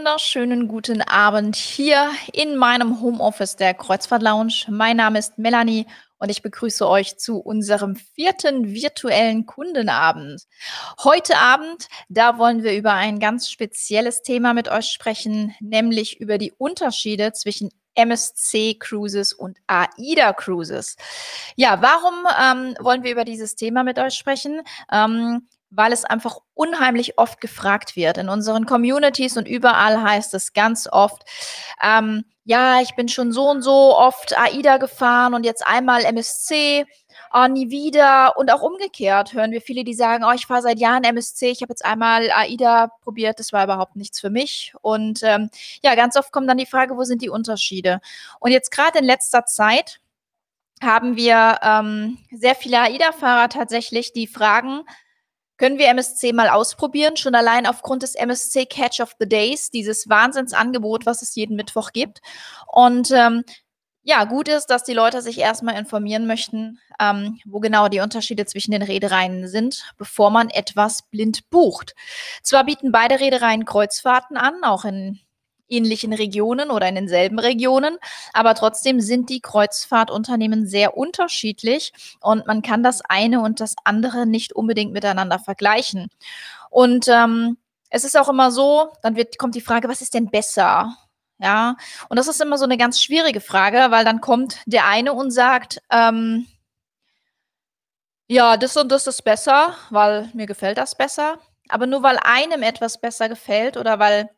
wunderschönen guten Abend hier in meinem Homeoffice der Kreuzfahrt Lounge. Mein Name ist Melanie und ich begrüße euch zu unserem vierten virtuellen Kundenabend. Heute Abend, da wollen wir über ein ganz spezielles Thema mit euch sprechen, nämlich über die Unterschiede zwischen MSC Cruises und AIDA Cruises. Ja, warum ähm, wollen wir über dieses Thema mit euch sprechen? Ähm, weil es einfach unheimlich oft gefragt wird. In unseren Communities und überall heißt es ganz oft, ähm, ja, ich bin schon so und so oft AIDA gefahren und jetzt einmal MSC, oh, nie wieder. Und auch umgekehrt hören wir viele, die sagen, oh, ich fahre seit Jahren MSC, ich habe jetzt einmal AIDA probiert, das war überhaupt nichts für mich. Und ähm, ja, ganz oft kommt dann die Frage, wo sind die Unterschiede? Und jetzt gerade in letzter Zeit haben wir ähm, sehr viele AIDA-Fahrer tatsächlich, die fragen, können wir MSC mal ausprobieren, schon allein aufgrund des MSC Catch of the Days, dieses Wahnsinnsangebot, was es jeden Mittwoch gibt. Und ähm, ja, gut ist, dass die Leute sich erstmal informieren möchten, ähm, wo genau die Unterschiede zwischen den Reedereien sind, bevor man etwas blind bucht. Zwar bieten beide Reedereien Kreuzfahrten an, auch in ähnlichen Regionen oder in denselben Regionen. Aber trotzdem sind die Kreuzfahrtunternehmen sehr unterschiedlich und man kann das eine und das andere nicht unbedingt miteinander vergleichen. Und ähm, es ist auch immer so, dann wird, kommt die Frage, was ist denn besser? Ja, und das ist immer so eine ganz schwierige Frage, weil dann kommt der eine und sagt, ähm, ja, das und das ist besser, weil mir gefällt das besser. Aber nur weil einem etwas besser gefällt oder weil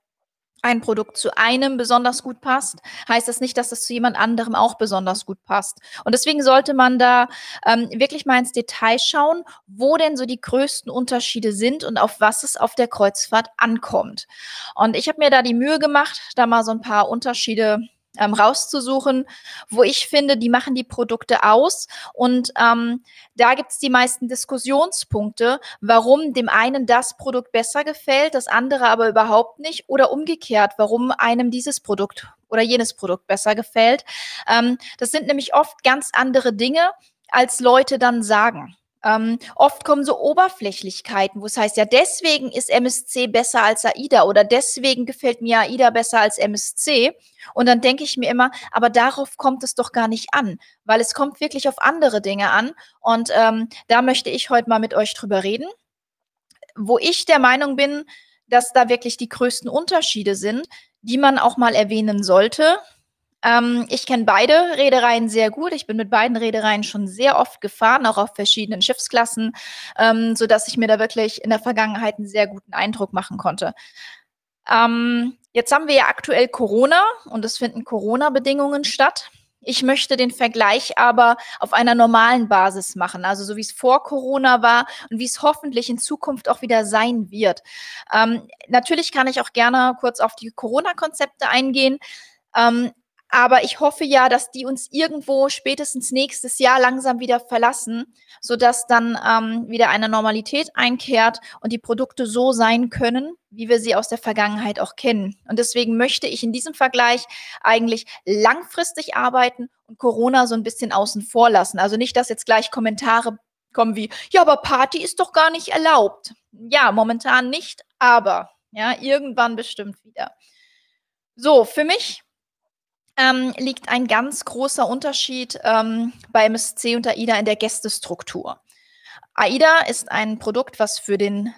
ein Produkt zu einem besonders gut passt, heißt das nicht, dass es zu jemand anderem auch besonders gut passt. Und deswegen sollte man da ähm, wirklich mal ins Detail schauen, wo denn so die größten Unterschiede sind und auf was es auf der Kreuzfahrt ankommt. Und ich habe mir da die Mühe gemacht, da mal so ein paar Unterschiede ähm, rauszusuchen, wo ich finde, die machen die Produkte aus. Und ähm, da gibt es die meisten Diskussionspunkte, warum dem einen das Produkt besser gefällt, das andere aber überhaupt nicht. Oder umgekehrt, warum einem dieses Produkt oder jenes Produkt besser gefällt. Ähm, das sind nämlich oft ganz andere Dinge, als Leute dann sagen. Ähm, oft kommen so Oberflächlichkeiten, wo es heißt, ja, deswegen ist MSC besser als AIDA oder deswegen gefällt mir AIDA besser als MSC. Und dann denke ich mir immer, aber darauf kommt es doch gar nicht an, weil es kommt wirklich auf andere Dinge an. Und ähm, da möchte ich heute mal mit euch drüber reden, wo ich der Meinung bin, dass da wirklich die größten Unterschiede sind, die man auch mal erwähnen sollte. Ähm, ich kenne beide Reedereien sehr gut. Ich bin mit beiden Reedereien schon sehr oft gefahren, auch auf verschiedenen Schiffsklassen, ähm, sodass ich mir da wirklich in der Vergangenheit einen sehr guten Eindruck machen konnte. Ähm, jetzt haben wir ja aktuell Corona und es finden Corona-Bedingungen statt. Ich möchte den Vergleich aber auf einer normalen Basis machen, also so wie es vor Corona war und wie es hoffentlich in Zukunft auch wieder sein wird. Ähm, natürlich kann ich auch gerne kurz auf die Corona-Konzepte eingehen. Ähm, aber ich hoffe ja, dass die uns irgendwo spätestens nächstes Jahr langsam wieder verlassen, sodass dann ähm, wieder eine Normalität einkehrt und die Produkte so sein können, wie wir sie aus der Vergangenheit auch kennen. Und deswegen möchte ich in diesem Vergleich eigentlich langfristig arbeiten und Corona so ein bisschen außen vor lassen. Also nicht, dass jetzt gleich Kommentare kommen wie, ja, aber Party ist doch gar nicht erlaubt. Ja, momentan nicht, aber ja, irgendwann bestimmt wieder. So, für mich ähm, liegt ein ganz großer Unterschied ähm, bei MSC und AIDA in der Gästestruktur. AIDA ist ein Produkt, was für den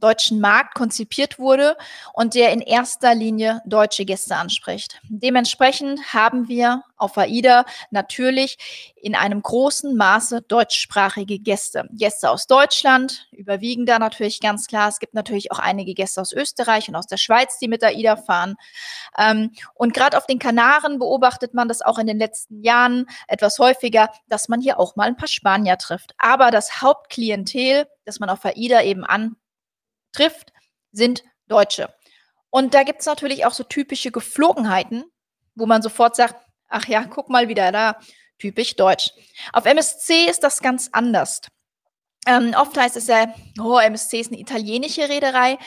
deutschen Markt konzipiert wurde und der in erster Linie deutsche Gäste anspricht. Dementsprechend haben wir auf AIDA natürlich in einem großen Maße deutschsprachige Gäste. Gäste aus Deutschland überwiegen da natürlich ganz klar. Es gibt natürlich auch einige Gäste aus Österreich und aus der Schweiz, die mit AIDA fahren. Ähm, und gerade auf den Kanaren beobachtet man das auch in den letzten Jahren etwas häufiger, dass man hier auch mal ein paar Spanier trifft. Aber das Hauptklientel, das man auf AIDA eben an trifft, sind Deutsche. Und da gibt es natürlich auch so typische Geflogenheiten, wo man sofort sagt, ach ja, guck mal wieder da, typisch deutsch. Auf MSC ist das ganz anders. Ähm, oft heißt es ja, oh, MSC ist eine italienische Reederei.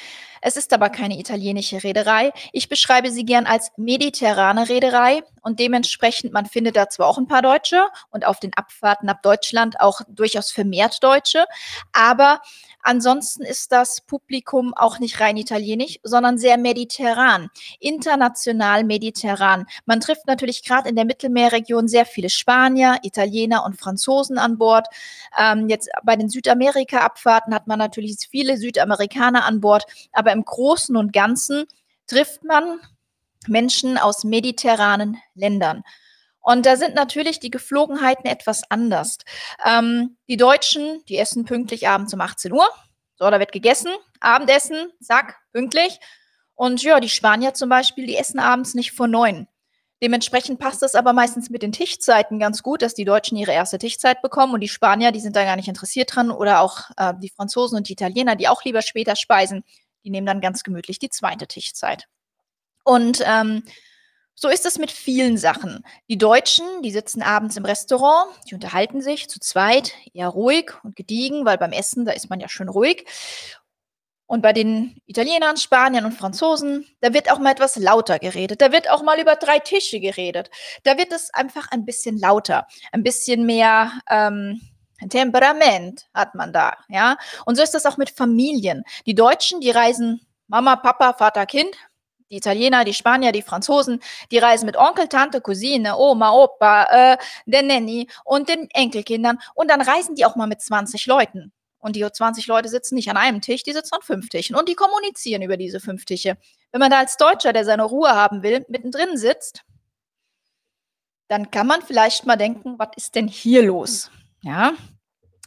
Es ist aber keine italienische Reederei. Ich beschreibe sie gern als mediterrane Reederei und dementsprechend, man findet da zwar auch ein paar Deutsche und auf den Abfahrten ab Deutschland auch durchaus vermehrt Deutsche, aber Ansonsten ist das Publikum auch nicht rein italienisch, sondern sehr mediterran, international mediterran. Man trifft natürlich gerade in der Mittelmeerregion sehr viele Spanier, Italiener und Franzosen an Bord. Ähm, jetzt bei den Südamerika-Abfahrten hat man natürlich viele Südamerikaner an Bord, aber im Großen und Ganzen trifft man Menschen aus mediterranen Ländern. Und da sind natürlich die Geflogenheiten etwas anders. Ähm, die Deutschen, die essen pünktlich abends um 18 Uhr. So, da wird gegessen. Abendessen, zack, pünktlich. Und ja, die Spanier zum Beispiel, die essen abends nicht vor neun. Dementsprechend passt es aber meistens mit den Tischzeiten ganz gut, dass die Deutschen ihre erste Tischzeit bekommen und die Spanier, die sind da gar nicht interessiert dran oder auch äh, die Franzosen und die Italiener, die auch lieber später speisen, die nehmen dann ganz gemütlich die zweite Tischzeit. Und ähm, so ist es mit vielen Sachen. Die Deutschen, die sitzen abends im Restaurant, die unterhalten sich zu zweit, eher ruhig und gediegen, weil beim Essen, da ist man ja schön ruhig. Und bei den Italienern, Spaniern und Franzosen, da wird auch mal etwas lauter geredet. Da wird auch mal über drei Tische geredet. Da wird es einfach ein bisschen lauter, ein bisschen mehr ähm, Temperament hat man da, ja. Und so ist das auch mit Familien. Die Deutschen, die reisen Mama, Papa, Vater, Kind die Italiener, die Spanier, die Franzosen, die reisen mit Onkel, Tante, Cousine, Oma, Opa, äh, der Nanny und den Enkelkindern und dann reisen die auch mal mit 20 Leuten. Und die 20 Leute sitzen nicht an einem Tisch, die sitzen an fünf Tischen und die kommunizieren über diese fünf Tische. Wenn man da als Deutscher, der seine Ruhe haben will, mittendrin sitzt, dann kann man vielleicht mal denken, was ist denn hier los? Ja,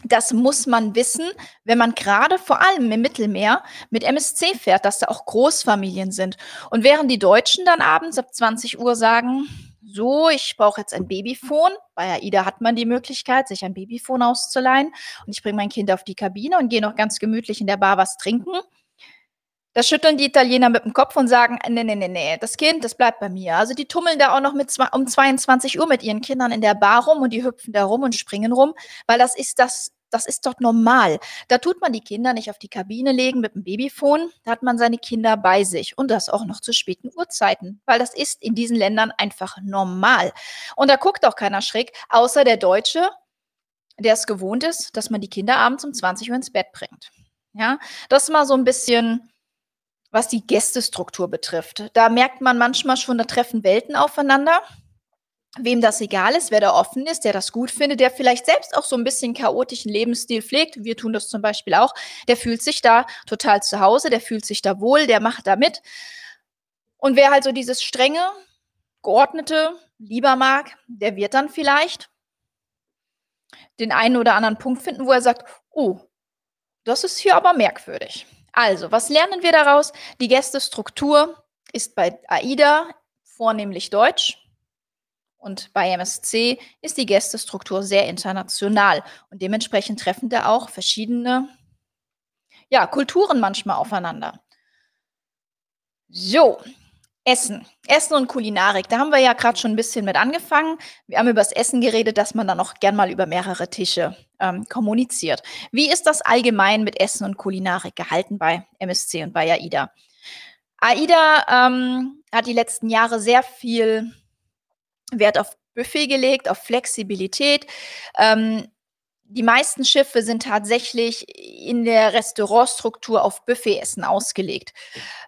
das muss man wissen, wenn man gerade vor allem im Mittelmeer mit MSC fährt, dass da auch Großfamilien sind. Und während die Deutschen dann abends ab 20 Uhr sagen, so, ich brauche jetzt ein Babyphone. Bei AIDA hat man die Möglichkeit, sich ein Babyphone auszuleihen. Und ich bringe mein Kind auf die Kabine und gehe noch ganz gemütlich in der Bar was trinken. Da schütteln die Italiener mit dem Kopf und sagen, nee, nee, nee, nee, das Kind, das bleibt bei mir. Also die tummeln da auch noch mit zwei, um 22 Uhr mit ihren Kindern in der Bar rum und die hüpfen da rum und springen rum, weil das ist das, das ist dort normal. Da tut man die Kinder nicht auf die Kabine legen mit dem Babyphone, da hat man seine Kinder bei sich und das auch noch zu späten Uhrzeiten, weil das ist in diesen Ländern einfach normal. Und da guckt auch keiner schräg, außer der Deutsche, der es gewohnt ist, dass man die Kinder abends um 20 Uhr ins Bett bringt. Ja, das ist mal so ein bisschen was die Gästestruktur betrifft. Da merkt man manchmal schon, da treffen Welten aufeinander. Wem das egal ist, wer da offen ist, der das gut findet, der vielleicht selbst auch so ein bisschen chaotischen Lebensstil pflegt, wir tun das zum Beispiel auch, der fühlt sich da total zu Hause, der fühlt sich da wohl, der macht da mit. Und wer halt so dieses strenge, geordnete lieber mag, der wird dann vielleicht den einen oder anderen Punkt finden, wo er sagt, oh, das ist hier aber merkwürdig. Also, was lernen wir daraus? Die Gästestruktur ist bei AIDA vornehmlich deutsch und bei MSC ist die Gästestruktur sehr international und dementsprechend treffen da auch verschiedene ja, Kulturen manchmal aufeinander. So, Essen. Essen und Kulinarik. Da haben wir ja gerade schon ein bisschen mit angefangen. Wir haben über das Essen geredet, dass man dann auch gern mal über mehrere Tische ähm, kommuniziert. Wie ist das allgemein mit Essen und Kulinarik gehalten bei MSC und bei AIDA? AIDA ähm, hat die letzten Jahre sehr viel Wert auf Buffet gelegt, auf Flexibilität. Ähm, die meisten Schiffe sind tatsächlich in der Restaurantstruktur auf Buffetessen ausgelegt.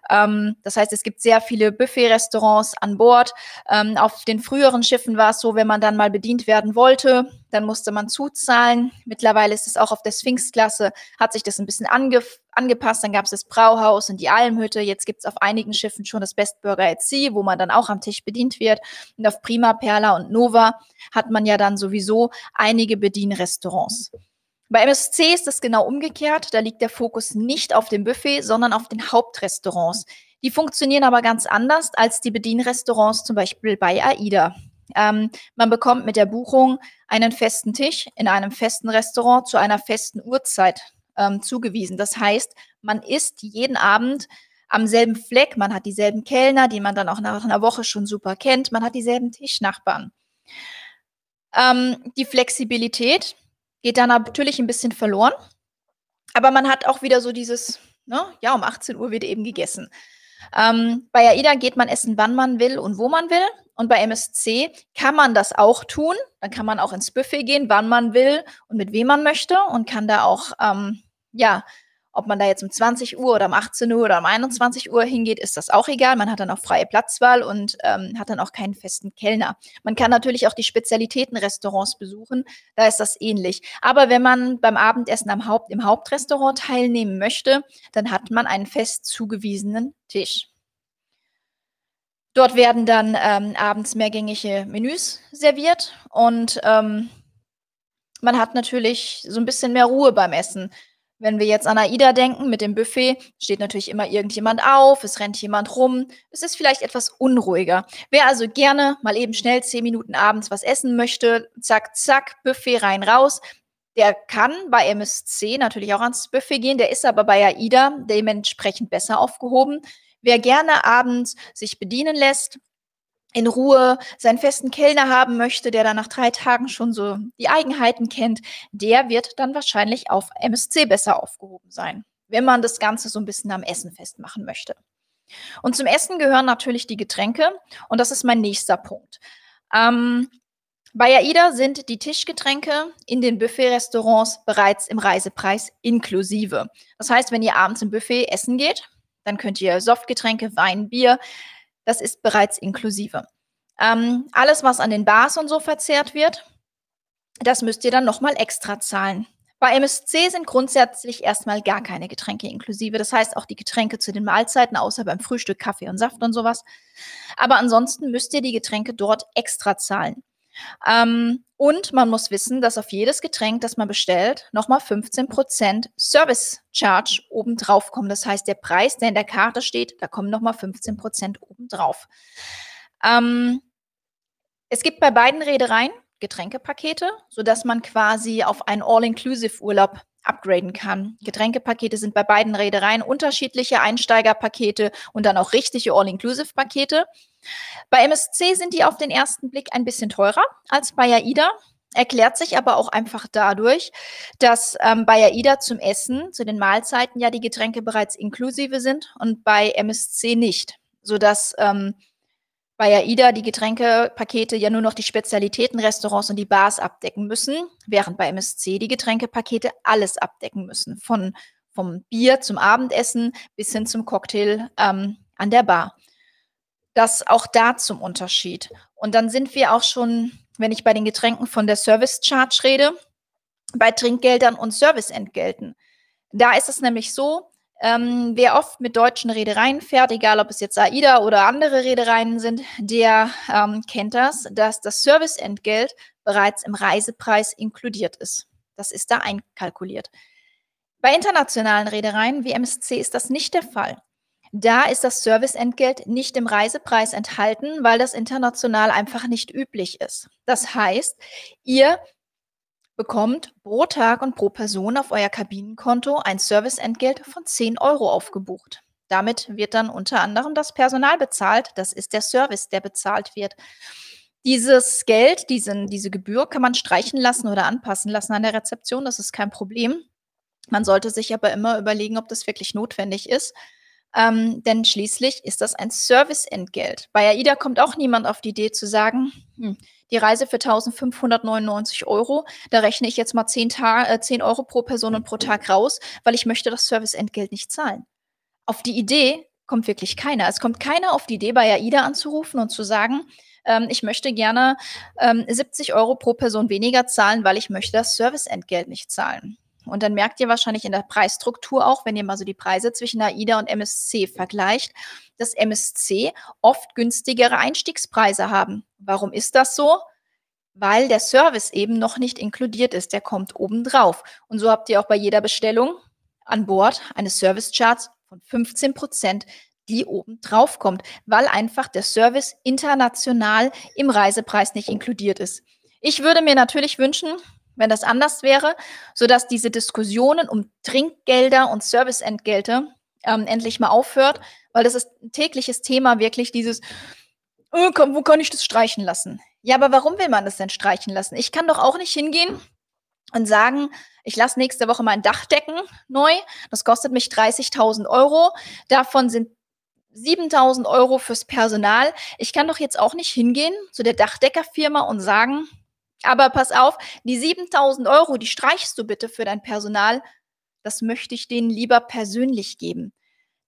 Ähm, das heißt, es gibt sehr viele Buffet-Restaurants an Bord. Ähm, auf den früheren Schiffen war es so, wenn man dann mal bedient werden wollte, dann musste man zuzahlen. Mittlerweile ist es auch auf der Sphinx-Klasse, hat sich das ein bisschen ange angepasst. Dann gab es das Brauhaus und die Almhütte. Jetzt gibt es auf einigen Schiffen schon das Best Burger at Sea, wo man dann auch am Tisch bedient wird. Und auf Prima, Perla und Nova hat man ja dann sowieso einige Bedienrestaurants. Bei MSC ist es genau umgekehrt. Da liegt der Fokus nicht auf dem Buffet, sondern auf den Hauptrestaurants. Die funktionieren aber ganz anders als die Bedienrestaurants zum Beispiel bei AIDA. Ähm, man bekommt mit der Buchung einen festen Tisch in einem festen Restaurant zu einer festen Uhrzeit ähm, zugewiesen. Das heißt, man isst jeden Abend am selben Fleck, man hat dieselben Kellner, die man dann auch nach einer Woche schon super kennt, man hat dieselben Tischnachbarn. Ähm, die Flexibilität geht dann natürlich ein bisschen verloren. Aber man hat auch wieder so dieses Ne? Ja, um 18 Uhr wird eben gegessen. Ähm, bei AIDA geht man essen, wann man will und wo man will. Und bei MSC kann man das auch tun. Dann kann man auch ins Buffet gehen, wann man will und mit wem man möchte und kann da auch, ähm, ja, ob man da jetzt um 20 Uhr oder um 18 Uhr oder um 21 Uhr hingeht, ist das auch egal. Man hat dann auch freie Platzwahl und ähm, hat dann auch keinen festen Kellner. Man kann natürlich auch die Spezialitätenrestaurants besuchen. Da ist das ähnlich. Aber wenn man beim Abendessen am Haupt, im Hauptrestaurant teilnehmen möchte, dann hat man einen fest zugewiesenen Tisch. Dort werden dann ähm, abends mehrgängige Menüs serviert und ähm, man hat natürlich so ein bisschen mehr Ruhe beim Essen. Wenn wir jetzt an AIDA denken mit dem Buffet, steht natürlich immer irgendjemand auf, es rennt jemand rum. Es ist vielleicht etwas unruhiger. Wer also gerne mal eben schnell zehn Minuten abends was essen möchte, zack, zack, Buffet rein, raus, der kann bei MSC natürlich auch ans Buffet gehen, der ist aber bei AIDA dementsprechend besser aufgehoben. Wer gerne abends sich bedienen lässt, in Ruhe seinen festen Kellner haben möchte, der dann nach drei Tagen schon so die Eigenheiten kennt, der wird dann wahrscheinlich auf MSC besser aufgehoben sein, wenn man das Ganze so ein bisschen am Essen festmachen möchte. Und zum Essen gehören natürlich die Getränke und das ist mein nächster Punkt. Ähm, bei AIDA sind die Tischgetränke in den Buffet-Restaurants bereits im Reisepreis inklusive. Das heißt, wenn ihr abends im Buffet essen geht, dann könnt ihr Softgetränke, Wein, Bier, das ist bereits inklusive. Ähm, alles, was an den Bars und so verzehrt wird, das müsst ihr dann nochmal extra zahlen. Bei MSC sind grundsätzlich erstmal gar keine Getränke inklusive. Das heißt auch die Getränke zu den Mahlzeiten, außer beim Frühstück, Kaffee und Saft und sowas. Aber ansonsten müsst ihr die Getränke dort extra zahlen. Ähm, und man muss wissen, dass auf jedes Getränk, das man bestellt, nochmal 15% Service Charge obendrauf kommen. Das heißt, der Preis, der in der Karte steht, da kommen nochmal 15% obendrauf. Ähm, es gibt bei beiden Reedereien Getränkepakete, sodass man quasi auf einen All-Inclusive-Urlaub upgraden kann. Getränkepakete sind bei beiden Reedereien unterschiedliche Einsteigerpakete und dann auch richtige All-Inclusive-Pakete. Bei MSC sind die auf den ersten Blick ein bisschen teurer als bei AIDA. Erklärt sich aber auch einfach dadurch, dass ähm, bei AIDA zum Essen, zu den Mahlzeiten ja die Getränke bereits inklusive sind und bei MSC nicht. Sodass ähm, bei AIDA die Getränkepakete ja nur noch die Spezialitätenrestaurants und die Bars abdecken müssen, während bei MSC die Getränkepakete alles abdecken müssen. Von, vom Bier zum Abendessen bis hin zum Cocktail ähm, an der Bar. Das auch da zum Unterschied. Und dann sind wir auch schon, wenn ich bei den Getränken von der Service Charge rede, bei Trinkgeldern und Serviceentgelten. Da ist es nämlich so, ähm, wer oft mit deutschen Reedereien fährt, egal ob es jetzt AIDA oder andere Reedereien sind, der ähm, kennt das, dass das Serviceentgelt bereits im Reisepreis inkludiert ist. Das ist da einkalkuliert. Bei internationalen Reedereien wie MSC ist das nicht der Fall. Da ist das Serviceentgelt nicht im Reisepreis enthalten, weil das international einfach nicht üblich ist. Das heißt, ihr bekommt pro Tag und pro Person auf euer Kabinenkonto ein Serviceentgelt von 10 Euro aufgebucht. Damit wird dann unter anderem das Personal bezahlt. Das ist der Service, der bezahlt wird. Dieses Geld, diesen, diese Gebühr kann man streichen lassen oder anpassen lassen an der Rezeption. Das ist kein Problem. Man sollte sich aber immer überlegen, ob das wirklich notwendig ist. Ähm, denn schließlich ist das ein Serviceentgelt. Bei AIDA kommt auch niemand auf die Idee zu sagen, hm, die Reise für 1599 Euro, da rechne ich jetzt mal 10, Ta äh, 10 Euro pro Person und pro Tag raus, weil ich möchte das Serviceentgelt nicht zahlen. Auf die Idee kommt wirklich keiner. Es kommt keiner auf die Idee, bei AIDA anzurufen und zu sagen, ähm, ich möchte gerne ähm, 70 Euro pro Person weniger zahlen, weil ich möchte das Serviceentgelt nicht zahlen. Und dann merkt ihr wahrscheinlich in der Preisstruktur auch, wenn ihr mal so die Preise zwischen AIDA und MSC vergleicht, dass MSC oft günstigere Einstiegspreise haben. Warum ist das so? Weil der Service eben noch nicht inkludiert ist. Der kommt obendrauf. Und so habt ihr auch bei jeder Bestellung an Bord eine Service Charge von 15 Prozent, die obendrauf kommt, weil einfach der Service international im Reisepreis nicht inkludiert ist. Ich würde mir natürlich wünschen, wenn das anders wäre, sodass diese Diskussionen um Trinkgelder und Serviceentgelte ähm, endlich mal aufhört, weil das ist ein tägliches Thema, wirklich dieses, oh, komm, wo kann ich das streichen lassen? Ja, aber warum will man das denn streichen lassen? Ich kann doch auch nicht hingehen und sagen, ich lasse nächste Woche mein Dach decken neu. Das kostet mich 30.000 Euro. Davon sind 7000 Euro fürs Personal. Ich kann doch jetzt auch nicht hingehen zu der Dachdeckerfirma und sagen, aber pass auf, die 7000 Euro, die streichst du bitte für dein Personal. Das möchte ich denen lieber persönlich geben.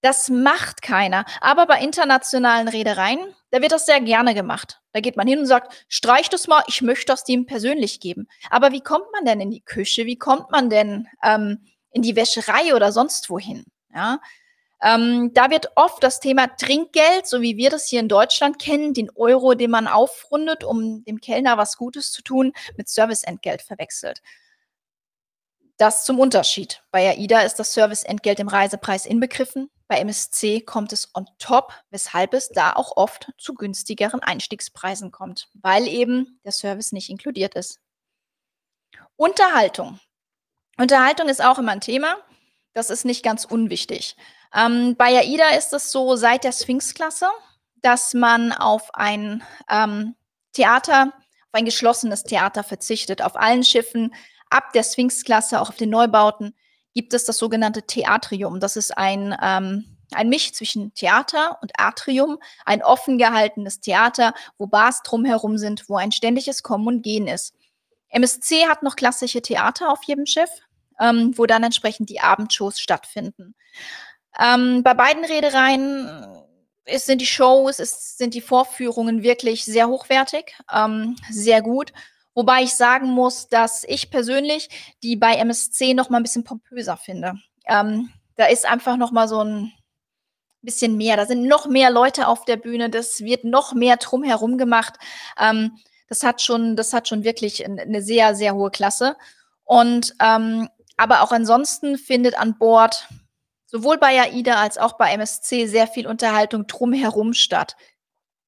Das macht keiner. Aber bei internationalen Reedereien, da wird das sehr gerne gemacht. Da geht man hin und sagt, streich das mal, ich möchte das dem persönlich geben. Aber wie kommt man denn in die Küche? Wie kommt man denn ähm, in die Wäscherei oder sonst wohin? Ja? Ähm, da wird oft das Thema Trinkgeld, so wie wir das hier in Deutschland kennen, den Euro, den man aufrundet, um dem Kellner was Gutes zu tun, mit Serviceentgelt verwechselt. Das zum Unterschied. Bei AIDA ist das Serviceentgelt im Reisepreis inbegriffen. Bei MSC kommt es on top, weshalb es da auch oft zu günstigeren Einstiegspreisen kommt, weil eben der Service nicht inkludiert ist. Unterhaltung. Unterhaltung ist auch immer ein Thema. Das ist nicht ganz unwichtig. Ähm, bei AIDA ist es so seit der Sphinx-Klasse, dass man auf ein ähm, Theater, auf ein geschlossenes Theater verzichtet. Auf allen Schiffen ab der Sphinx-Klasse, auch auf den Neubauten, gibt es das sogenannte Theatrium. Das ist ein, ähm, ein Misch zwischen Theater und Atrium, ein offen gehaltenes Theater, wo Bars drumherum sind, wo ein ständiges Kommen und Gehen ist. MSC hat noch klassische Theater auf jedem Schiff, ähm, wo dann entsprechend die Abendshows stattfinden. Ähm, bei beiden Reedereien ist, sind die Shows, ist, sind die Vorführungen wirklich sehr hochwertig, ähm, sehr gut. Wobei ich sagen muss, dass ich persönlich die bei MSC noch mal ein bisschen pompöser finde. Ähm, da ist einfach noch mal so ein bisschen mehr. Da sind noch mehr Leute auf der Bühne. Das wird noch mehr drumherum gemacht. Ähm, das hat schon, das hat schon wirklich eine sehr, sehr hohe Klasse. Und ähm, aber auch ansonsten findet an Bord sowohl bei AIDA als auch bei MSC sehr viel Unterhaltung drumherum statt.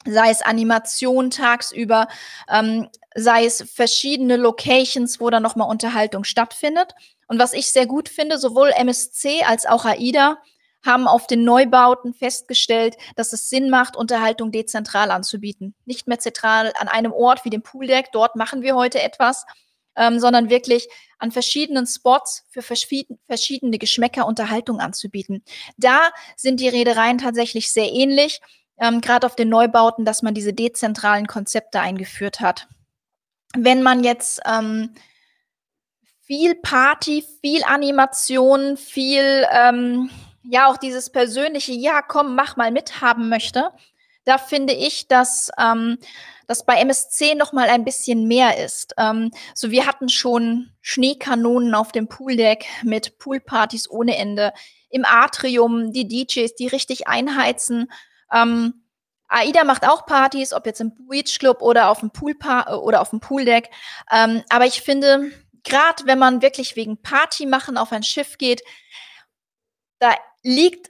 Sei es Animation tagsüber, ähm, sei es verschiedene Locations, wo dann nochmal Unterhaltung stattfindet. Und was ich sehr gut finde, sowohl MSC als auch AIDA haben auf den Neubauten festgestellt, dass es Sinn macht, Unterhaltung dezentral anzubieten. Nicht mehr zentral an einem Ort wie dem Pooldeck, dort machen wir heute etwas, ähm, sondern wirklich an verschiedenen Spots für verschiedene Geschmäcker Unterhaltung anzubieten. Da sind die Reedereien tatsächlich sehr ähnlich, ähm, gerade auf den Neubauten, dass man diese dezentralen Konzepte eingeführt hat. Wenn man jetzt ähm, viel Party, viel Animation, viel, ähm, ja, auch dieses persönliche, ja, komm, mach mal mit haben möchte, da finde ich, dass ähm, das bei MSC noch mal ein bisschen mehr ist. Ähm, so wir hatten schon Schneekanonen auf dem Pooldeck mit Poolpartys ohne Ende. Im Atrium die DJs, die richtig einheizen. Ähm, AIDA macht auch Partys, ob jetzt im Beachclub oder auf dem Poolpa oder auf dem Pooldeck. Ähm, aber ich finde, gerade wenn man wirklich wegen Party machen auf ein Schiff geht, da liegt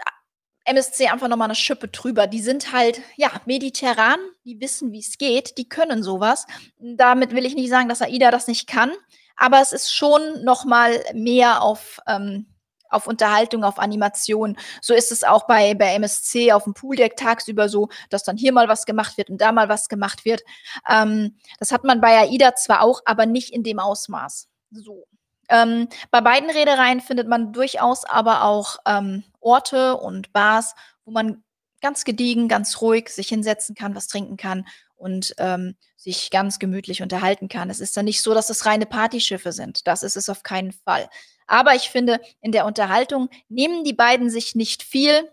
MSC einfach nochmal eine Schippe drüber. Die sind halt, ja, mediterran, die wissen, wie es geht, die können sowas. Damit will ich nicht sagen, dass AIDA das nicht kann, aber es ist schon nochmal mehr auf, ähm, auf Unterhaltung, auf Animation. So ist es auch bei, bei MSC auf dem Pooldeck tagsüber so, dass dann hier mal was gemacht wird und da mal was gemacht wird. Ähm, das hat man bei AIDA zwar auch, aber nicht in dem Ausmaß. So. Ähm, bei beiden Reedereien findet man durchaus aber auch ähm, Orte und Bars, wo man ganz gediegen, ganz ruhig sich hinsetzen kann, was trinken kann und ähm, sich ganz gemütlich unterhalten kann. Es ist dann nicht so, dass es reine Partyschiffe sind. Das ist es auf keinen Fall. Aber ich finde, in der Unterhaltung nehmen die beiden sich nicht viel,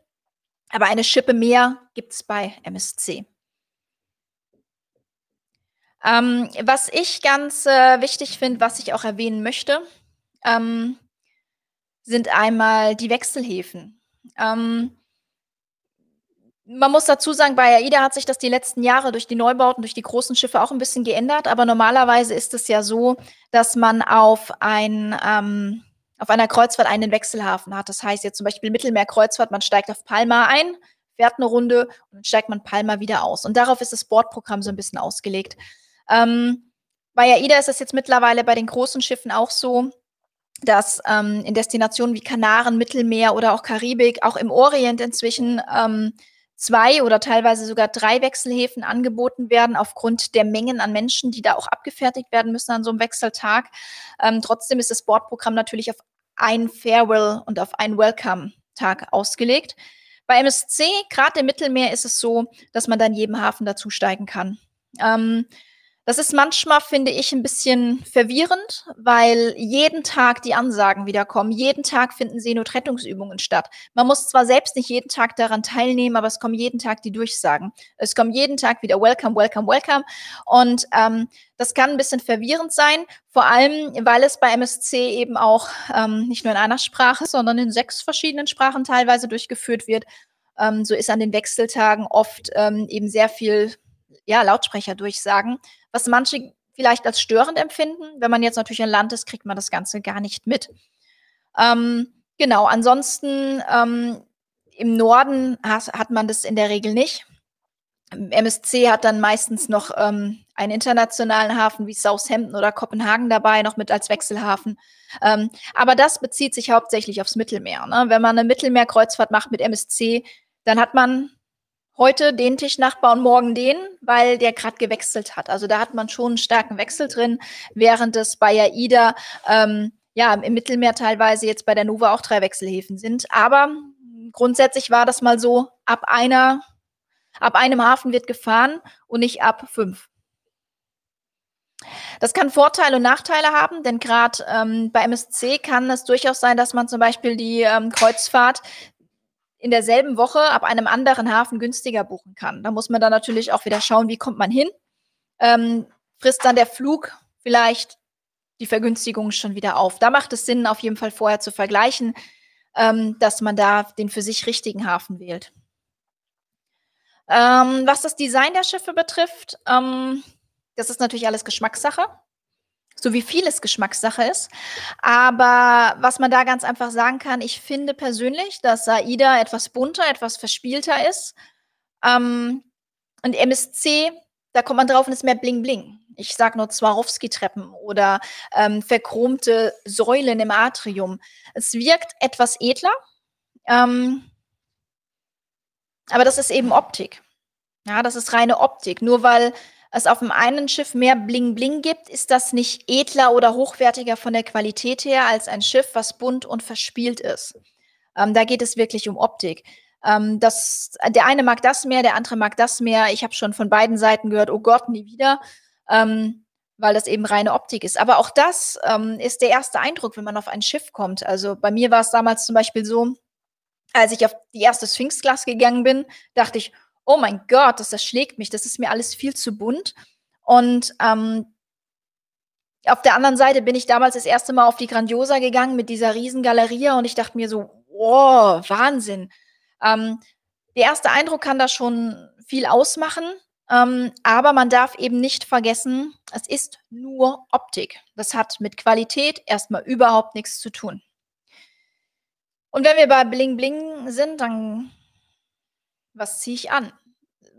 aber eine Schippe mehr gibt es bei MSC. Ähm, was ich ganz äh, wichtig finde, was ich auch erwähnen möchte, ähm, sind einmal die Wechselhäfen. Ähm, man muss dazu sagen, bei AIDA hat sich das die letzten Jahre durch die Neubauten, durch die großen Schiffe auch ein bisschen geändert. Aber normalerweise ist es ja so, dass man auf ein ähm, auf einer Kreuzfahrt einen Wechselhafen hat. Das heißt jetzt zum Beispiel Mittelmeerkreuzfahrt, man steigt auf Palma ein, fährt eine Runde und dann steigt man Palma wieder aus. Und darauf ist das Bordprogramm so ein bisschen ausgelegt. Ähm, bei AIDA ist es jetzt mittlerweile bei den großen Schiffen auch so, dass ähm, in Destinationen wie Kanaren, Mittelmeer oder auch Karibik, auch im Orient inzwischen, ähm, zwei oder teilweise sogar drei Wechselhäfen angeboten werden, aufgrund der Mengen an Menschen, die da auch abgefertigt werden müssen an so einem Wechseltag. Ähm, trotzdem ist das Bordprogramm natürlich auf ein Farewell und auf einen Welcome-Tag ausgelegt. Bei MSC, gerade im Mittelmeer, ist es so, dass man dann jedem Hafen dazusteigen kann. Ähm, das ist manchmal, finde ich, ein bisschen verwirrend, weil jeden Tag die Ansagen wieder kommen. Jeden Tag finden Seenotrettungsübungen statt. Man muss zwar selbst nicht jeden Tag daran teilnehmen, aber es kommen jeden Tag die Durchsagen. Es kommen jeden Tag wieder Welcome, Welcome, Welcome. Und ähm, das kann ein bisschen verwirrend sein, vor allem, weil es bei MSC eben auch ähm, nicht nur in einer Sprache, sondern in sechs verschiedenen Sprachen teilweise durchgeführt wird. Ähm, so ist an den Wechseltagen oft ähm, eben sehr viel ja, Lautsprecher durchsagen, was manche vielleicht als störend empfinden. Wenn man jetzt natürlich ein Land ist, kriegt man das Ganze gar nicht mit. Ähm, genau, ansonsten ähm, im Norden hat, hat, man das in der Regel nicht. MSC hat dann meistens noch ähm, einen internationalen Hafen wie Southampton oder Kopenhagen dabei, noch mit als Wechselhafen. Ähm, aber das bezieht sich hauptsächlich aufs Mittelmeer. Ne? Wenn man eine Mittelmeerkreuzfahrt macht mit MSC, dann hat man heute den Tischnachbar und morgen den, weil der gerade gewechselt hat. Also da hat man schon einen starken Wechsel drin, während es bei AIDA ähm, ja im Mittelmeer teilweise jetzt bei der Nova auch drei Wechselhäfen sind. Aber grundsätzlich war das mal so, ab einer, ab einem Hafen wird gefahren und nicht ab fünf. Das kann Vorteile und Nachteile haben, denn gerade ähm, bei MSC kann es durchaus sein, dass man zum Beispiel die ähm, Kreuzfahrt in derselben Woche ab einem anderen Hafen günstiger buchen kann. Da muss man dann natürlich auch wieder schauen, wie kommt man hin. Ähm, frisst dann der Flug vielleicht die Vergünstigung schon wieder auf. Da macht es Sinn, auf jeden Fall vorher zu vergleichen, ähm, dass man da den für sich richtigen Hafen wählt. Ähm, was das Design der Schiffe betrifft, ähm, das ist natürlich alles Geschmackssache so wie vieles Geschmackssache ist. Aber was man da ganz einfach sagen kann, ich finde persönlich, dass Aida etwas bunter, etwas verspielter ist. Ähm, und MSC, da kommt man drauf und ist mehr Bling Bling. Ich sage nur Swarovski-Treppen oder ähm, verchromte Säulen im Atrium. Es wirkt etwas edler, ähm, aber das ist eben Optik. Ja, das ist reine Optik. Nur weil es auf dem einen Schiff mehr Bling Bling gibt, ist das nicht edler oder hochwertiger von der Qualität her als ein Schiff, was bunt und verspielt ist. Ähm, da geht es wirklich um Optik. Ähm, das, der eine mag das mehr, der andere mag das mehr. Ich habe schon von beiden Seiten gehört, oh Gott, nie wieder, ähm, weil das eben reine Optik ist. Aber auch das ähm, ist der erste Eindruck, wenn man auf ein Schiff kommt. Also bei mir war es damals zum Beispiel so, als ich auf die erste Sphinx-Class gegangen bin, dachte ich, oh mein Gott, das erschlägt mich, das ist mir alles viel zu bunt. Und ähm, auf der anderen Seite bin ich damals das erste Mal auf die Grandiosa gegangen mit dieser riesen Galeria und ich dachte mir so, wow, Wahnsinn. Ähm, der erste Eindruck kann da schon viel ausmachen, ähm, aber man darf eben nicht vergessen, es ist nur Optik. Das hat mit Qualität erstmal überhaupt nichts zu tun. Und wenn wir bei Bling Bling sind, dann was ziehe ich an?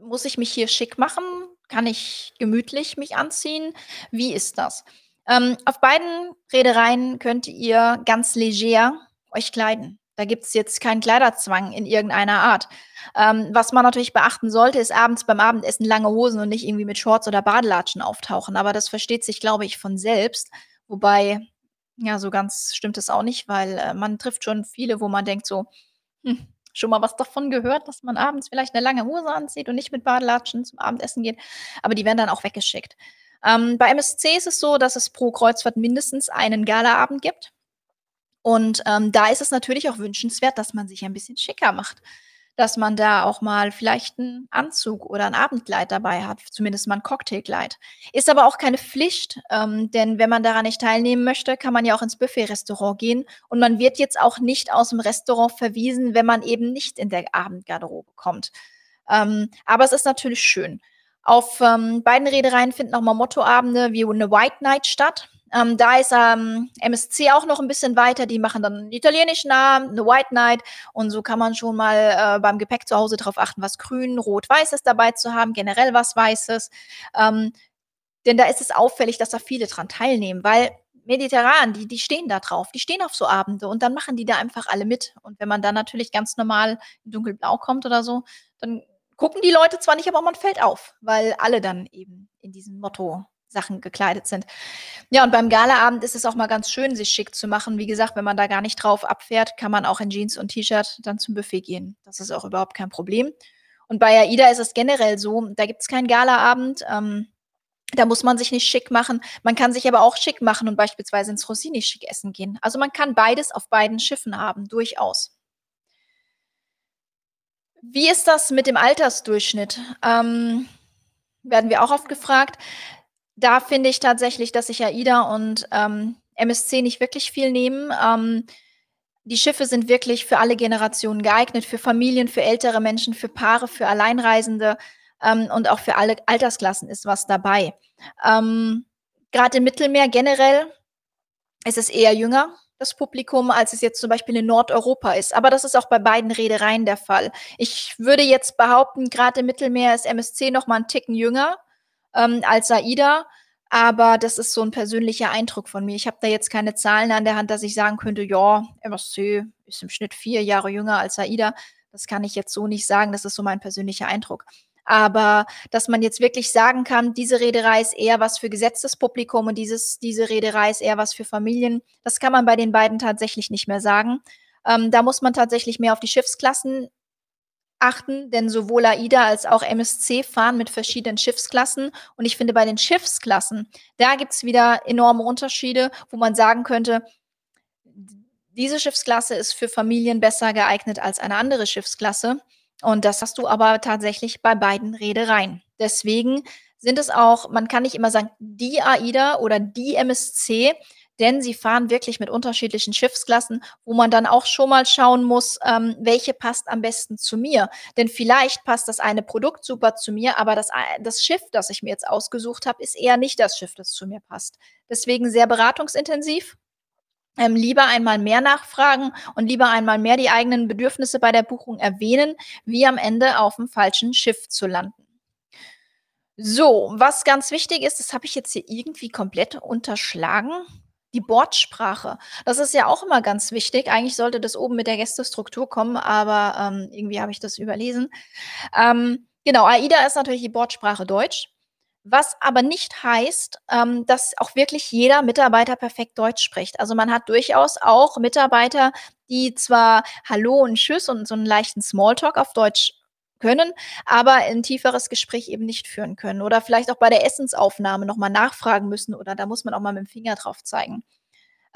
Muss ich mich hier schick machen? Kann ich gemütlich mich anziehen? Wie ist das? Ähm, auf beiden Reedereien könnt ihr ganz leger euch kleiden. Da gibt es jetzt keinen Kleiderzwang in irgendeiner Art. Ähm, was man natürlich beachten sollte, ist abends beim Abendessen lange Hosen und nicht irgendwie mit Shorts oder Badelatschen auftauchen. Aber das versteht sich, glaube ich, von selbst. Wobei, ja, so ganz stimmt es auch nicht, weil äh, man trifft schon viele, wo man denkt so, hm, schon mal was davon gehört, dass man abends vielleicht eine lange Hose anzieht und nicht mit Badelatschen zum Abendessen geht. Aber die werden dann auch weggeschickt. Ähm, bei MSC ist es so, dass es pro Kreuzfahrt mindestens einen Galaabend gibt. Und ähm, da ist es natürlich auch wünschenswert, dass man sich ein bisschen schicker macht dass man da auch mal vielleicht einen Anzug oder ein Abendkleid dabei hat, zumindest mal ein Cocktailkleid. Ist aber auch keine Pflicht, ähm, denn wenn man daran nicht teilnehmen möchte, kann man ja auch ins Buffet-Restaurant gehen und man wird jetzt auch nicht aus dem Restaurant verwiesen, wenn man eben nicht in der Abendgarderobe kommt. Ähm, aber es ist natürlich schön. Auf ähm, beiden Reedereien finden auch mal Mottoabende wie eine White Night statt. Ähm, da ist ähm, MSC auch noch ein bisschen weiter. Die machen dann einen italienischen Namen, eine White Night. Und so kann man schon mal äh, beim Gepäck zu Hause darauf achten, was grün, rot, weißes dabei zu haben, generell was weißes. Ähm, denn da ist es auffällig, dass da viele dran teilnehmen, weil mediterran, die die stehen da drauf. Die stehen auf so Abende und dann machen die da einfach alle mit. Und wenn man dann natürlich ganz normal in dunkelblau kommt oder so, dann gucken die Leute zwar nicht, aber man fällt auf, weil alle dann eben in diesem Motto Sachen gekleidet sind. Ja, und beim Galaabend ist es auch mal ganz schön, sich schick zu machen. Wie gesagt, wenn man da gar nicht drauf abfährt, kann man auch in Jeans und T-Shirt dann zum Buffet gehen. Das ist auch überhaupt kein Problem. Und bei AIDA ist es generell so, da gibt es keinen Galaabend. Ähm, da muss man sich nicht schick machen. Man kann sich aber auch schick machen und beispielsweise ins Rossini schick essen gehen. Also man kann beides auf beiden Schiffen haben, durchaus. Wie ist das mit dem Altersdurchschnitt? Ähm, werden wir auch oft gefragt. Da finde ich tatsächlich, dass sich AIDA und ähm, MSC nicht wirklich viel nehmen. Ähm, die Schiffe sind wirklich für alle Generationen geeignet, für Familien, für ältere Menschen, für Paare, für Alleinreisende ähm, und auch für alle Altersklassen ist was dabei. Ähm, Gerade im Mittelmeer generell ist es eher jünger, das Publikum, als es jetzt zum Beispiel in Nordeuropa ist. Aber das ist auch bei beiden Reedereien der Fall. Ich würde jetzt behaupten, gerade im Mittelmeer ist MSC noch mal einen Ticken jünger ähm, als AIDA. Aber das ist so ein persönlicher Eindruck von mir. Ich habe da jetzt keine Zahlen an der Hand, dass ich sagen könnte, ja, MSC ist im Schnitt vier Jahre jünger als AIDA. Das kann ich jetzt so nicht sagen. Das ist so mein persönlicher Eindruck. Aber dass man jetzt wirklich sagen kann, diese Reederei ist eher was für gesetztes Publikum und dieses, diese Reederei ist eher was für Familien, das kann man bei den beiden tatsächlich nicht mehr sagen. Ähm, da muss man tatsächlich mehr auf die Schiffsklassen achten, denn sowohl AIDA als auch MSC fahren mit verschiedenen Schiffsklassen. Und ich finde, bei den Schiffsklassen, da gibt es wieder enorme Unterschiede, wo man sagen könnte, diese Schiffsklasse ist für Familien besser geeignet als eine andere Schiffsklasse. Und das hast du aber tatsächlich bei beiden Reedereien. Deswegen sind es auch, man kann nicht immer sagen, die AIDA oder die MSC, denn sie fahren wirklich mit unterschiedlichen Schiffsklassen, wo man dann auch schon mal schauen muss, ähm, welche passt am besten zu mir. Denn vielleicht passt das eine Produkt super zu mir, aber das, das Schiff, das ich mir jetzt ausgesucht habe, ist eher nicht das Schiff, das zu mir passt. Deswegen sehr beratungsintensiv. Ähm, lieber einmal mehr nachfragen und lieber einmal mehr die eigenen Bedürfnisse bei der Buchung erwähnen, wie am Ende auf dem falschen Schiff zu landen. So, was ganz wichtig ist, das habe ich jetzt hier irgendwie komplett unterschlagen die Bordsprache. Das ist ja auch immer ganz wichtig. Eigentlich sollte das oben mit der Gästestruktur kommen, aber ähm, irgendwie habe ich das überlesen. Ähm, genau, AIDA ist natürlich die Bordsprache Deutsch. Was aber nicht heißt, ähm, dass auch wirklich jeder Mitarbeiter perfekt Deutsch spricht. Also man hat durchaus auch Mitarbeiter, die zwar Hallo und Tschüss und so einen leichten Smalltalk auf Deutsch können, aber ein tieferes Gespräch eben nicht führen können oder vielleicht auch bei der Essensaufnahme nochmal nachfragen müssen oder da muss man auch mal mit dem Finger drauf zeigen.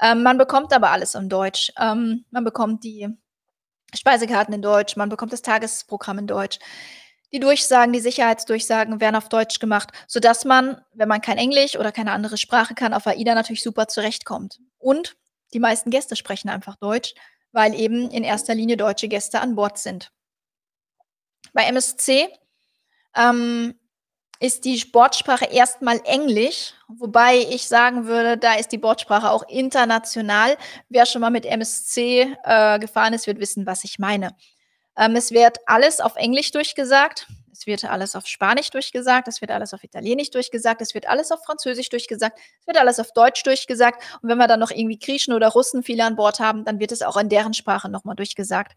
Ähm, man bekommt aber alles in Deutsch. Ähm, man bekommt die Speisekarten in Deutsch, man bekommt das Tagesprogramm in Deutsch. Die Durchsagen, die Sicherheitsdurchsagen werden auf Deutsch gemacht, sodass man, wenn man kein Englisch oder keine andere Sprache kann, auf AIDA natürlich super zurechtkommt. Und die meisten Gäste sprechen einfach Deutsch, weil eben in erster Linie deutsche Gäste an Bord sind. Bei MSC ähm, ist die Bordsprache erstmal Englisch, wobei ich sagen würde, da ist die Bordsprache auch international. Wer schon mal mit MSC äh, gefahren ist, wird wissen, was ich meine. Ähm, es wird alles auf Englisch durchgesagt, es wird alles auf Spanisch durchgesagt, es wird alles auf Italienisch durchgesagt, es wird alles auf Französisch durchgesagt, es wird alles auf Deutsch durchgesagt. Und wenn wir dann noch irgendwie Griechen oder Russen viele an Bord haben, dann wird es auch in deren Sprache nochmal durchgesagt.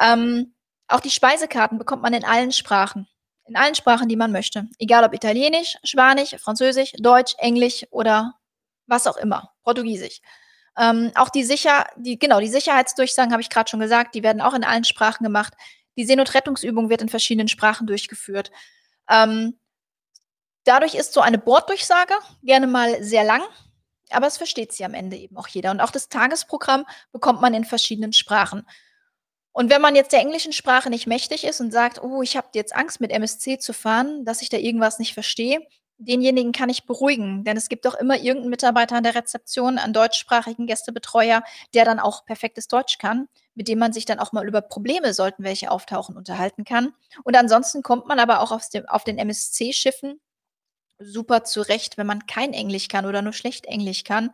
Ähm, auch die Speisekarten bekommt man in allen Sprachen. In allen Sprachen, die man möchte. Egal ob Italienisch, Spanisch, Französisch, Deutsch, Englisch oder was auch immer. Portugiesisch. Ähm, auch die Sicher, die, genau, die Sicherheitsdurchsagen habe ich gerade schon gesagt, die werden auch in allen Sprachen gemacht. Die Seenotrettungsübung wird in verschiedenen Sprachen durchgeführt. Ähm, dadurch ist so eine Borddurchsage gerne mal sehr lang, aber es versteht sie am Ende eben auch jeder. Und auch das Tagesprogramm bekommt man in verschiedenen Sprachen. Und wenn man jetzt der englischen Sprache nicht mächtig ist und sagt: „Oh, ich habe jetzt Angst, mit MSC zu fahren, dass ich da irgendwas nicht verstehe“, denjenigen kann ich beruhigen, denn es gibt doch immer irgendeinen Mitarbeiter an der Rezeption, einen deutschsprachigen Gästebetreuer, der dann auch perfektes Deutsch kann, mit dem man sich dann auch mal über Probleme, sollten welche auftauchen, unterhalten kann. Und ansonsten kommt man aber auch dem auf den MSC-Schiffen super zurecht, wenn man kein Englisch kann oder nur schlecht Englisch kann.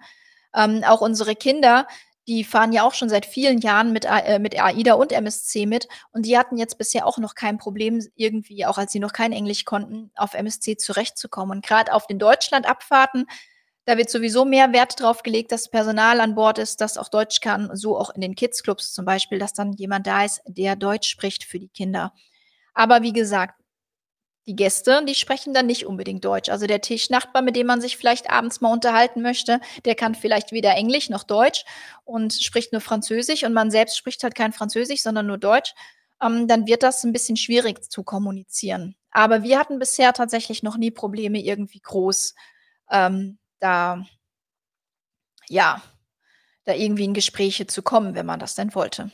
Ähm, auch unsere Kinder die fahren ja auch schon seit vielen Jahren mit, äh, mit AIDA und MSC mit und die hatten jetzt bisher auch noch kein Problem, irgendwie, auch als sie noch kein Englisch konnten, auf MSC zurechtzukommen. Und gerade auf den Deutschlandabfahrten, Da wird sowieso mehr Wert drauf gelegt, dass Personal an Bord ist, das auch Deutsch kann, so auch in den Kids-Clubs zum Beispiel, dass dann jemand da ist, der Deutsch spricht für die Kinder. Aber wie gesagt, die Gäste, die sprechen dann nicht unbedingt Deutsch. Also der Tischnachbar, mit dem man sich vielleicht abends mal unterhalten möchte, der kann vielleicht weder Englisch noch Deutsch und spricht nur Französisch und man selbst spricht halt kein Französisch, sondern nur Deutsch. Ähm, dann wird das ein bisschen schwierig zu kommunizieren. Aber wir hatten bisher tatsächlich noch nie Probleme irgendwie groß ähm, da, ja, da irgendwie in Gespräche zu kommen, wenn man das denn wollte.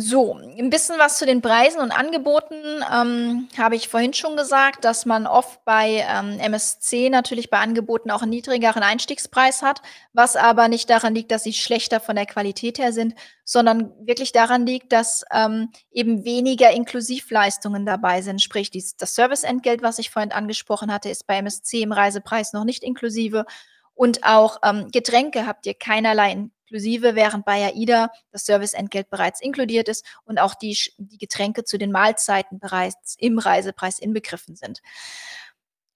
So, ein bisschen was zu den Preisen und Angeboten, ähm, habe ich vorhin schon gesagt, dass man oft bei, ähm, MSC natürlich bei Angeboten auch 'n niedrigeren Einstiegspreis hat, was aber nicht daran liegt, dass sie schlechter von der Qualität her sind, sondern wirklich daran liegt, dass, ähm, eben weniger Inklusivleistungen dabei sind. Sprich, dies das Serviceentgelt, was ich vorhin angesprochen hatte, ist bei MSC im Reisepreis noch nicht inklusive und auch, ähm, Getränke habt ihr keinerlei inklusive, während bei AIDA das Serviceentgelt bereits inkludiert ist und auch die, die Getränke zu den Mahlzeiten bereits im Reisepreis inbegriffen sind.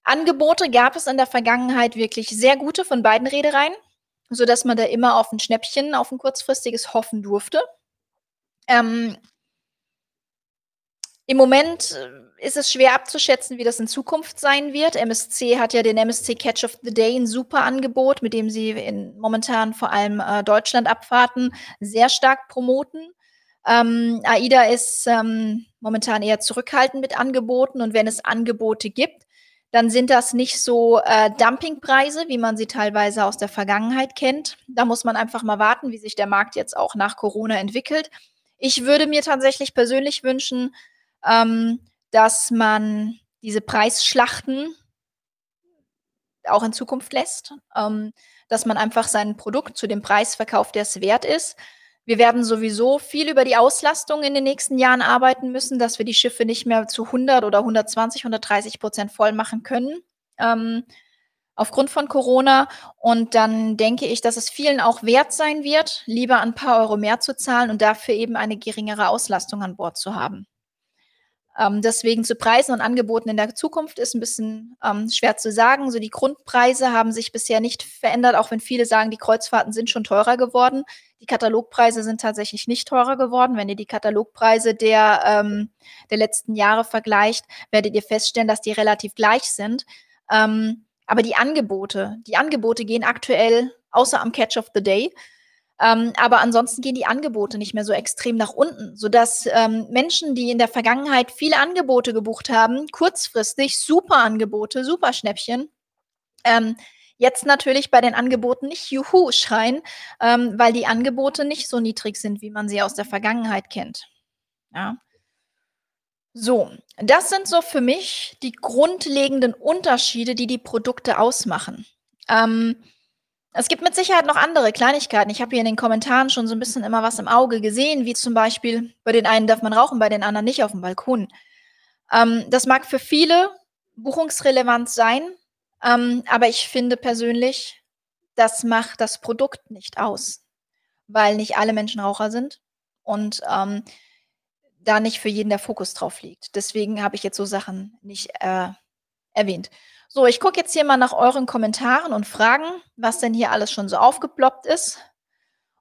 Angebote gab es in der Vergangenheit wirklich sehr gute von beiden Reedereien, sodass man da immer auf ein Schnäppchen, auf ein kurzfristiges hoffen durfte. Ähm, Im Moment äh, ist es schwer abzuschätzen, wie das in Zukunft sein wird. MSC hat ja den MSC Catch of the Day ein super Angebot, mit dem sie in momentan vor allem äh, Deutschlandabfahrten sehr stark promoten. Ähm, AIDA ist ähm, momentan eher zurückhaltend mit Angeboten und wenn es Angebote gibt, dann sind das nicht so äh, Dumpingpreise, wie man sie teilweise aus der Vergangenheit kennt. Da muss man einfach mal warten, wie sich der Markt jetzt auch nach Corona entwickelt. Ich würde mir tatsächlich persönlich wünschen, ähm, dass man diese Preisschlachten auch in Zukunft lässt, ähm, dass man einfach sein Produkt zu dem Preis verkauft, der es wert ist. Wir werden sowieso viel über die Auslastung in den nächsten Jahren arbeiten müssen, dass wir die Schiffe nicht mehr zu 100 oder 120, 130 Prozent voll machen können. Ähm, aufgrund von Corona. Und dann denke ich, dass es vielen auch wert sein wird, lieber ein paar Euro mehr zu zahlen und dafür eben eine geringere Auslastung an Bord zu haben. Ähm, deswegen zu Preisen und Angeboten in der Zukunft ist ein bisschen ähm, schwer zu sagen. So die Grundpreise haben sich bisher nicht verändert, auch wenn viele sagen, die Kreuzfahrten sind schon teurer geworden. Die Katalogpreise sind tatsächlich nicht teurer geworden. Wenn ihr die Katalogpreise der, ähm, der letzten Jahre vergleicht, werdet ihr feststellen, dass die relativ gleich sind. Ähm, aber die Angebote, die Angebote gehen aktuell, außer am Catch of the Day, ähm, aber ansonsten gehen die Angebote nicht mehr so extrem nach unten, sodass ähm, Menschen, die in der Vergangenheit viele Angebote gebucht haben, kurzfristig super Angebote, super Schnäppchen, ähm, jetzt natürlich bei den Angeboten nicht Juhu schreien, ähm, weil die Angebote nicht so niedrig sind, wie man sie aus der Vergangenheit kennt. Ja. So, das sind so für mich die grundlegenden Unterschiede, die die Produkte ausmachen. Ähm, es gibt mit Sicherheit noch andere Kleinigkeiten. Ich habe hier in den Kommentaren schon so ein bisschen immer was im Auge gesehen, wie zum Beispiel, bei den einen darf man rauchen, bei den anderen nicht auf dem Balkon. Ähm, das mag für viele buchungsrelevant sein, ähm, aber ich finde persönlich, das macht das Produkt nicht aus, weil nicht alle Menschen Raucher sind und ähm, da nicht für jeden der Fokus drauf liegt. Deswegen habe ich jetzt so Sachen nicht äh, erwähnt. So, ich gucke jetzt hier mal nach euren Kommentaren und Fragen, was denn hier alles schon so aufgeploppt ist.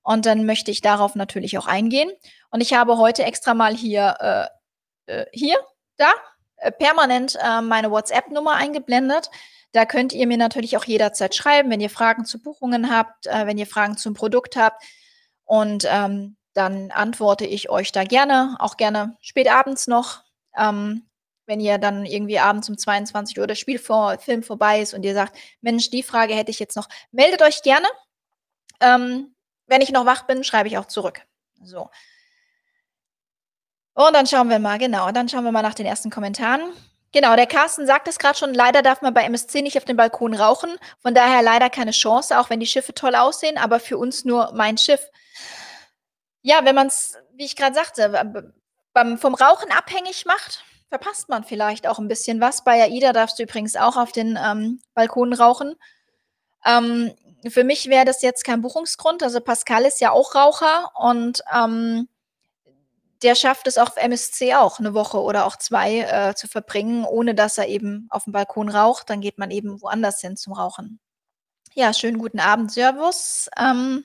Und dann möchte ich darauf natürlich auch eingehen. Und ich habe heute extra mal hier, äh, äh, hier, da, äh, permanent äh, meine WhatsApp-Nummer eingeblendet. Da könnt ihr mir natürlich auch jederzeit schreiben, wenn ihr Fragen zu Buchungen habt, äh, wenn ihr Fragen zum Produkt habt. Und ähm, dann antworte ich euch da gerne, auch gerne spät abends noch. Ähm, wenn ihr dann irgendwie abends um 22 Uhr das Spiel vor, Film vorbei ist und ihr sagt, Mensch, die Frage hätte ich jetzt noch, meldet euch gerne. Ähm, wenn ich noch wach bin, schreibe ich auch zurück. So. Und dann schauen wir mal, genau, dann schauen wir mal nach den ersten Kommentaren. Genau, der Carsten sagt es gerade schon, leider darf man bei MSC nicht auf dem Balkon rauchen. Von daher leider keine Chance, auch wenn die Schiffe toll aussehen, aber für uns nur mein Schiff. Ja, wenn man es, wie ich gerade sagte, beim, vom Rauchen abhängig macht, verpasst man vielleicht auch ein bisschen was. Bei AIDA darfst du übrigens auch auf den ähm, Balkonen rauchen. Ähm, für mich wäre das jetzt kein Buchungsgrund. Also Pascal ist ja auch Raucher und ähm, der schafft es auf MSC auch 'ne Woche oder auch 2, äh, zu verbringen, ohne dass er eben auf'm Balkon raucht. Dann geht man eben woanders hin zum Rauchen. Ja, schönen guten Abend, servus. Ähm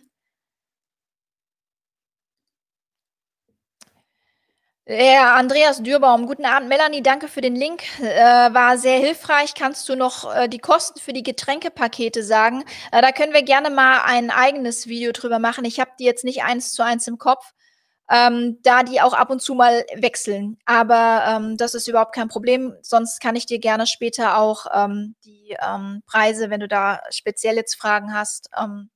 Ja, Andreas Dürbaum, guten Abend. Melanie, danke für den Link, äh, war sehr hilfreich. Kannst du noch, äh, die Kosten für die Getränkepakete sagen? Äh, da können wir gerne mal ein eigenes Video drüber machen. Ich habe die jetzt nicht 1 zu 1 im Kopf, ähm, da die auch ab und zu mal wechseln. Aber, ähm, das ist überhaupt kein Problem. Sonst kann ich dir gerne später auch, ähm, die, ähm, Preise, wenn du da speziell jetzt Fragen hast, ähm,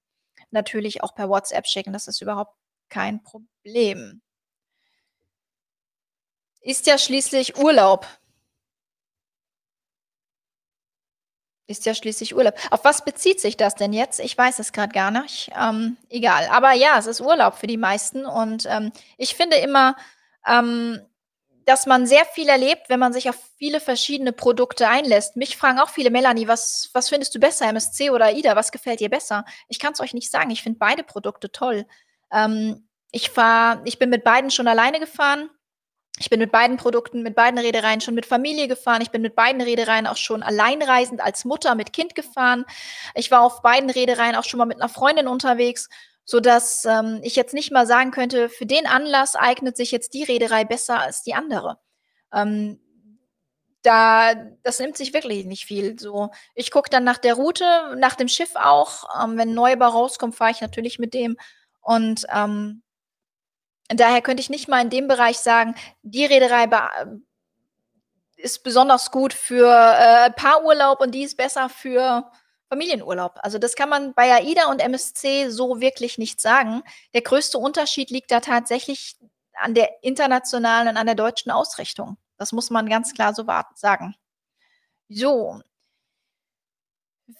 natürlich auch per WhatsApp schicken. Das ist überhaupt kein Problem. Ist ja schließlich Urlaub. Ist ja schließlich Urlaub. Auf was bezieht sich das denn jetzt? Ich weiß es grad gar nicht. Ähm, egal. Aber ja, es ist Urlaub für die meisten und, ähm, ich finde immer, ähm, dass man sehr viel erlebt, wenn man sich auf viele verschiedene Produkte einlässt. Mich fragen auch viele: „Melanie, was was findest du besser, MSC oder AIDA? Was gefällt dir besser?“ Ich kann's euch nicht sagen. Ich finde beide Produkte toll. Ähm, ich fahre ich bin mit beiden schon alleine gefahren. Ich bin mit beiden Produkten, mit beiden Reedereien schon mit Familie gefahren. Ich bin mit beiden Reedereien auch schon alleinreisend als Mutter mit Kind gefahren. Ich war auf beiden Reedereien auch schon mal mit 'ner Freundin unterwegs, sodass, ähm, ich jetzt nicht mal sagen könnte, für den Anlass eignet sich jetzt die Reederei besser als die andere. Ähm, da das nimmt sich wirklich nicht viel so. Ich gucke dann nach der Route, nach dem Schiff auch. Ähm, wenn 'n Neubau rauskommt, fahre ich natürlich mit dem und, ähm daher könnte ich nicht mal in dem Bereich sagen, die Reederei ist besonders gut für, äh, Paarurlaub und die ist besser für Familienurlaub. Also, das kann man bei AIDA und MSC so wirklich nicht sagen. Der größte Unterschied liegt da tatsächlich an der internationalen und an der deutschen Ausrichtung. Das muss man ganz klar so sagen. So.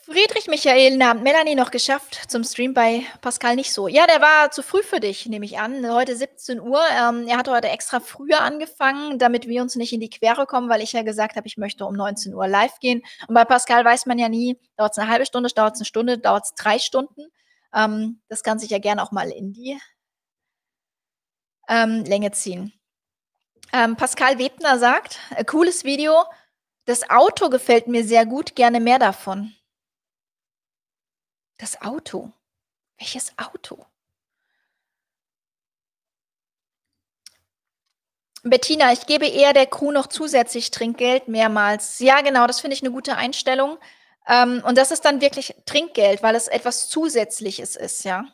Friedrich Michael, na, Melanie noch geschafft zum Stream, bei Pascal nicht so. Ja, der war zu früh für dich, nehme ich an. Heute 17:00. Ähm, er hat heute extra früher angefangen, damit wir uns nicht in die Quere kommen, weil ich ja gesagt habe, ich möchte um 19:00 live gehen. Und bei Pascal weiß man ja nie, dauert's 'ne 1/2 Stunde, dauert's 'ne Stunde, dauert's 3 Stunden. Ähm, das kann sich ja gerne auch mal in die ähm, Länge ziehen. Ähm, Pascal Webner sagt: „Äh, cooles Video. Das Auto gefällt mir sehr gut, gerne mehr davon.“ Das Auto. Welches Auto? Bettina, ich gebe eher der Crew noch zusätzlich Trinkgeld mehrmals. Ja, genau, das finde ich 'ne gute Einstellung. Ähm, und das ist dann wirklich Trinkgeld, weil es etwas Zusätzliches ist, ja.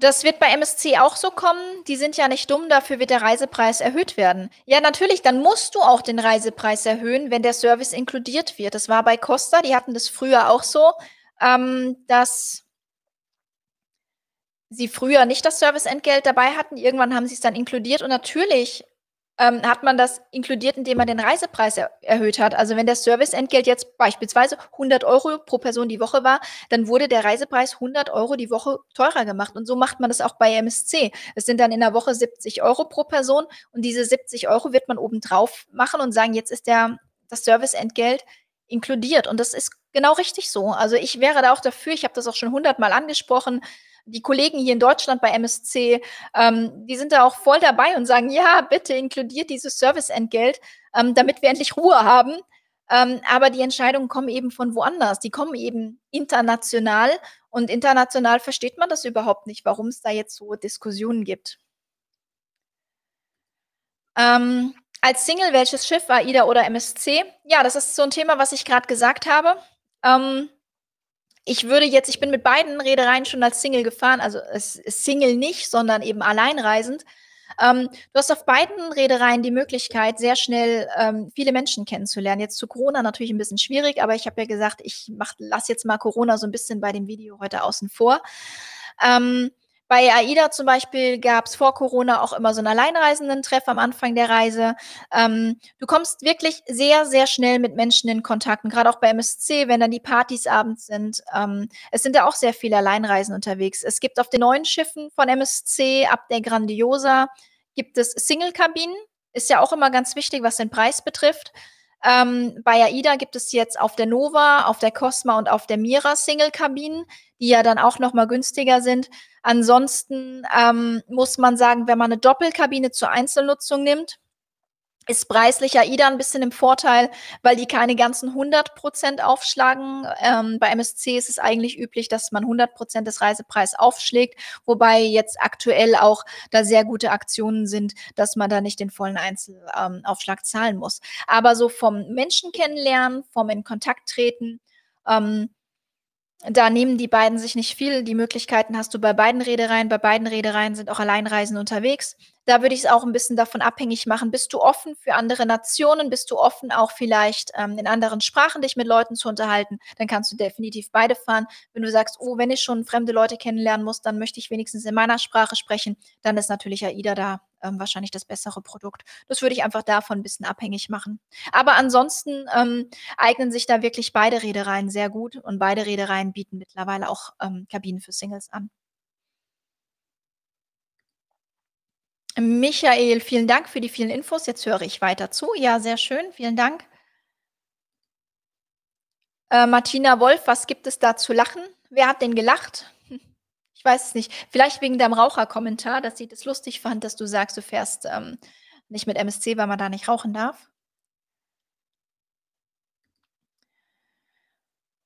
Das wird bei MSC auch so kommen. Die sind ja nicht dumm, dafür wird der Reisepreis erhöht werden. Ja, natürlich, dann musst du auch den Reisepreis erhöhen, wenn der Service inkludiert wird. Das war bei Costa, die hatten das früher auch so, ähm, dass sie früher nicht das Serviceentgelt dabei hatten. Irgendwann haben sie's dann inkludiert und natürlich, ähm, hat man das inkludiert, indem man den Reisepreis er erhöht hat. Also, wenn das Serviceentgelt jetzt beispielsweise 100 € pro Person die Woche war, dann wurde der Reisepreis 100 € die Woche teurer gemacht und so macht man das auch bei MSC. Es sind dann in der Woche 70 € pro Person und diese 70 € wird man obendrauf machen und sagen: „Jetzt ist der das Serviceentgelt inkludiert.“ Und das ist genau richtig so. Also, ich wäre da auch dafür. Ich habe das auch schon hundertmal angesprochen. Die Kollegen hier in Deutschland bei MSC, ähm, die sind da auch voll dabei und sagen: „Ja, bitte inkludiert dieses Serviceentgelt, ähm, damit wir endlich Ruhe haben.“ Ähm, aber die Entscheidungen kommen eben von woanders. Die kommen eben international und international versteht man das überhaupt nicht, warum's da jetzt so Diskussionen gibt. Ähm, als Single welches Schiff, AIDA oder MSC? Ja, das ist so 'n Thema, was ich grad gesagt habe. Ähm, ich würde jetzt ich bin mit beiden Reedereien schon als Single gefahren, also, Single nicht, sondern eben alleinreisend. Ähm, du hast auf beiden Reedereien die Möglichkeit, sehr schnell, ähm, viele Menschen kennenzulernen. Jetzt zu Corona natürlich 'n bisschen schwierig, aber ich habe ja gesagt, ich lasse jetzt mal Corona so 'n bisschen bei dem Video heute außen vor. Ähm, bei AIDA zum Beispiel gab's vor Corona auch immer so 'n Alleinreisenden-Treff am Anfang der Reise. Ähm, du kommst wirklich sehr, sehr schnell mit Menschen in Kontakt und grad auch bei MSC, wenn dann die Partys abends sind. Ähm, es sind da auch sehr viele Alleinreisende unterwegs. Es gibt auf den neuen Schiffen von MSC, ab der Grandiosa, gibt es Single-Kabinen. Ist ja auch immer ganz wichtig, was den Preis betrifft. Ähm, bei AIDA gibt es jetzt auf der Nova, auf der Cosma und auf der Mira Single-Kabinen, die ja dann auch noch mal günstiger sind. Ansonsten, ähm, muss man sagen, wenn man 'ne Doppelkabine zur Einzelnutzung nimmt, ist preislich AIDA 'n bisschen im Vorteil, weil die keine ganzen 100 % aufschlagen. Ähm, bei MSC ist es eigentlich üblich, dass man 100 % des Reisepreises aufschlägt, wobei jetzt aktuell auch da sehr gute Aktionen sind, dass man da nicht den vollen Einzel ähm, zahlen muss. Aber so vom Menschen kennenlernen, vom in Kontakt treten, ähm, da nehmen die beiden sich nicht viel. Die Möglichkeiten hast du bei beiden Reedereien. Bei beiden Reedereien sind auch Alleinreisende unterwegs. Da würde ich's auch 'n bisschen davon abhängig machen, bist du offen für andere Nationen? Bist du offen, auch vielleicht, ähm, in anderen Sprachen dich mit Leuten zu unterhalten? Dann kannst du definitiv beide fahren. Wenn du sagst: „Oh, wenn ich schon fremde Leute kennenlernen muss, dann möchte ich wenigstens in meiner Sprache sprechen“, dann ist natürlich AIDA da, ähm, wahrscheinlich das bessere Produkt. Das würde ich einfach davon 'n bisschen abhängig machen. Aber ansonsten, ähm, eignen sich da wirklich beide Reedereien sehr gut und beide Reedereien bieten mittlerweile auch, ähm, Kabinen für Singles an. Michael, vielen Dank für die vielen Infos. Jetzt höre ich weiter zu. Ja, sehr schön, vielen Dank. Äh, Martina Wolf: „Was gibt es da zu lachen?“ Wer hat denn gelacht? Ich weiß es nicht. Vielleicht wegen deinem Raucherkommentar, dass sie das lustig fand, dass du sagst, du fährst, ähm, nicht mit MSC, weil man da nicht rauchen darf.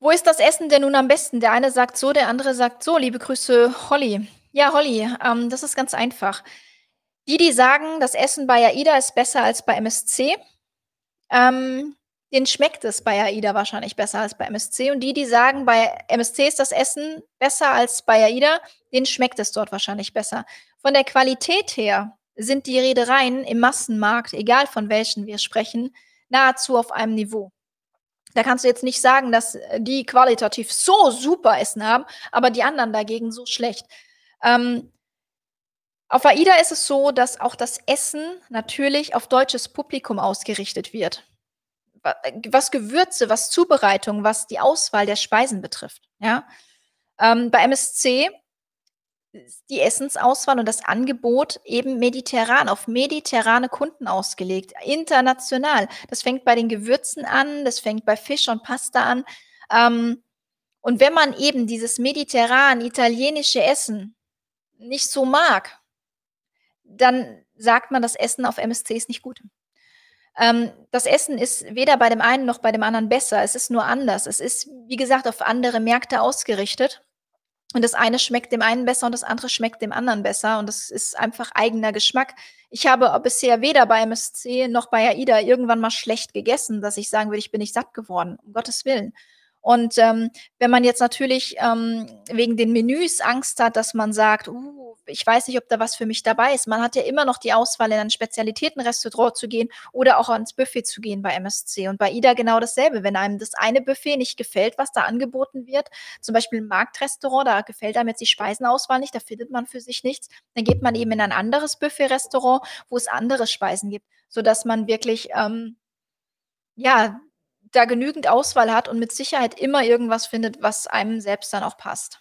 Wo ist das Essen denn nun am besten? Der eine sagt so, der andere sagt so. Liebe Grüße, Holly. Ja, Holly, ähm, das ist ganz einfach. Die, die sagen, das Essen bei AIDA ist besser als bei MSC, ähm, denen schmeckt es bei AIDA wahrscheinlich besser als bei MSC. Und die, die sagen, bei MSC ist das Essen besser als bei AIDA, denen schmeckt es dort wahrscheinlich besser. Von der Qualität her sind die Reedereien im Massenmarkt, egal von welchen wir sprechen, nahezu auf einem Niveau. Da kannst du jetzt nicht sagen, dass, die qualitativ so super Essen haben, aber die anderen dagegen so schlecht. Ähm auf AIDA ist es so, dass auch das Essen natürlich auf deutsches Publikum ausgerichtet wird. Wa was Gewürze, was Zubereitung, was die Auswahl der Speisen betrifft, ja? Ähm, bei MSC ist die Essensauswahl und das Angebot eben mediterran, auf mediterrane Kunden ausgelegt, international. Das fängt bei den Gewürzen an, das fängt bei Fisch und Pasta an. Ähm, und wenn man eben dieses mediterran italienische Essen nicht so mag dann sagt man, das Essen auf MSC ist nicht gut. Ähm, das Essen ist weder bei dem einen noch bei dem anderen besser. Es ist nur anders. Es ist, wie gesagt, auf andere Märkte ausgerichtet. Und das eine schmeckt dem einen besser und das andere schmeckt dem anderen besser. Und das ist einfach eigener Geschmack. Ich habe bisher weder bei MSC noch bei AIDA irgendwann mal schlecht gegessen, dass ich sagen würde, ich bin nicht satt geworden, um Gottes Willen. Und, ähm, wenn man jetzt natürlich, ähm, wegen den Menüs Angst hat, dass man sagt: „Uh, ich weiß nicht, ob da was für mich dabei ist.“ Man hat ja immer noch die Auswahl, in ein Spezialitätenrestaurant zu gehen oder auch ans Buffet zu gehen bei MSC. Und bei AIDA genau dasselbe. Wenn einem das eine Buffet nicht gefällt, was da angeboten wird, zum Beispiel 'n Marktrestaurant, da gefällt einem jetzt die Speisenauswahl nicht, da findet man für sich nichts, dann geht man eben in ein anderes Buffet-Restaurant, wo es andere Speisen gibt, sodass man wirklich, ähm, ja, da genügend Auswahl hat und mit Sicherheit immer irgendwas findet, was einem selbst dann auch passt.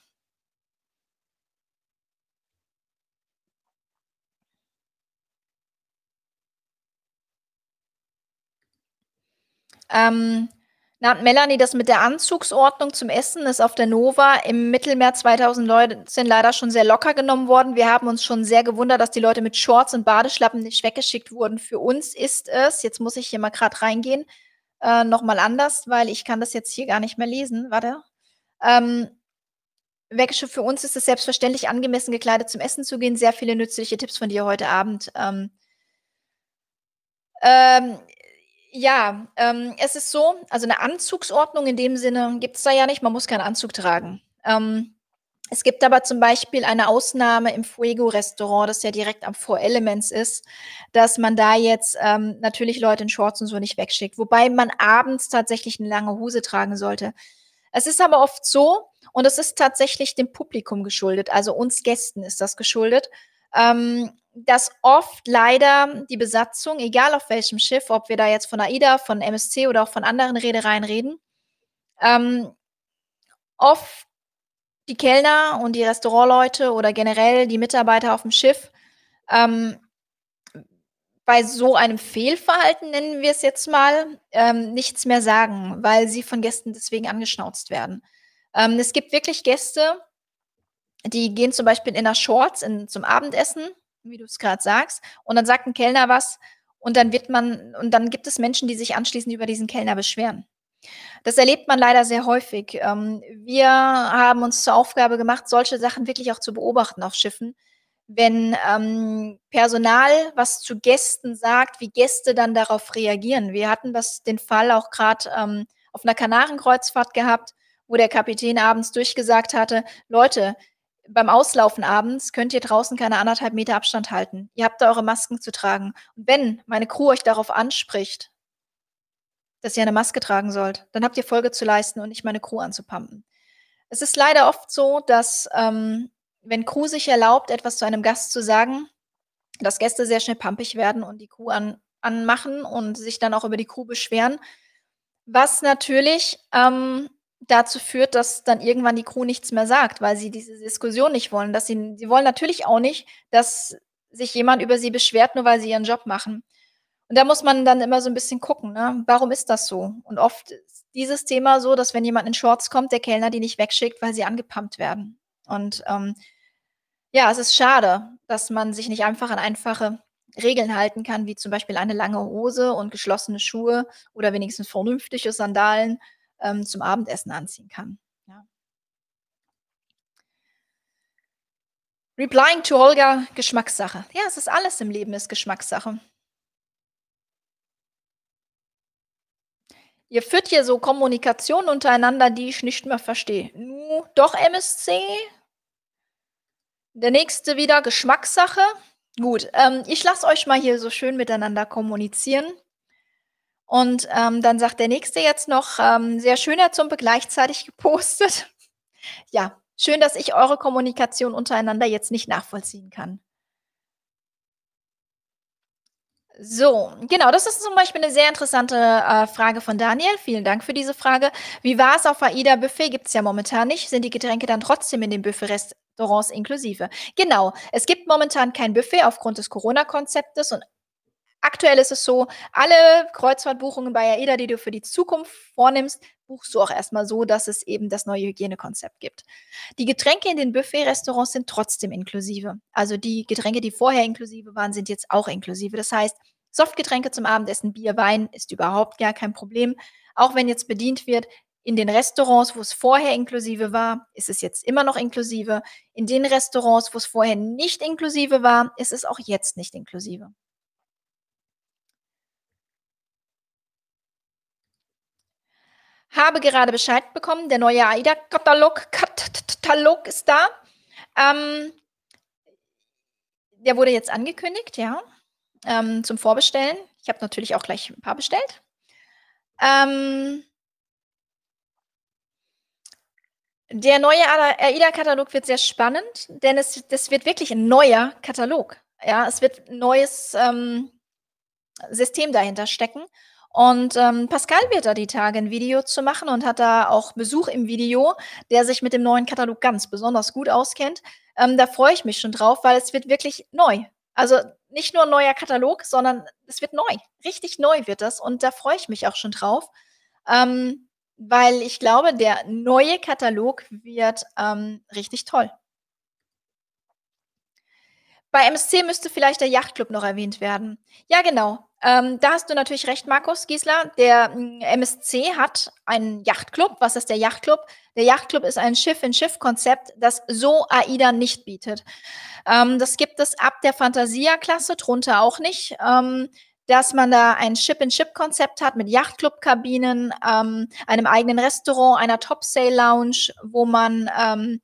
Ähm, na, Melanie, das mit der Anzugsordnung zum Essen ist auf der Nova im Mittelmeer 2019 leider schon sehr locker genommen worden. Wir haben uns schon sehr gewundert, dass die Leute mit Shorts und Badeschlappen nicht weggeschickt wurden. Für uns ist es jetzt muss ich hier mal grad reingehen, äh, noch mal anders, weil ich kann das jetzt hier gar nicht mehr lesen. Warte. Ähm, weggeschickt für uns ist es selbstverständlich, angemessen gekleidet zum Essen zu gehen. Sehr viele nützliche Tipps von dir heute Abend. Ähm ähm, ja, ähm, es ist so also 'ne Anzugsordnung in dem Sinne gibt's da ja nicht, man muss keinen Anzug tragen. Ähm, es gibt aber zum Beispiel eine Ausnahme im Fuego-Restaurant, das ja direkt am Four Elements ist, dass man da jetzt, ähm, natürlich Leute in Shorts und so nicht wegschickt, wobei man abends tatsächlich 'ne lange Hose tragen sollte. Es ist aber oft so und es ist tatsächlich dem Publikum geschuldet, also uns Gästen ist das geschuldet, ähm, dass oft leider die Besatzung, egal auf welchem Schiff, ob wir da jetzt von AIDA, von MSC oder auch von anderen Reedereien reden, ähm, oft die Kellner und die Restaurantleute oder generell die Mitarbeiter auf'm Schiff, ähm bei so einem Fehlverhalten, nennen wir es jetzt mal, ähm, nichts mehr sagen, weil sie von Gästen deswegen angeschnauzt werden. Ähm, es gibt wirklich Gäste, die gehen zum Beispiel in der Shorts in zum Abendessen, wie du's grad sagst, und dann sagt 'n Kellner was und dann wird man und dann gibt es Menschen, die sich anschließend über diesen Kellner beschweren. Das erlebt man leider sehr häufig. Ähm, wir haben uns zur Aufgabe gemacht, solche Sachen wirklich auch zu beobachten auf Schiffen. Wenn, ähm, Personal was zu Gästen sagt, wie Gäste dann darauf reagieren. Wir hatten das den Fall auch grad, ähm, auf 'ner Kanarenkreuzfahrt gehabt, wo der Kapitän abends durchgesagt hatte: „Leute, beim Auslaufen abends könnt ihr draußen keine 1 1/2 Meter Abstand halten. Ihr habt da eure Masken zu tragen. Und wenn meine Crew euch darauf anspricht, dass ihr 'ne Maske tragen sollt, dann habt ihr Folge zu leisten und nicht meine Crew anzupumpen.“ Es ist leider oft so, dass, ähm, wenn Crew sich erlaubt, etwas zu einem Gast zu sagen, dass Gäste sehr schnell pampig werden und die Crew an anmachen und sich dann auch über die Crew beschweren, was natürlich, ähm, dazu führt, dass dann irgendwann die Crew nichts mehr sagt, weil sie diese Diskussion nicht wollen, dass sie sie wollen natürlich auch nicht, dass sich jemand über sie beschwert, nur weil sie ihren Job machen. Und da muss man dann immer so 'n bisschen gucken, ne? Warum ist das so? Und oft ist dieses Thema so, dass wenn jemand in Shorts kommt, der Kellner die nicht wegschickt, weil sie angepumpt werden. Und, ähm, ja, es ist schade, dass man sich nicht einfach an einfache Regeln halten kann, wie zum Beispiel eine lange Hose und geschlossene Schuhe oder wenigstens vernünftige Sandalen, ähm, zum Abendessen anziehen kann, ja. Replying to Olga, Geschmackssache. Ja, es ist alles im Leben ist Geschmackssache. Ihr führt hier so Kommunikation untereinander, die ich nicht mehr verstehe. „Nu, doch MSC?“ Der nächste wieder Geschmackssache. Gut, ähm, ich lasse euch mal hier so schön miteinander kommunizieren. Und, ähm, dann sagt der Nächste jetzt noch, ähm: „Sehr schön, Herr Zumpe“, gleichzeitig gepostet. Ja, schön, dass ich eure Kommunikation untereinander jetzt nicht nachvollziehen kann. So, genau, das ist zum Beispiel 'ne sehr interessante, äh, Frage von Daniel. Vielen Dank für diese Frage. Wie war's auf AIDA Buffet? Gibt's ja momentan nicht. Sind die Getränke dann trotzdem in den Buffet-Restaurants inklusive? Genau, es gibt momentan kein Buffet aufgrund des Corona-Konzeptes und aktuell ist es so, alle Kreuzfahrtbuchungen bei AIDA, die du für die Zukunft vornimmst, buchst du auch erst mal so, dass es eben das neue Hygienekonzept gibt. Die Getränke in den Buffet-Restaurants sind trotzdem inklusive. Also, die Getränke, die vorher inklusive waren, sind jetzt auch inklusive. Das heißt, Softgetränke zum Abendessen, Bier, Wein ist überhaupt gar kein Problem. Auch wenn jetzt bedient wird in den Restaurants, wo's vorher inklusive war, ist es jetzt immer noch inklusive. In den Restaurants, wo's vorher nicht inklusive war, ist es auch jetzt nicht inklusive. Habe gerade Bescheid bekommen, der neue AIDA-Katalog Kat t t Talog ist da. Ähm der wurde jetzt angekündigt, ja, ähm, zum Vorbestellen. Ich habe natürlich auch gleich 'n paar bestellt. Ähm der neue AIDA-Katalog wird sehr spannend, denn es das wird wirklich 'n neuer Katalog. Ja, es wird 'n neues, ähm, System dahinter stecken. Und, ähm, Pascal wird da die Tage 'n Video zu machen und hat da auch Besuch im Video, der sich mit dem neuen Katalog ganz besonders gut auskennt. Ähm, da freue ich mich schon drauf, weil es wird wirklich neu. Also, nicht nur 'n neuer Katalog, sondern es wird neu. Richtig neu wird das und da freue ich mich auch schon drauf, ähm, weil ich glaube, der neue Katalog wird, ähm, richtig toll. Bei MSC müsste vielleicht der Yachtclub noch erwähnt werden. Ja, genau. Ähm, da hast du natürlich recht, Markus Gießler. Der, MSC hat einen Yachtclub. Was ist der Yachtclub? Der Yachtclub ist ein Schiff-in-Schiff-Konzept, das so AIDA nicht bietet. Ähm, das gibt es ab der Fantasia-Klasse, drunter auch nicht, ähm, dass man da ein Ship-in-Ship-Konzept hat mit Yachtclub-Kabinen, ähm, einem eigenen Restaurant, einer Topsail-Lounge, wo man, ähm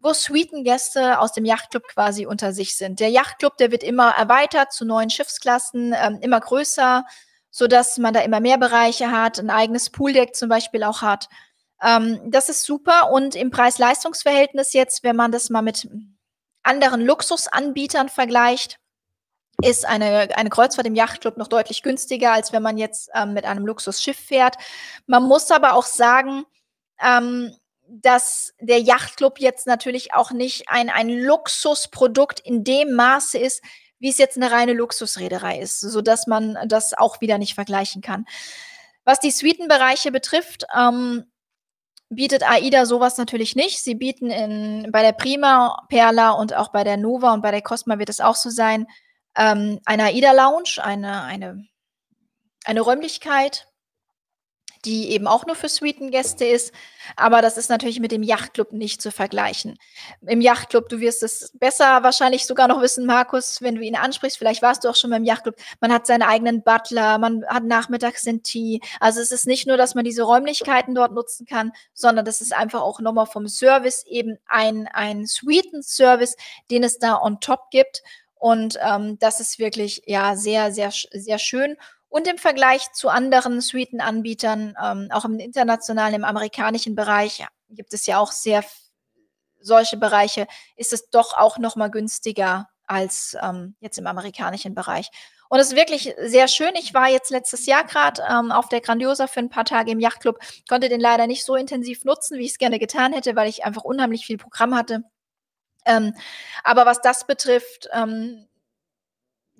wo Suitengäste aus dem Yachtclub quasi unter sich sind. Der Yachtclub, der wird immer erweitert zu neuen Schiffsklassen, ähm, immer größer, sodass man da immer mehr Bereiche hat, 'n eigenes Pooldeck zum Beispiel auch hat. Ähm, das ist super und im Preis-Leistungs-Verhältnis jetzt, wenn man das mal mit anderen Luxusanbietern vergleicht, ist eine eine Kreuzfahrt im Yachtclub noch deutlich günstiger, als wenn man jetzt, ähm, mit einem Luxusschiff fährt. Man muss aber auch sagen, ähm, dass der Yachtclub jetzt natürlich auch nicht ein ein Luxusprodukt in dem Maße ist, wie es jetzt 'ne reine Luxusreederei ist, sodass man das auch wieder nicht vergleichen kann. Was die Suitenbereiche betrifft, ähm, bietet AIDA so was natürlich nicht. Sie bieten in bei der Prima, Perla und auch bei der Nova und bei der Cosma wird es auch so sein, ähm, eine AIDA-Lounge, eine eine eine Räumlichkeit, die eben auch nur für Suitengäste ist, aber das ist natürlich mit dem Yachtclub nicht zu vergleichen. Im Yachtclub du wirst es besser wahrscheinlich sogar noch wissen, Markus, wenn du ihn ansprichst, vielleicht warst du auch schon mal im Yachtclub. Man hat seine eigenen Butler, man hat nachmittags den Tee. Also, es ist nicht nur, dass man diese Räumlichkeiten dort nutzen kann, sondern das ist einfach auch noch mal vom Service eben ein ein Suitenservice, den es da on top gibt und, ähm, das ist wirklich, ja, sehr, sehr sehr schön. Und im Vergleich zu anderen Suitenanbietern, ähm, auch im internationalen, im amerikanischen Bereich, ja, gibt es ja auch sehr solche Bereiche, ist es doch auch noch mal günstiger als, ähm, jetzt im amerikanischen Bereich. Und es ist wirklich sehr schön. Ich war jetzt letztes Jahr grad, ähm, auf der Grandiosa für 'n paar Tage im Yachtclub, konnte den leider nicht so intensiv nutzen, wie ich's gerne getan hätte, weil ich einfach unheimlich viel Programm hatte. Ähm, aber was das betrifft, ähm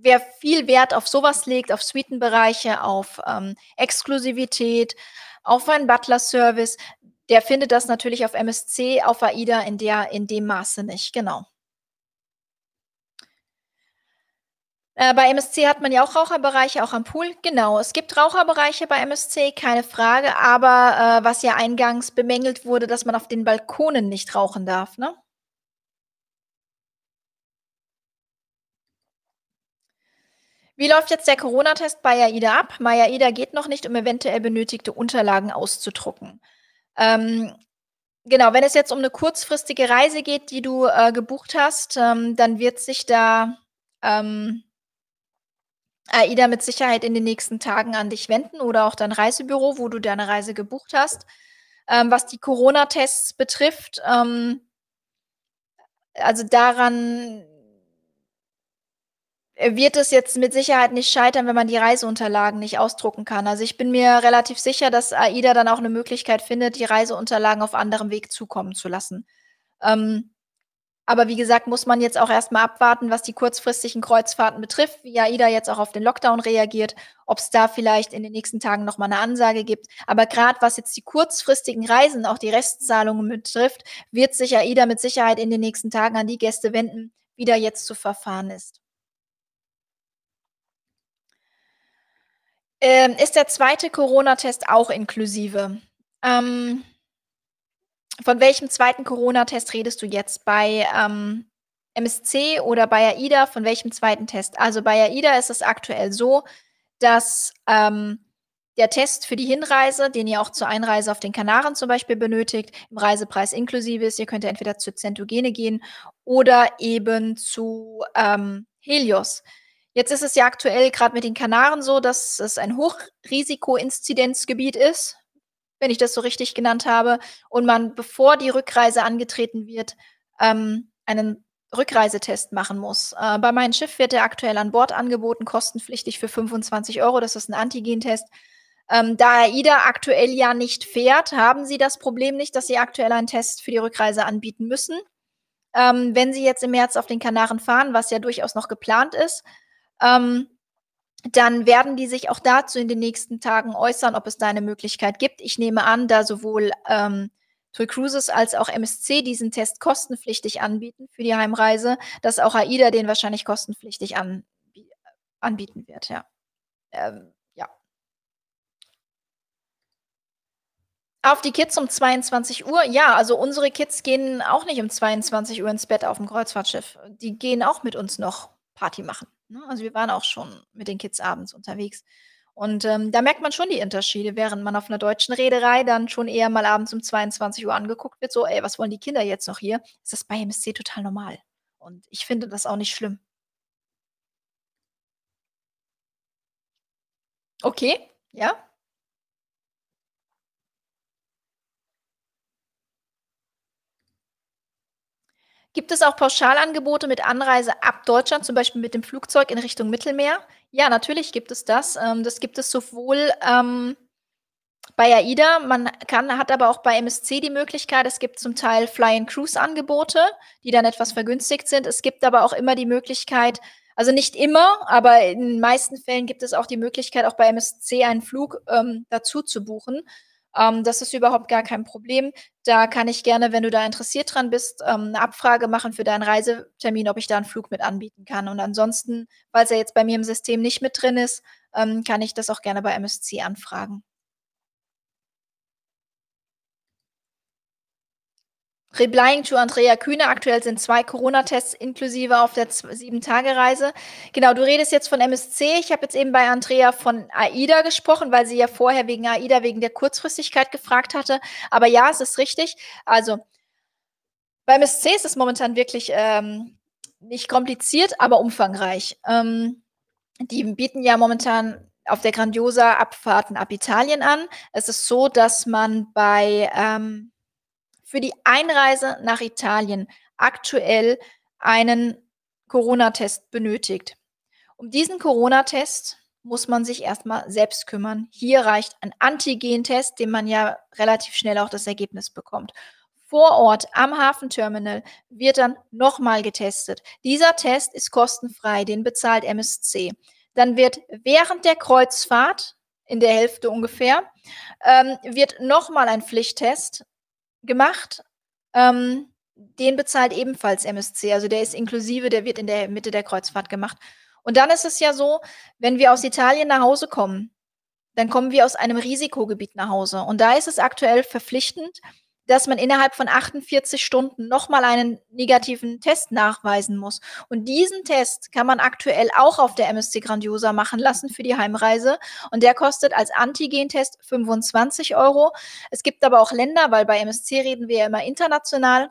wer viel Wert auf so was legt, auf Suitenbereiche, auf, ähm, Exklusivität, auf einen Butlerservice, der findet das natürlich auf MSC, auf AIDA in der in dem Maße nicht, genau. Äh, bei MSC hat man ja auch Raucherbereiche, auch am Pool. Genau, es gibt Raucherbereiche bei MSC, keine Frage, aber, äh, was ja eingangs bemängelt wurde, dass man auf den Balkonen nicht rauchen darf, ne? Wie läuft jetzt der Corona-Test bei AIDA ab? Bei AIDA geht noch nicht, um eventuell benötigte Unterlagen auszudrucken. Ähm, genau, wenn es jetzt um 'ne kurzfristige Reise geht, die du, äh, gebucht hast, ähm, dann wird sich da, ähm AIDA mit Sicherheit in den nächsten Tagen an dich wenden oder auch dein Reisebüro, wo du deine Reise gebucht hast. Ähm, was die Corona-Tests betrifft, ähm also daran wird es jetzt mit Sicherheit nicht scheitern, wenn man die Reiseunterlagen nicht ausdrucken kann. Also, ich bin mir relativ sicher, dass AIDA dann auch 'ne Möglichkeit findet, die Reiseunterlagen auf anderem Weg zukommen zu lassen. Ähm, aber wie gesagt, muss man jetzt auch erst mal abwarten, was die kurzfristigen Kreuzfahrten betrifft, wie AIDA jetzt auch auf den Lockdown reagiert, ob's da vielleicht in den nächsten Tagen noch mal 'ne Ansage gibt. Aber grad was jetzt die kurzfristigen Reisen, auch die Restzahlungen betrifft, wird sich AIDA mit Sicherheit in den nächsten Tagen an die Gäste wenden, wie da jetzt zu verfahren ist. Ähm, ist der 2. Corona-Test auch inklusive? Ähm von welchem 2. Corona-Test redest du jetzt? Bei, ähm, MSC oder bei AIDA? Von welchem 2. Test? Also, bei AIDA ist es aktuell so, dass, ähm, der Test für die Hinreise, den ihr auch zur Einreise auf den Kanaren zum Beispiel benötigt, im Reisepreis inklusive ist. Ihr könnt entweder zur Centogene gehen oder eben zu, ähm, Helios. Jetzt ist es ja aktuell grad mit den Kanaren so, dass es ein Hochrisiko-Inzidenzgebiet ist, wenn ich das so richtig genannt habe, und man, bevor die Rückreise angetreten wird, ähm, einen Rückreisetest machen muss. Äh, bei meinem Schiff wird der aktuell an Bord angeboten, kostenpflichtig für 25 €. Das ist 'n Antigentest. Ähm, da AIDA aktuell ja nicht fährt, haben sie das Problem nicht, dass sie aktuell einen Test für die Rückreise anbieten müssen. Ähm, wenn sie jetzt im März auf den Kanaren fahren, was ja durchaus noch geplant ist, ähm, dann werden die sich auch dazu in den nächsten Tagen äußern, ob es da 'ne Möglichkeit gibt. Ich nehme an, da sowohl, ähm, TUI Cruises als auch MSC diesen Test kostenpflichtig anbieten für die Heimreise, dass auch AIDA den wahrscheinlich kostenpflichtig anbie anbieten wird, ja. Ähm, ja. Auf die Kids um 22:00? Ja, also unsere Kids gehen auch nicht um 22:00 ins Bett auf'm Kreuzfahrtschiff. Die gehen auch mit uns noch Party machen, ne? Also, wir waren auch schon mit den Kids abends unterwegs. Und, ähm, da merkt man schon die Unterschiede, während man auf 'ner deutschen Reederei dann schon eher mal abends um 22:00 angeguckt wird, so: „Ey, was wollen die Kinder jetzt noch hier?“ Ist das bei MSC total normal. Und ich finde das auch nicht schlimm. Okay, ja. Gibt es auch Pauschalangebote mit Anreise ab Deutschland, zum Beispiel mit dem Flugzeug in Richtung Mittelmeer? Ja, natürlich gibt es das. Ähm, das gibt es sowohl, ähm, bei AIDA, man kann hat aber auch bei MSC die Möglichkeit es gibt zum Teil Fly and Cruise Angebote, die dann etwas vergünstigt sind. Es gibt aber auch immer die Möglichkeit Also, nicht immer, aber in den meisten Fällen gibt es auch die Möglichkeit, auch bei MSC einen Flug, ähm, dazu zu buchen. Ähm, das ist überhaupt gar kein Problem. Da kann ich gerne, wenn du da interessiert dran bist, ähm, 'ne Abfrage machen für deinen Reisetermin, ob ich da 'n Flug mit anbieten kann. Und ansonsten, falls er jetzt bei mir im System nicht mit drin ist, ähm, kann ich das auch gerne bei MSC anfragen. Replying to Andrea Kühne. Aktuell sind 2 Corona-Tests inklusive auf der zw 7-Tage-Reise. Genau, du redest jetzt von MSC. Ich habe jetzt eben bei Andrea von AIDA gesprochen, weil sie ja vorher wegen AIDA wegen der Kurzfristigkeit gefragt hatte. Aber ja, es ist richtig. Also, bei MSC ist es momentan wirklich, ähm, nicht kompliziert, aber umfangreich. Ähm, die bieten ja momentan auf der Grandiosa Abfahrten ab Italien an. Es ist so, dass man bei, ähm für die Einreise nach Italien aktuell einen Corona-Test benötigt. Um diesen Corona-Test muss man sich erst mal selbst kümmern. Hier reicht ein Antigentest, den man ja relativ schnell auch das Ergebnis bekommt. Vor Ort am Hafenterminal wird dann noch mal getestet. Dieser Test ist kostenfrei, den bezahlt MSC. Dann wird während der Kreuzfahrt, in der Hälfte ungefähr, ähm, wird noch mal ein Pflichttest gemacht. Ähm, den bezahlt ebenfalls MSC, also der ist inklusive, der wird in der Mitte der Kreuzfahrt gemacht. Und dann ist es ja so, wenn wir aus Italien nach Hause kommen, dann kommen wir aus einem Risikogebiet nach Hause. Und da ist es aktuell verpflichtend, dass man innerhalb von 48 Stunden noch mal einen negativen Test nachweisen muss. Und diesen Test kann man aktuell auch auf der MSC Grandiosa machen lassen für die Heimreise. Und der kostet als Antigentest 25 €. Es gibt aber auch Länder, weil bei MSC reden wir ja immer international.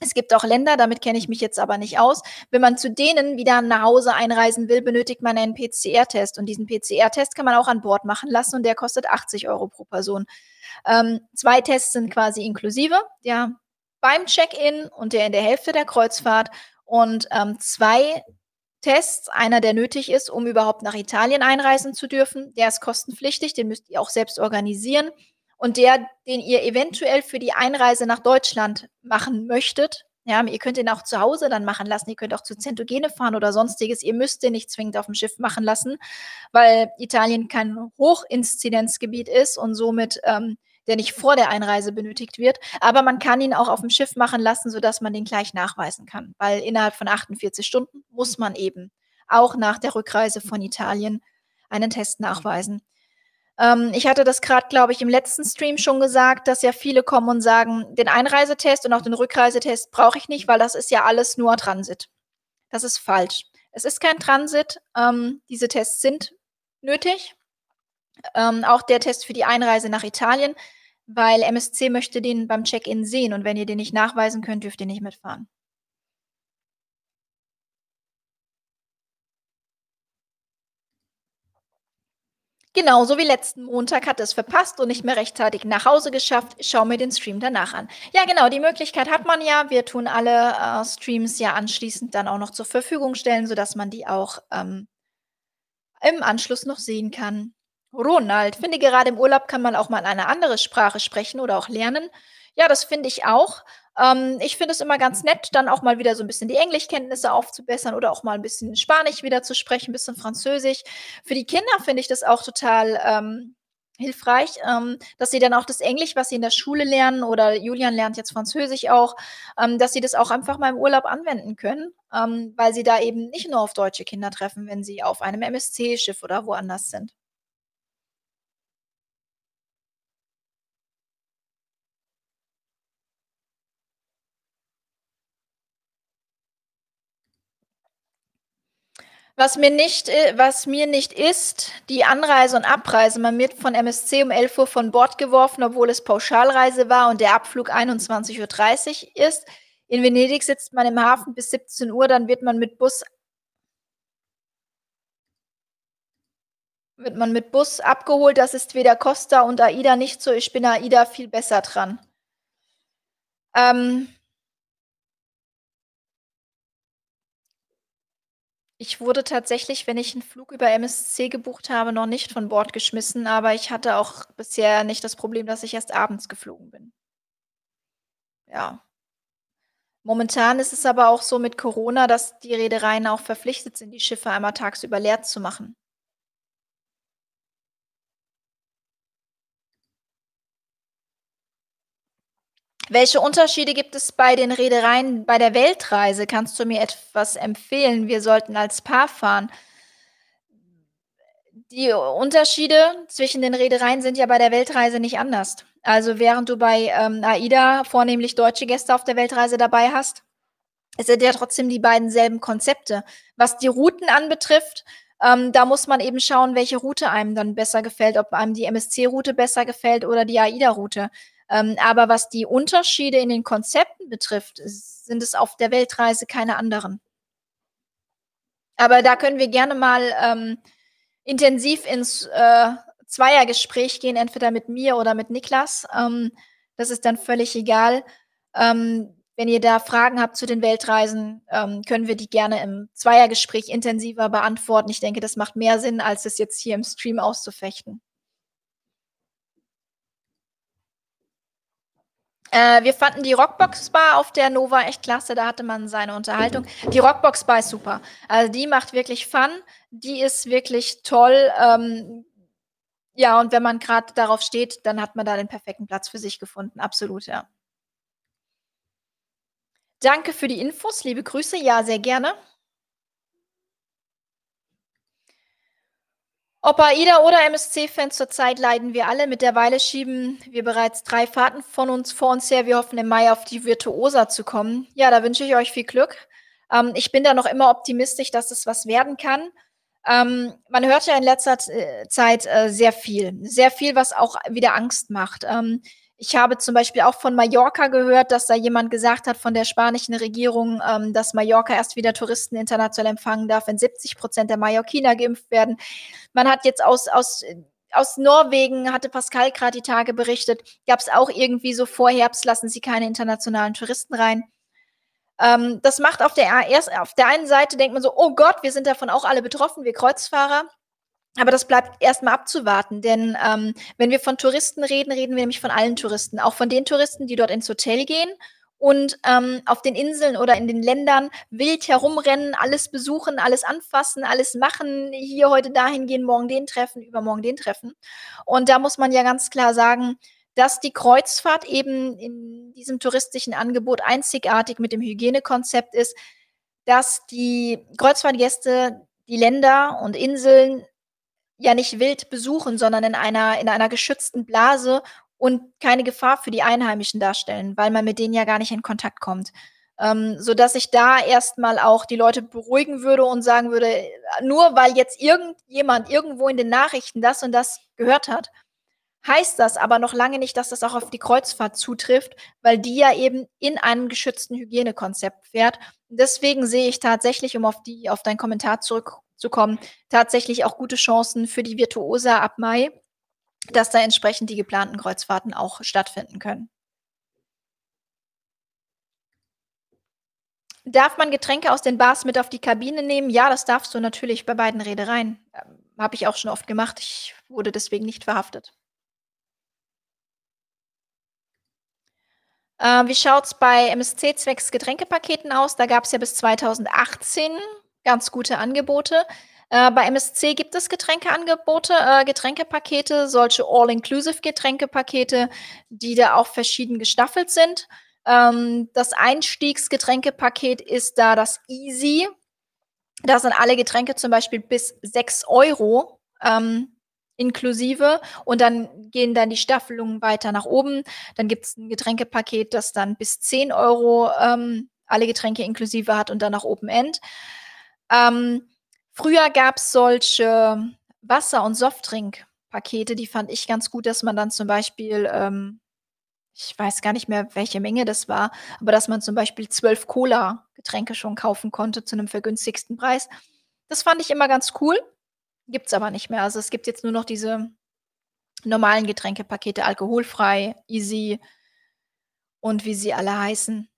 Es gibt auch Länder, damit kenne ich mich jetzt aber nicht aus. Wenn man zu denen wieder nach Hause einreisen will, benötigt man einen PCR-Test. Und diesen PCR-Test kann man auch an Bord machen lassen und der kostet 80 € pro Person. Ähm, 2 Tests sind quasi inklusive, ja, beim Check-in und der in der Hälfte der Kreuzfahrt und, ähm, 2 Tests, einer, der nötig ist, um überhaupt nach Italien einreisen zu dürfen, der ist kostenpflichtig, den müsst ihr auch selbst organisieren. Und der, den ihr eventuell für die Einreise nach Deutschland machen möchtet, ja, ihr könnt ihn auch zu Hause dann machen lassen. Ihr könnt auch zu Zentogene fahren oder Sonstiges. Ihr müsst den nicht zwingend auf'm Schiff machen lassen, weil Italien kein Hochinzidenzgebiet ist und somit, ähm, der nicht vor der Einreise benötigt wird. Aber man kann ihn auch auf'm Schiff machen lassen, sodass man den gleich nachweisen kann, weil innerhalb von 48 Stunden muss man eben auch nach der Rückreise von Italien einen Test nachweisen. Ähm, ich hatte das grad, glaube ich, im letzten Stream schon gesagt, dass ja viele kommen und sagen: „Den Einreisetest und auch den Rückreisetest brauche ich nicht, weil das ist ja alles nur Transit.“ Das ist falsch. Es ist kein Transit. Ähm, diese Tests sind nötig. Ähm, auch der Test für die Einreise nach Italien, weil MSC möchte den beim Check-in sehen und wenn ihr den nicht nachweisen könnt, dürft ihr nicht mitfahren. Genau, so wie letzten Montag hat er's verpasst und nicht mehr rechtzeitig nach Hause geschafft. Schau mir den Stream danach an. Ja, genau, die Möglichkeit hat man ja. Wir tun alle, äh, Streams ja anschließend dann auch noch zur Verfügung stellen, sodass man die auch, ähm im Anschluss noch sehen kann. Ronald: „Finde gerade im Urlaub kann man auch mal eine andere Sprache sprechen oder auch lernen.“ Ja, das finde ich auch. Ähm, ich finde es immer ganz nett, dann auch mal wieder so 'n bisschen die Englischkenntnisse aufzubessern oder auch mal 'n bisschen Spanisch wieder zu sprechen, bisschen Französisch. Für die Kinder finde ich das auch total, ähm, hilfreich, ähm, dass sie dann auch das Englisch, was sie in der Schule lernen oder Julian lernt jetzt Französisch auch, ähm, dass sie das auch einfach mal im Urlaub anwenden können, ähm, weil sie da eben nicht nur auf deutsche Kinder treffen, wenn sie auf einem MSC-Schiff oder woanders sind. Was mir nicht äh, was mir nicht ist, die Anreise und Abreise. Man wird von MSC um 11:00 von Bord geworfen, obwohl es Pauschalreise war und der Abflug 21:30 ist. In Venedig sitzt man im Hafen bis 17:00, dann wird man mit Bus wird man mit Bus abgeholt. Das ist weder Costa und AIDA nicht so. Ich bin AIDA viel besser dran. Ähm Ich wurde tatsächlich, wenn ich 'n Flug über MSC gebucht habe, noch nicht von Bord geschmissen, aber ich hatte auch bisher nicht das Problem, dass ich erst abends geflogen bin. Ja. Momentan ist es aber auch so mit Corona, dass die Reedereien auch verpflichtet sind, die Schiffe einmal tagsüber leer zu machen. Welche Unterschiede gibt es bei den Reedereien bei der Weltreise? Kannst du mir etwas empfehlen? Wir sollten als Paar fahren. Die Unterschiede zwischen den Reedereien sind ja bei der Weltreise nicht anders. Also, während du bei, ähm, AIDA vornehmlich deutsche Gäste auf der Weltreise dabei hast, es sind ja trotzdem die beiden selben Konzepte. Was die Routen anbetrifft, ähm, da muss man eben schauen, welche Route einem dann besser gefällt, ob einem die MSC-Route besser gefällt oder die AIDA-Route. Ähm, aber was die Unterschiede in den Konzepten betrifft, sind es auf der Weltreise keine anderen. Aber da können wir gerne mal, ähm, intensiv ins, äh, Zweiergespräch gehen, entweder mit mir oder mit Niklas. Ähm, das ist dann völlig egal. Ähm, wenn ihr da Fragen habt zu den Weltreisen, ähm, können wir die gerne im Zweiergespräch intensiver beantworten. Ich denke, das macht mehr Sinn, als es jetzt hier im Stream auszufechten. Äh, wir fanden die Rockbox Bar auf der Nova echt klasse, da hatte man seine Unterhaltung. Die Rockbox Bar ist super. Also, die macht wirklich Fun, die ist wirklich toll. Ähm, ja, und wenn man grad darauf steht, dann hat man da den perfekten Platz für sich gefunden. Absolut, ja. Danke für die Infos. Liebe Grüße. Ja, sehr gerne. Ob AIDA oder MSC-Fans zurzeit leiden wir alle. Mittlerweile schieben wir bereits drei Fahrten von uns vor uns her. Wir hoffen im Mai auf die Virtuosa zu kommen. Ja, da wünsche ich euch viel Glück. Ähm, ich bin da noch immer optimistisch, dass es was werden kann. Ähm, man hört ja in letzter äh, Zeit äh, sehr viel. Sehr viel, was auch wieder Angst macht. Ähm, ich habe zum Beispiel auch von Mallorca gehört, dass da jemand gesagt hat von der spanischen Regierung, ähm, dass Mallorca erst wieder Touristen international empfangen darf, wenn 70 Prozent der Mallorquiner geimpft werden. Man hat jetzt aus, aus, aus Norwegen, hatte Pascal gerade die Tage berichtet, gab es auch irgendwie so vor Herbst, lassen sie keine internationalen Touristen rein. Ähm, das macht auf der, auf der einen Seite, denkt man so, oh Gott, wir sind davon auch alle betroffen, wir Kreuzfahrer. Aber das bleibt erstmal abzuwarten, denn ähm, wenn wir von Touristen reden, reden wir nämlich von allen Touristen, auch von den Touristen, die dort ins Hotel gehen und ähm, auf den Inseln oder in den Ländern wild herumrennen, alles besuchen, alles anfassen, alles machen, hier heute dahin gehen, morgen den treffen, übermorgen den treffen. Und da muss man ja ganz klar sagen, dass die Kreuzfahrt eben in diesem touristischen Angebot einzigartig mit dem Hygienekonzept ist, dass die Kreuzfahrtgäste die Länder und Inseln ja nicht wild besuchen, sondern in einer in einer geschützten Blase und keine Gefahr für die Einheimischen darstellen, weil man mit denen ja gar nicht in Kontakt kommt. Ähm, sodass ich da erstmal auch die Leute beruhigen würde und sagen würde, nur weil jetzt irgendjemand irgendwo in den Nachrichten das und das gehört hat, heißt das aber noch lange nicht, dass das auch auf die Kreuzfahrt zutrifft, weil die ja eben in einem geschützten Hygienekonzept fährt. Deswegen sehe ich tatsächlich, um auf die auf deinen Kommentar zurück zu kommen, tatsächlich auch gute Chancen für die Virtuosa ab Mai, dass da entsprechend die geplanten Kreuzfahrten auch stattfinden können. Darf man Getränke aus den Bars mit auf die Kabine nehmen? Ja, das darfst du natürlich bei beiden Reedereien. Ähm, Habe ich auch schon oft gemacht. Ich wurde deswegen nicht verhaftet. Äh, wie schaut es bei MSC zwecks Getränkepaketen aus? Da gab es ja bis 2018 ganz gute Angebote. Äh, bei MSC gibt es Getränkeangebote, äh, Getränkepakete, solche All-Inclusive-Getränkepakete, die da auch verschieden gestaffelt sind. Ähm, das Einstiegsgetränkepaket ist da das Easy. Da sind alle Getränke zum Beispiel bis 6 Euro ähm, inklusive und dann gehen dann die Staffelungen weiter nach oben. Dann gibt es ein Getränkepaket, das dann bis 10 Euro ähm, alle Getränke inklusive hat und dann nach Open End. Ähm, früher gab's solche Wasser und Softdrink-Pakete, die fand ich ganz gut, dass man dann zum Beispiel, ähm ich weiß gar nicht mehr, welche Menge das war, aber dass man zum Beispiel 12 Cola-Getränke schon kaufen konnte zu 'nem vergünstigsten Preis. Das fand ich immer ganz cool, gibt's aber nicht mehr. Also, es gibt jetzt nur noch diese normalen Getränkepakete, alkoholfrei, easy und wie sie alle heißen.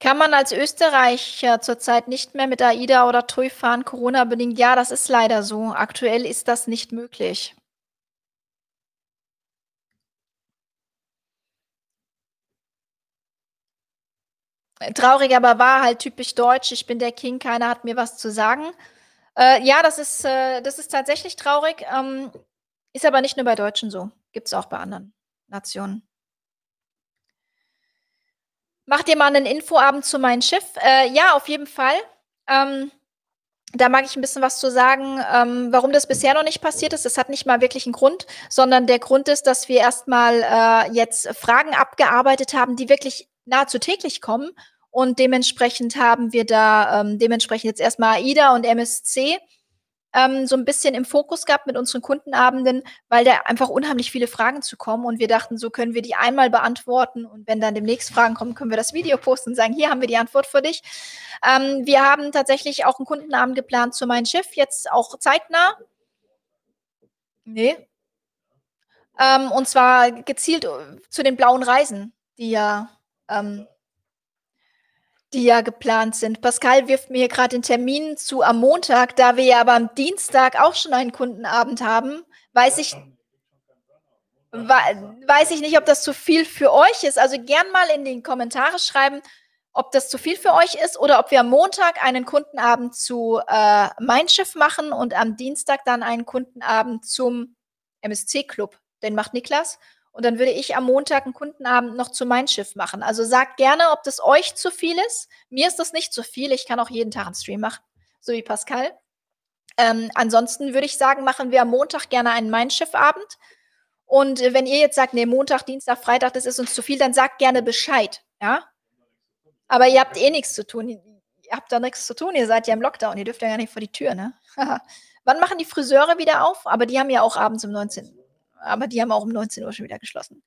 Kann man als Österreicher zurzeit nicht mehr mit AIDA oder TUI fahren, Corona-bedingt? Ja, das ist leider so. Aktuell ist das nicht möglich. Traurig, aber wahr, halt typisch deutsch. Ich bin der King, keiner hat mir was zu sagen. Äh, ja, das ist, äh, das ist tatsächlich traurig. Ähm, ist aber nicht nur bei Deutschen so. Gibt es auch bei anderen Nationen. Macht ihr mal einen Infoabend zu meinem Schiff? Äh, ja, auf jeden Fall. Ähm, da mag ich ein bisschen was zu sagen, ähm, warum das bisher noch nicht passiert ist. Das hat nicht mal wirklich einen Grund, sondern der Grund ist, dass wir erstmal äh, jetzt Fragen abgearbeitet haben, die wirklich nahezu täglich kommen. Und dementsprechend haben wir da ähm, dementsprechend jetzt erstmal AIDA und MSC ähm, so ein bisschen im Fokus gehabt mit unseren Kundenabenden, weil da einfach unheimlich viele Fragen zu kommen und wir dachten, so können wir die einmal beantworten und wenn dann demnächst Fragen kommen, können wir das Video posten und sagen, hier haben wir die Antwort für dich. Ähm, wir haben tatsächlich auch einen Kundenabend geplant zu meinem Schiff, jetzt auch zeitnah. Nee. Ähm, und zwar gezielt äh, zu den blauen Reisen, die ja ähm, die ja geplant sind. Pascal wirft mir gerade den Termin zu am Montag, da wir ja aber am Dienstag auch schon einen Kundenabend haben, weiß ich weiß ich nicht, ob das zu viel für euch ist. Also gern mal in die Kommentare schreiben, ob das zu viel für euch ist oder ob wir am Montag einen Kundenabend zu äh, Mein Schiff machen und am Dienstag dann einen Kundenabend zum MSC Club. Den macht Niklas. Und dann würde ich am Montag einen Kundenabend noch zu mein Schiff machen. Also sagt gerne, ob das euch zu viel ist. Mir ist das nicht zu viel. Ich kann auch jeden Tag einen Stream machen, so wie Pascal. Ähm, ansonsten würde ich sagen, machen wir am Montag gerne einen Mein Schiff-Abend. Und wenn ihr jetzt sagt, nee, Montag, Dienstag, Freitag, das ist uns zu viel, dann sagt gerne Bescheid, ja? Aber ihr habt eh nichts zu tun. Ihr habt da nichts zu tun. Ihr seid ja im Lockdown. Ihr dürft ja gar nicht vor die Tür, ne? Wann machen die Friseure wieder auf? Aber die haben ja auch abends um 19 aber die haben auch um 19 Uhr schon wieder geschlossen.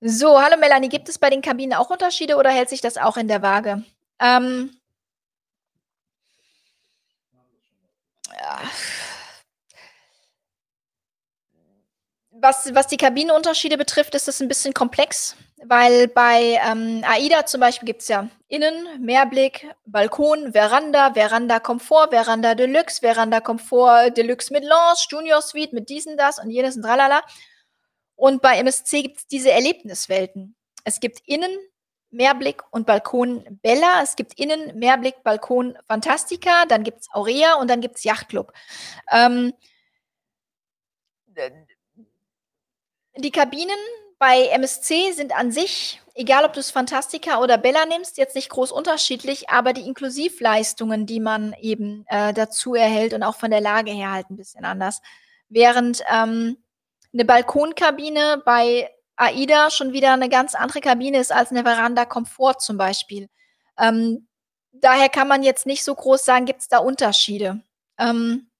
So, hallo Melanie, gibt es bei den Kabinen auch Unterschiede oder hält sich das auch in der Waage? Ähm, ja. Was, was die Kabinenunterschiede betrifft, ist das ein bisschen komplex, weil bei ähm, AIDA zum Beispiel gibt es ja Innen, Mehrblick, Balkon, Veranda, Veranda Komfort, Veranda Deluxe, Veranda Komfort Deluxe mit Lounge, Junior Suite mit diesen, das und jenes und tralala. Und bei MSC gibt es diese Erlebniswelten. Es gibt Innen, Mehrblick und Balkon Bella. Es gibt Innen, Mehrblick, Balkon Fantastica. Dann gibt es Aurea und dann gibt es Yachtclub. Ähm, die Kabinen bei MSC sind an sich, egal ob du es Fantastica oder Bella nimmst, jetzt nicht groß unterschiedlich, aber die Inklusivleistungen, die man eben äh, dazu erhält und auch von der Lage her halt ein bisschen anders. Während ähm, eine Balkonkabine bei AIDA schon wieder eine ganz andere Kabine ist als eine Veranda Komfort zum Beispiel. Ähm, daher kann man jetzt nicht so groß sagen, gibt es da Unterschiede. Ähm,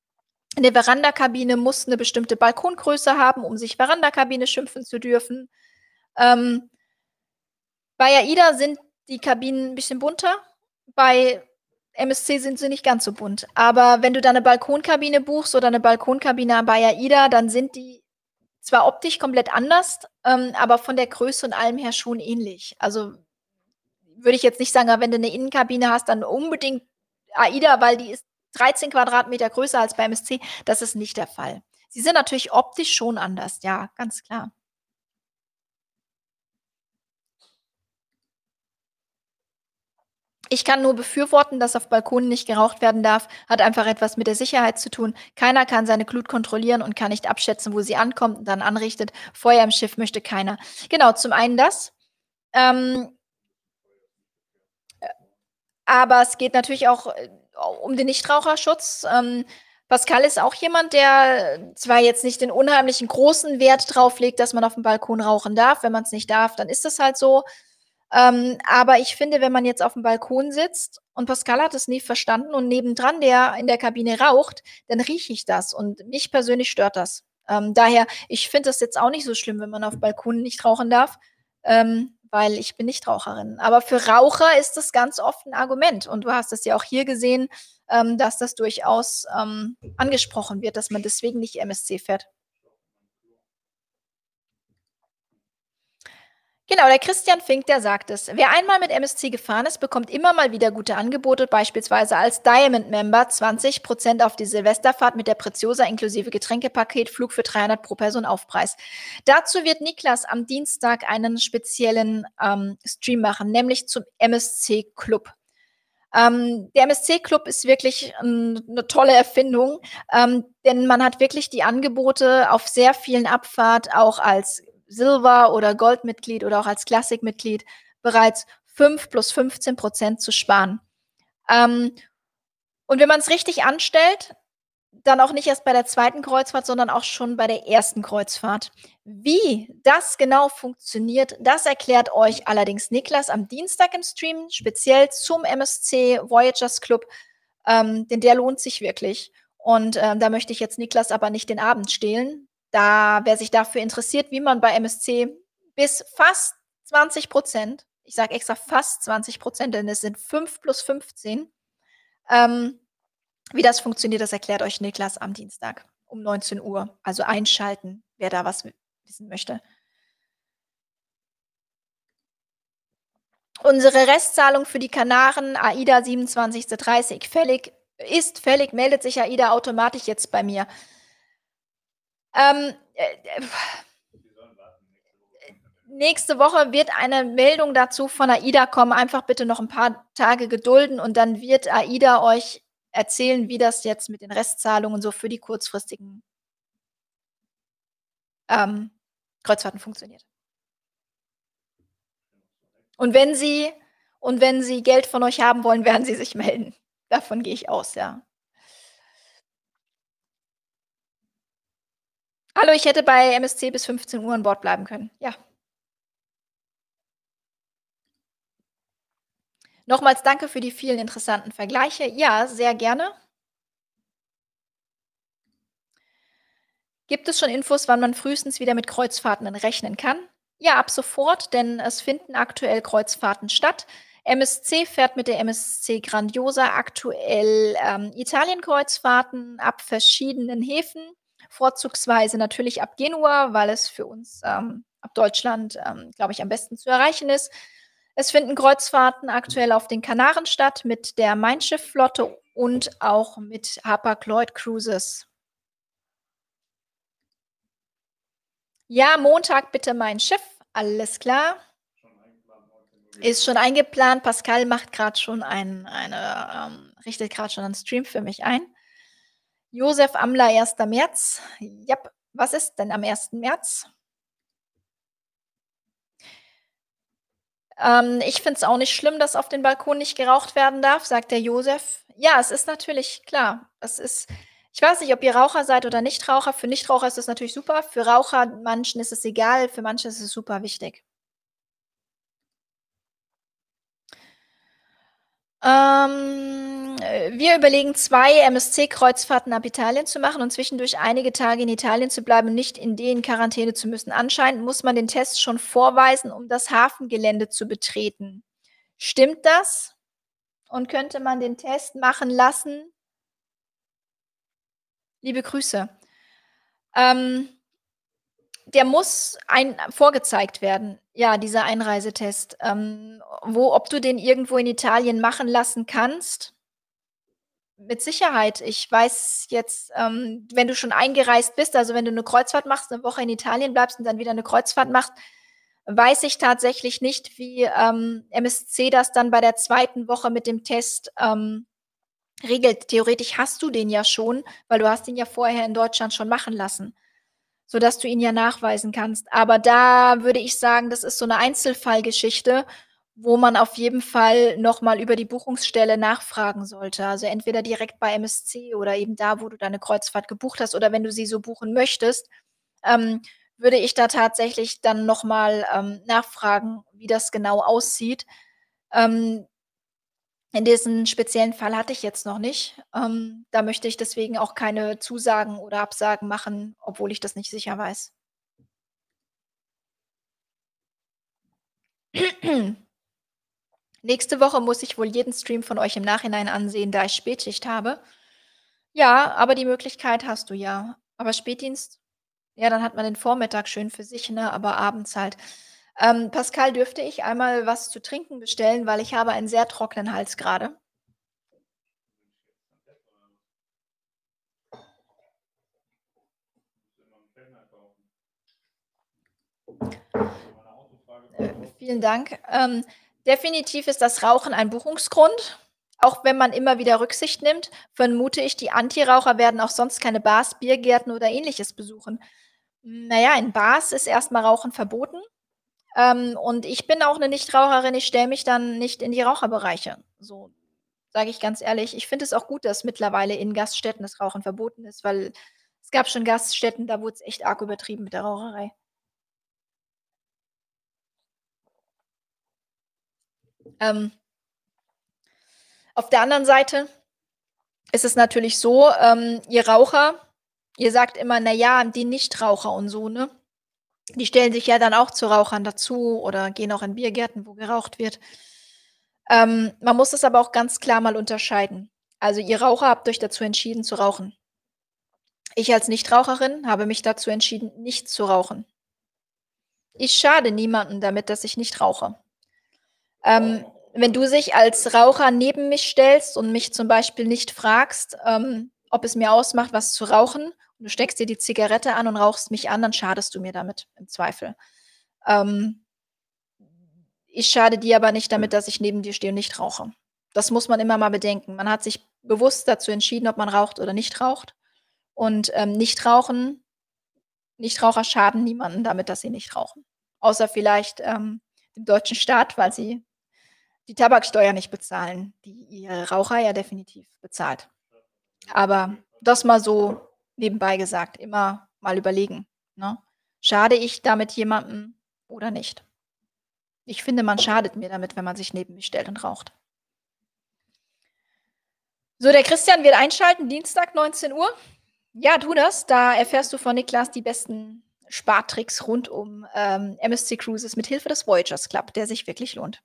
eine Verandakabine muss eine bestimmte Balkongröße haben, um sich Verandakabine schimpfen zu dürfen. Ähm, bei AIDA sind die Kabinen ein bisschen bunter. Bei MSC sind sie nicht ganz so bunt. Aber wenn du da eine Balkonkabine buchst oder eine Balkonkabine bei AIDA, dann sind die zwar optisch komplett anders, ähm, aber von der Größe und allem her schon ähnlich. Also würde ich jetzt nicht sagen, wenn du eine Innenkabine hast, dann unbedingt AIDA, weil die ist 13 Quadratmeter größer als beim SC. Das ist nicht der Fall. Sie sind natürlich optisch schon anders, ja, ganz klar. Ich kann nur befürworten, dass auf Balkonen nicht geraucht werden darf, hat einfach etwas mit der Sicherheit zu tun. Keiner kann seine Glut kontrollieren und kann nicht abschätzen, wo sie ankommt und dann anrichtet. Feuer im Schiff möchte keiner. Genau, zum einen das. Ähm, äh, aber es geht natürlich auch äh, um den Nichtraucherschutz. Ähm, Pascal ist auch jemand, der zwar jetzt nicht den unheimlichen großen Wert drauf legt, dass man auf dem Balkon rauchen darf. Wenn man es nicht darf, dann ist das halt so. Ähm, aber ich finde, wenn man jetzt auf dem Balkon sitzt und Pascal hat es nie verstanden und nebendran der in der Kabine raucht, dann rieche ich das und mich persönlich stört das. Ähm, daher, ich finde das jetzt auch nicht so schlimm, wenn man auf Balkonen nicht rauchen darf. Ähm, weil ich bin nicht Raucherin. Aber für Raucher ist das ganz oft ein Argument. Und du hast es ja auch hier gesehen, ähm, dass das durchaus ähm, angesprochen wird, dass man deswegen nicht MSC fährt. Genau, der Christian Fink, der sagt es. Wer einmal mit MSC gefahren ist, bekommt immer mal wieder gute Angebote, beispielsweise als Diamond-Member 20% auf die Silvesterfahrt mit der Preziosa inklusive Getränkepaket, Flug für 300 pro Person Aufpreis. Dazu wird Niklas am Dienstag einen speziellen ähm, Stream machen, nämlich zum MSC Club. Ähm, der MSC Club ist wirklich eine tolle Erfindung, ähm, denn man hat wirklich die Angebote auf sehr vielen Abfahrt auch als Silber- oder Goldmitglied oder auch als Klassikmitglied bereits 5 plus 15 Prozent zu sparen. Ähm, und wenn man es richtig anstellt, dann auch nicht erst bei der zweiten Kreuzfahrt, sondern auch schon bei der ersten Kreuzfahrt. Wie das genau funktioniert, das erklärt euch allerdings Niklas am Dienstag im Stream, speziell zum MSC Voyagers Club, ähm, denn der lohnt sich wirklich. Und ähm, da möchte ich jetzt Niklas aber nicht den Abend stehlen. Da, wer sich dafür interessiert, wie man bei MSC bis fast 20 Prozent, ich sage extra fast 20 Prozent, denn es sind 5 plus 15, ähm, wie das funktioniert, das erklärt euch Niklas am Dienstag um 19 Uhr. Also einschalten, wer da was wissen möchte. Unsere Restzahlung für die Kanaren AIDA 27.30 fällig ist fällig, meldet sich AIDA automatisch jetzt bei mir. Ähm, äh, äh, nächste Woche wird eine Meldung dazu von AIDA kommen. Einfach bitte noch ein paar Tage gedulden und dann wird AIDA euch erzählen, wie das jetzt mit den Restzahlungen so für die kurzfristigen ähm, Kreuzfahrten funktioniert. Und wenn Sie und wenn Sie Geld von euch haben wollen, werden Sie sich melden. Davon gehe ich aus, ja. Hallo, ich hätte bei MSC bis 15 Uhr an Bord bleiben können. Ja. Nochmals danke für die vielen interessanten Vergleiche. Ja, sehr gerne. Gibt es schon Infos, wann man frühestens wieder mit Kreuzfahrten rechnen kann? Ja, ab sofort, denn es finden aktuell Kreuzfahrten statt. MSC fährt mit der MSC Grandiosa aktuell ähm, Italienkreuzfahrten ab verschiedenen Häfen vorzugsweise natürlich ab Genua, weil es für uns ähm, ab Deutschland, ähm, glaube ich, am besten zu erreichen ist. Es finden Kreuzfahrten aktuell auf den Kanaren statt mit der Mein Schiff-Flotte und auch mit Hapag-Lloyd Cruises. Ja, Montag bitte mein Schiff. Alles klar. Ist schon eingeplant. Pascal macht gerade schon ein, eine, ähm, richtet gerade schon einen Stream für mich ein. Josef Amler, 1. März. Ja, was ist denn am 1. März? Ähm, ich finde es auch nicht schlimm, dass auf den Balkon nicht geraucht werden darf, sagt der Josef. Ja, es ist natürlich klar. Es ist, ich weiß nicht, ob ihr Raucher seid oder Nichtraucher. Für Nichtraucher ist es natürlich super. Für Raucher, manchen ist es egal. Für manche ist es super wichtig. Ähm, wir überlegen, zwei MSC-Kreuzfahrten ab Italien zu machen und zwischendurch einige Tage in Italien zu bleiben und nicht in den Quarantäne zu müssen. Anscheinend muss man den Test schon vorweisen, um das Hafengelände zu betreten. Stimmt das? Und könnte man den Test machen lassen? Liebe Grüße. Ähm, der muss ein vorgezeigt werden, ja, dieser Einreisetest. Ähm, wo ob du den irgendwo in Italien machen lassen kannst? Mit Sicherheit. Ich weiß jetzt, ähm, wenn du schon eingereist bist, also wenn du eine Kreuzfahrt machst, eine Woche in Italien bleibst und dann wieder eine Kreuzfahrt machst, weiß ich tatsächlich nicht, wie ähm, MSC das dann bei der zweiten Woche mit dem Test ähm, regelt. Theoretisch hast du den ja schon, weil du hast ihn ja vorher in Deutschland schon machen lassen sodass du ihn ja nachweisen kannst. Aber da würde ich sagen, das ist so eine Einzelfallgeschichte, wo man auf jeden Fall nochmal über die Buchungsstelle nachfragen sollte. Also entweder direkt bei MSC oder eben da, wo du deine Kreuzfahrt gebucht hast oder wenn du sie so buchen möchtest, ähm, würde ich da tatsächlich dann nochmal ähm, nachfragen, wie das genau aussieht. Ähm, in diesem speziellen Fall hatte ich jetzt noch nicht. Ähm, da möchte ich deswegen auch keine Zusagen oder Absagen machen, obwohl ich das nicht sicher weiß. Nächste Woche muss ich wohl jeden Stream von euch im Nachhinein ansehen, da ich Spätschicht habe. Ja, aber die Möglichkeit hast du ja. Aber Spätdienst, ja, dann hat man den Vormittag schön für sich, ne? Aber abends halt. Ähm, Pascal, dürfte ich einmal was zu trinken bestellen, weil ich habe einen sehr trockenen Hals gerade. Äh, vielen Dank. Ähm, definitiv ist das Rauchen ein Buchungsgrund. Auch wenn man immer wieder Rücksicht nimmt, vermute ich, die Antiraucher werden auch sonst keine Bars, Biergärten oder Ähnliches besuchen. Na ja, in Bars ist erstmal Rauchen verboten. Ähm, und ich bin auch 'ne Nichtraucherin, ich stelle mich dann nicht in die Raucherbereiche. So, sage ich ganz ehrlich. Ich finde es auch gut, dass mittlerweile in Gaststätten das Rauchen verboten ist, weil es gab schon Gaststätten, da wurde es echt arg übertrieben mit der Raucherei. Ähm auf der anderen Seite ist es natürlich so, ähm, ihr Raucher, ihr sagt immer: „Na ja, die Nichtraucher und so“, ne? Die stellen sich ja dann auch zu Rauchern dazu oder gehen auch in Biergärten, wo geraucht wird. Ähm, man muss es aber auch ganz klar mal unterscheiden. Also, ihr Raucher habt euch dazu entschieden zu rauchen. Ich als Nichtraucherin habe mich dazu entschieden, nicht zu rauchen. Ich schade niemandem damit, dass ich nicht rauche. Ähm, wenn du sich als Raucher neben mich stellst und mich zum Beispiel nicht fragst, ähm, ob es mir ausmacht, was zu rauchen, und du steckst dir die Zigarette an und rauchst mich an, dann schadest du mir damit im Zweifel. Ähm ich schade dir aber nicht damit, dass ich neben dir stehe und nicht rauche. Das muss man immer mal bedenken. Man hat sich bewusst dazu entschieden, ob man raucht oder nicht raucht. Und, ähm, Nichtrauchen Nichtraucher schaden niemanden damit, dass sie nicht rauchen. Außer vielleicht, ähm, dem deutschen Staat, weil sie die Tabaksteuer nicht bezahlen, die ihr Raucher ja definitiv bezahlt. Aber das mal so nebenbei gesagt, immer mal überlegen, ne? Schade ich damit jemandem oder nicht? Ich finde, man schadet mir damit, wenn man sich neben mich stellt und raucht. So, der Christian wird einschalten, Dienstag, 19:00. Ja, tu das. Da erfährst du von Niklas die besten Spartricks rund um, ähm, MSC Cruises mit Hilfe des Voyagers Club, der sich wirklich lohnt.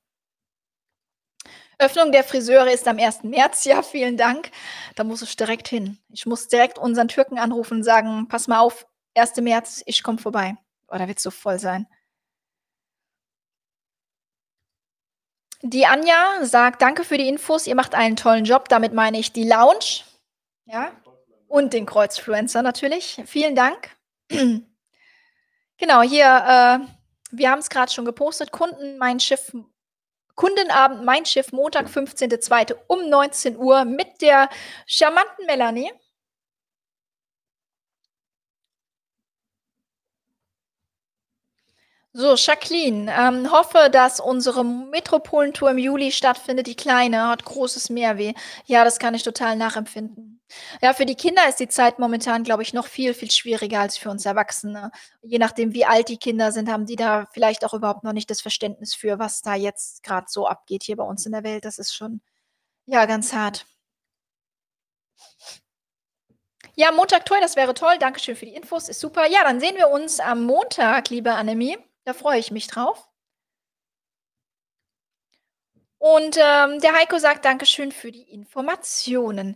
Öffnung der Friseure ist am 1. März. Ja, vielen Dank. Da muss ich direkt hin. Ich muss direkt unseren Türken anrufen und sagen: „Pass mal auf, 1. März, ich komme vorbei.“ Oh, da wird's so voll sein. Die Anja sagt: „Danke für die Infos. Ihr macht einen tollen Job.“ Damit meine ich die Lounge, ja, und den Kreuzfluencer natürlich. Vielen Dank. Genau, hier, äh, wir haben's grad schon gepostet. Kunden mein Schiff Kundenabend Mein Schiff, Montag, 15.02. um 19:00 mit der charmanten Melanie. So, Jacqueline, ähm, hoffe, dass unsere Metropolentour im Juli stattfindet. Die Kleine hat großes Mehrweh. Ja, das kann ich total nachempfinden. Ja, für die Kinder ist die Zeit momentan, glaube ich, noch viel, viel schwieriger als für uns Erwachsene. Je nachdem, wie alt die Kinder sind, haben die da vielleicht auch überhaupt noch nicht das Verständnis für, was da jetzt grad so abgeht hier bei uns in der Welt. Das ist schon, ja, ganz hart. Ja, Montag Tour, das wäre toll. Dankeschön für die Infos, ist super. Ja, dann sehen wir uns am Montag, liebe Annemie. Da freue ich mich drauf. Und, ähm, der Heiko sagt: „Dankeschön für die Informationen.“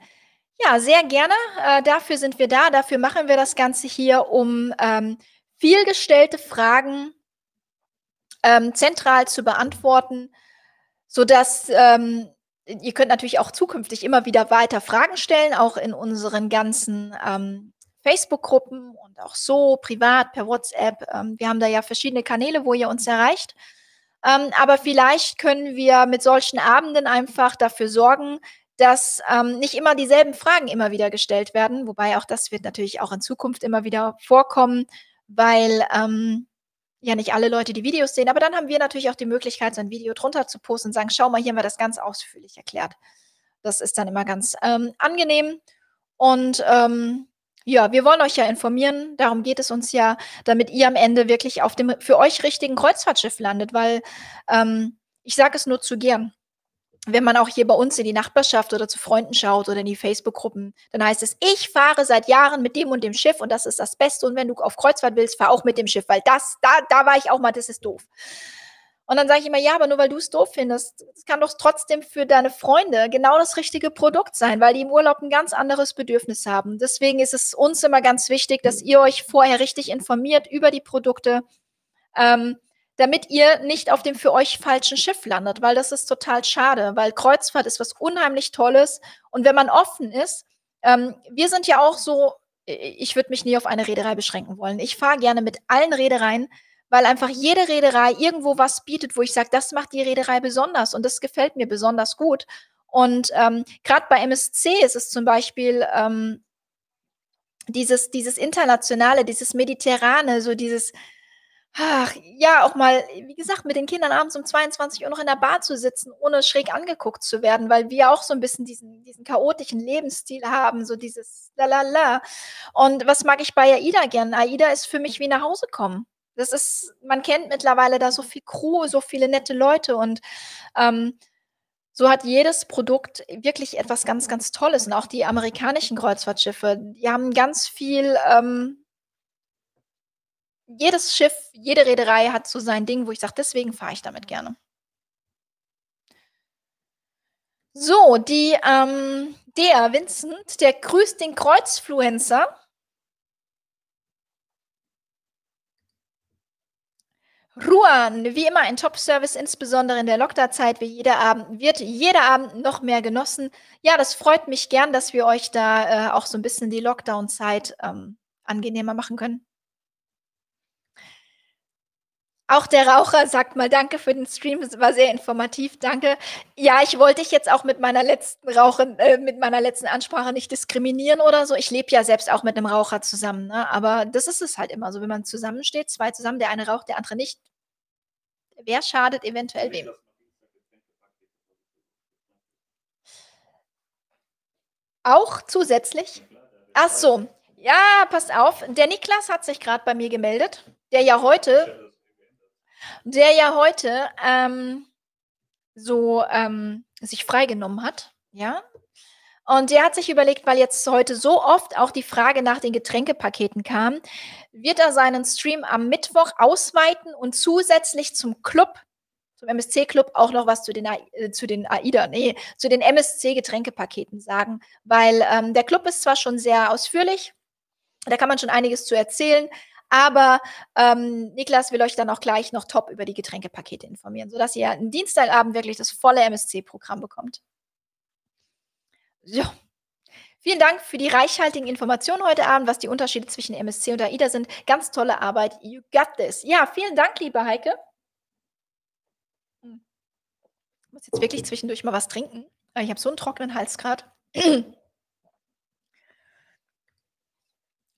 Ja, sehr gerne. Äh, dafür sind wir da. Dafür machen wir das Ganze hier, um, ähm, vielgestellte Fragen ähm, zentral zu beantworten, sodass, ähm ihr könnt natürlich auch zukünftig immer wieder weiter Fragen stellen, auch in unseren ganzen, ähm, Facebook-Gruppen und auch so privat per WhatsApp. Ähm, wir haben da ja verschiedene Kanäle, wo ihr uns erreicht. Ähm, aber vielleicht können wir mit solchen Abenden einfach dafür sorgen, dass, ähm, nicht immer dieselben Fragen immer wieder gestellt werden, wobei auch das wird natürlich auch in Zukunft immer wieder vorkommen, weil, ähm, ja nicht alle Leute die Videos sehen. Aber dann haben wir natürlich auch die Möglichkeit, so 'n Video drunter zu posten und sagen: „Schau mal, hier haben wir das ganz ausführlich erklärt.“ Das ist dann immer ganz, ähm, angenehm. Und, ähm, ja, wir wollen euch ja informieren, darum geht es uns ja, damit ihr am Ende wirklich auf dem für euch richtigen Kreuzfahrtschiff landet, weil, ähm, ich sage es nur zu gern, wenn man auch hier bei uns in die Nachbarschaft oder zu Freunden schaut oder in die Facebook-Gruppen, dann heißt es: „Ich fahre seit Jahren mit dem und dem Schiff und das ist das Beste und wenn du auf Kreuzfahrt willst, fahr auch mit dem Schiff, weil das da da war ich auch mal, das ist doof.“ Und dann sage ich immer: „Ja, aber nur weil du's doof findest, es kann doch trotzdem für deine Freunde genau das richtige Produkt sein, weil die im Urlaub 'n ganz anderes Bedürfnis haben.“ Deswegen ist es uns immer ganz wichtig, dass ihr euch vorher richtig informiert über die Produkte, ähm, damit ihr nicht auf dem für euch falschen Schiff landet, weil das ist total schade, weil Kreuzfahrt ist was unheimlich Tolles und wenn man offen ist, ähm, wir sind ja auch so, ich würde mich nie auf eine Reederei beschränken wollen. Ich fahre gerne mit allen Reedereien, weil einfach jede Reederei irgendwo was bietet, wo ich sage, das macht die Reederei besonders und das gefällt mir besonders gut. Und ähm, gerade bei MSC ist es zum Beispiel ähm, dieses, dieses Internationale, dieses Mediterrane, so dieses, ach, ja, auch mal, wie gesagt, mit den Kindern abends um 22 Uhr noch in der Bar zu sitzen, ohne schräg angeguckt zu werden, weil wir auch so ein bisschen diesen, diesen chaotischen Lebensstil haben, so dieses Lalala. Und was mag ich bei AIDA gern? AIDA ist für mich wie nach Hause kommen. Das ist, man kennt mittlerweile da so viel Crew, so viele nette Leute und ähm, so hat jedes Produkt wirklich etwas ganz, ganz Tolles. Und auch die amerikanischen Kreuzfahrtschiffe, die haben ganz viel, ähm jedes Schiff, jede Reederei hat so sein Ding, wo ich sage, deswegen fahre ich damit gerne. So, die, ähm, der Vincent, der grüßt den Kreuzfluencer. Ruan, wie immer ein Top-Service, insbesondere in der Lockdown-Zeit, wie jeder Abend, wird jeder Abend noch mehr genossen. Ja, das freut mich gern, dass wir euch da äh, auch so ein bisschen die Lockdown-Zeit ähm, angenehmer machen können. Auch der Raucher sagt mal danke für den Stream, es war sehr informativ, danke. Ja, ich wollte dich jetzt auch mit meiner letzten Rauchen äh, mit meiner letzten Ansprache nicht diskriminieren oder so. Ich lebe ja selbst auch mit einem Raucher zusammen, ne? Aber das ist es halt immer so, wenn man zusammensteht, zwei zusammen, der eine raucht, der andere nicht. Wer schadet eventuell wem? Auch zusätzlich? Ach so. Ja, passt auf. Der Niklas hat sich gerade bei mir gemeldet, der ja heute der ja heute, ähm, so, ähm, sich freigenommen hat, ja? Und der hat sich überlegt, weil jetzt heute so oft auch die Frage nach den Getränkepaketen kam, wird er seinen Stream am Mittwoch ausweiten und zusätzlich zum Club, zum MSC-Club auch noch was zu den, äh, zu den AIDA, nee, zu den MSC-Getränkepaketen sagen, weil ähm, der Club ist zwar schon sehr ausführlich, da kann man schon einiges zu erzählen, aber ähm, Niklas will euch dann auch gleich noch top über die Getränkepakete informieren, sodass ihr einen Dienstagabend wirklich das volle MSC-Programm bekommt. So. Vielen Dank für die reichhaltigen Informationen heute Abend, was die Unterschiede zwischen MSC und AIDA sind. Ganz tolle Arbeit. You got this. Ja, vielen Dank, liebe Heike. Hm. Ich muss jetzt wirklich zwischendurch mal was trinken. Ich habe so einen trockenen Hals gerade.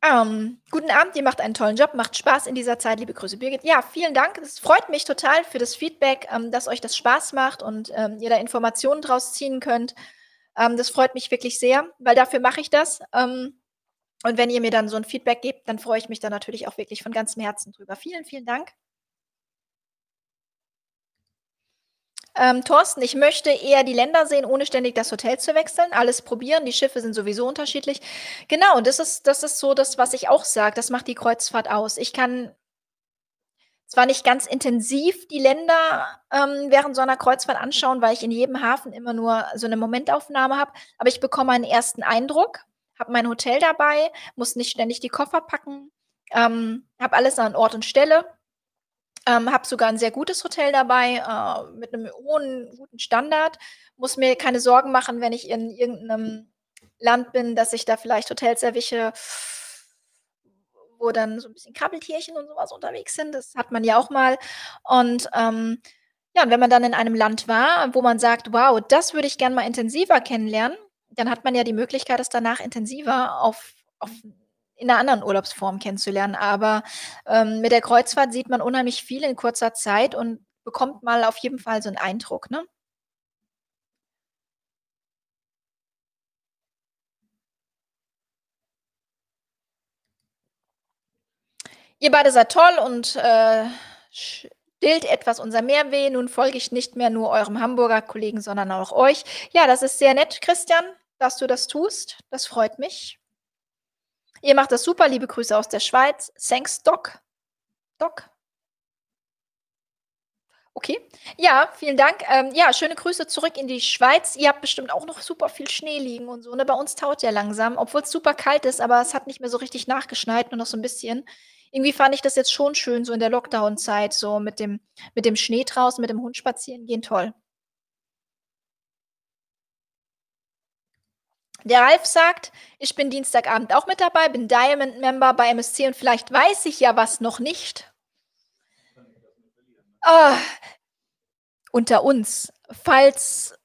Ähm, guten Abend, ihr macht einen tollen Job, macht Spaß in dieser Zeit. Liebe Grüße, Birgit. Ja, vielen Dank. Es freut mich total für das Feedback, ähm, dass euch das Spaß macht und ähm, ihr da Informationen draus ziehen könnt. Ähm, das freut mich wirklich sehr, weil dafür mache ich das. Ähm, und wenn ihr mir dann so ein Feedback gebt, dann freue ich mich da natürlich auch wirklich von ganzem Herzen drüber. Vielen, vielen Dank. Ähm, Thorsten, ich möchte eher die Länder sehen, ohne ständig das Hotel zu wechseln. Alles probieren. Die Schiffe sind sowieso unterschiedlich. Genau, das ist, das ist so das, was ich auch sage. Das macht die Kreuzfahrt aus. Ich kann zwar nicht ganz intensiv die Länder ähm, während so einer Kreuzfahrt anschauen, weil ich in jedem Hafen immer nur so eine Momentaufnahme habe, aber ich bekomme einen ersten Eindruck, habe mein Hotel dabei, muss nicht ständig die Koffer packen, ähm, habe alles an Ort und Stelle ähm, habe sogar ein sehr gutes Hotel dabei, äh, mit einem hohen, guten Standard. Muss mir keine Sorgen machen, wenn ich in irgendeinem Land bin, dass ich da vielleicht Hotels erwische, wo dann so ein bisschen Krabbeltierchen und sowas unterwegs sind. Das hat man ja auch mal. Und ähm, ja, und wenn man dann in einem Land war, wo man sagt, wow, das würde ich gerne mal intensiver kennenlernen, dann hat man ja die Möglichkeit, es danach intensiver auf, auf in einer anderen Urlaubsform kennenzulernen. Aber ähm, mit der Kreuzfahrt sieht man unheimlich viel in kurzer Zeit und bekommt mal auf jeden Fall so einen Eindruck, ne? Ihr beide seid toll und äh, stillt etwas unser Mehrweh. Nun folge ich nicht mehr nur eurem Hamburger Kollegen, sondern auch euch. Ja, das ist sehr nett, Christian, dass du das tust. Das freut mich. Ihr macht das super. Liebe Grüße aus der Schweiz. Thanks, Doc. Doc. Okay. Ja, vielen Dank. Ähm, ja, schöne Grüße zurück in die Schweiz. Ihr habt bestimmt auch noch super viel Schnee liegen und so, ne? Bei uns taut der langsam, obwohl's super kalt ist, aber es hat nicht mehr so richtig nachgeschneit, nur noch so 'n bisschen. Irgendwie fand ich das jetzt schon schön so in der Lockdown-Zeit, so mit dem mit dem Schnee draußen, mit dem Hund spazieren gehen, toll. Der Ralf sagt: „Ich bin Dienstagabend auch mit dabei, bin Diamond Member bei MSC und vielleicht weiß ich ja was noch nicht.“ Ah, unter uns, falls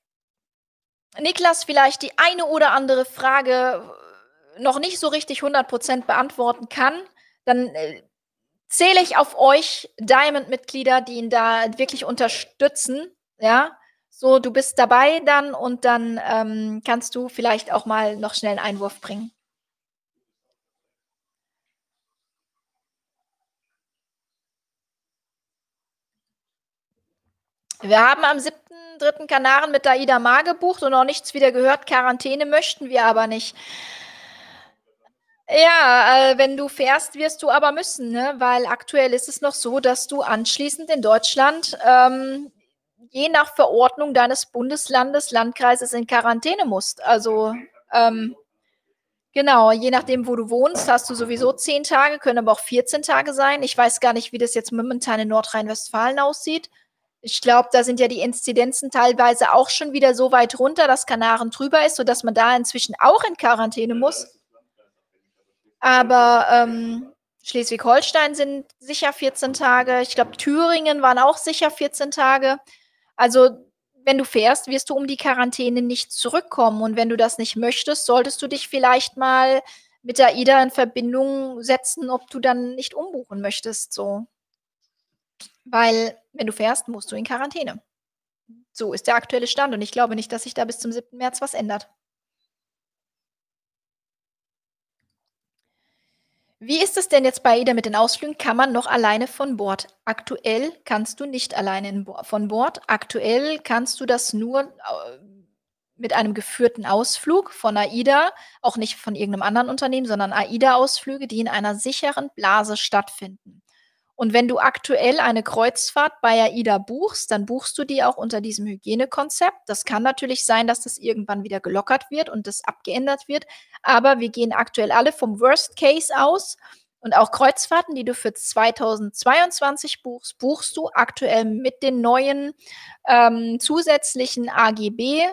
Niklas vielleicht die eine oder andere Frage noch nicht so richtig 100 % beantworten kann, dann, äh, zähle ich auf euch Diamond-Mitglieder, die ihn da wirklich unterstützen, ja? So, du bist dabei dann und dann, ähm, kannst du vielleicht auch mal noch schnell 'n Einwurf bringen. Wir haben am 7.3. Kanaren mit AIDA Mar gebucht und noch nichts wieder gehört. Quarantäne möchten wir aber nicht. Ja, äh, wenn du fährst, wirst du aber müssen, ne? Weil aktuell ist es noch so, dass du anschließend in Deutschland, ähm, je nach Verordnung deines Bundeslandes, Landkreises in Quarantäne musst. Also, ähm genau, je nachdem, wo du wohnst, hast du sowieso 10 Tage, können aber auch 14 Tage sein. Ich weiß gar nicht, wie das jetzt momentan in Nordrhein-Westfalen aussieht. Ich glaube, da sind ja die Inzidenzen teilweise auch schon wieder so weit runter, dass Kanaren drüber ist, sodass man da inzwischen auch in Quarantäne muss. Aber, ähm, Schleswig-Holstein sind sicher 14 Tage. Ich glaube, Thüringen waren auch sicher 14 Tage. Also, wenn du fährst, wirst du um die Quarantäne nicht zurückkommen und wenn du das nicht möchtest, solltest du dich vielleicht mal mit AIDA in Verbindung setzen, ob du dann nicht umbuchen möchtest, so. Weil, wenn du fährst, musst du in Quarantäne. So ist der aktuelle Stand und ich glaube nicht, dass sich da bis zum 7. März was ändert. Wie ist es denn jetzt bei AIDA mit den Ausflügen? Kann man noch alleine von Bord? Aktuell kannst du nicht alleine von Bord. Aktuell kannst du das nur, äh, mit einem geführten Ausflug von AIDA, auch nicht von irgend 'nem anderen Unternehmen, sondern AIDA-Ausflüge, die in einer sicheren Blase stattfinden. Und wenn du aktuell eine Kreuzfahrt bei AIDA buchst, dann buchst du die auch unter diesem Hygienekonzept. Das kann natürlich sein, dass das irgendwann wieder gelockert wird und das abgeändert wird, aber wir gehen aktuell alle vom Worst Case aus. Und auch Kreuzfahrten, die du für 2022 buchst, buchst du aktuell mit den neuen, ähm, zusätzlichen AGB,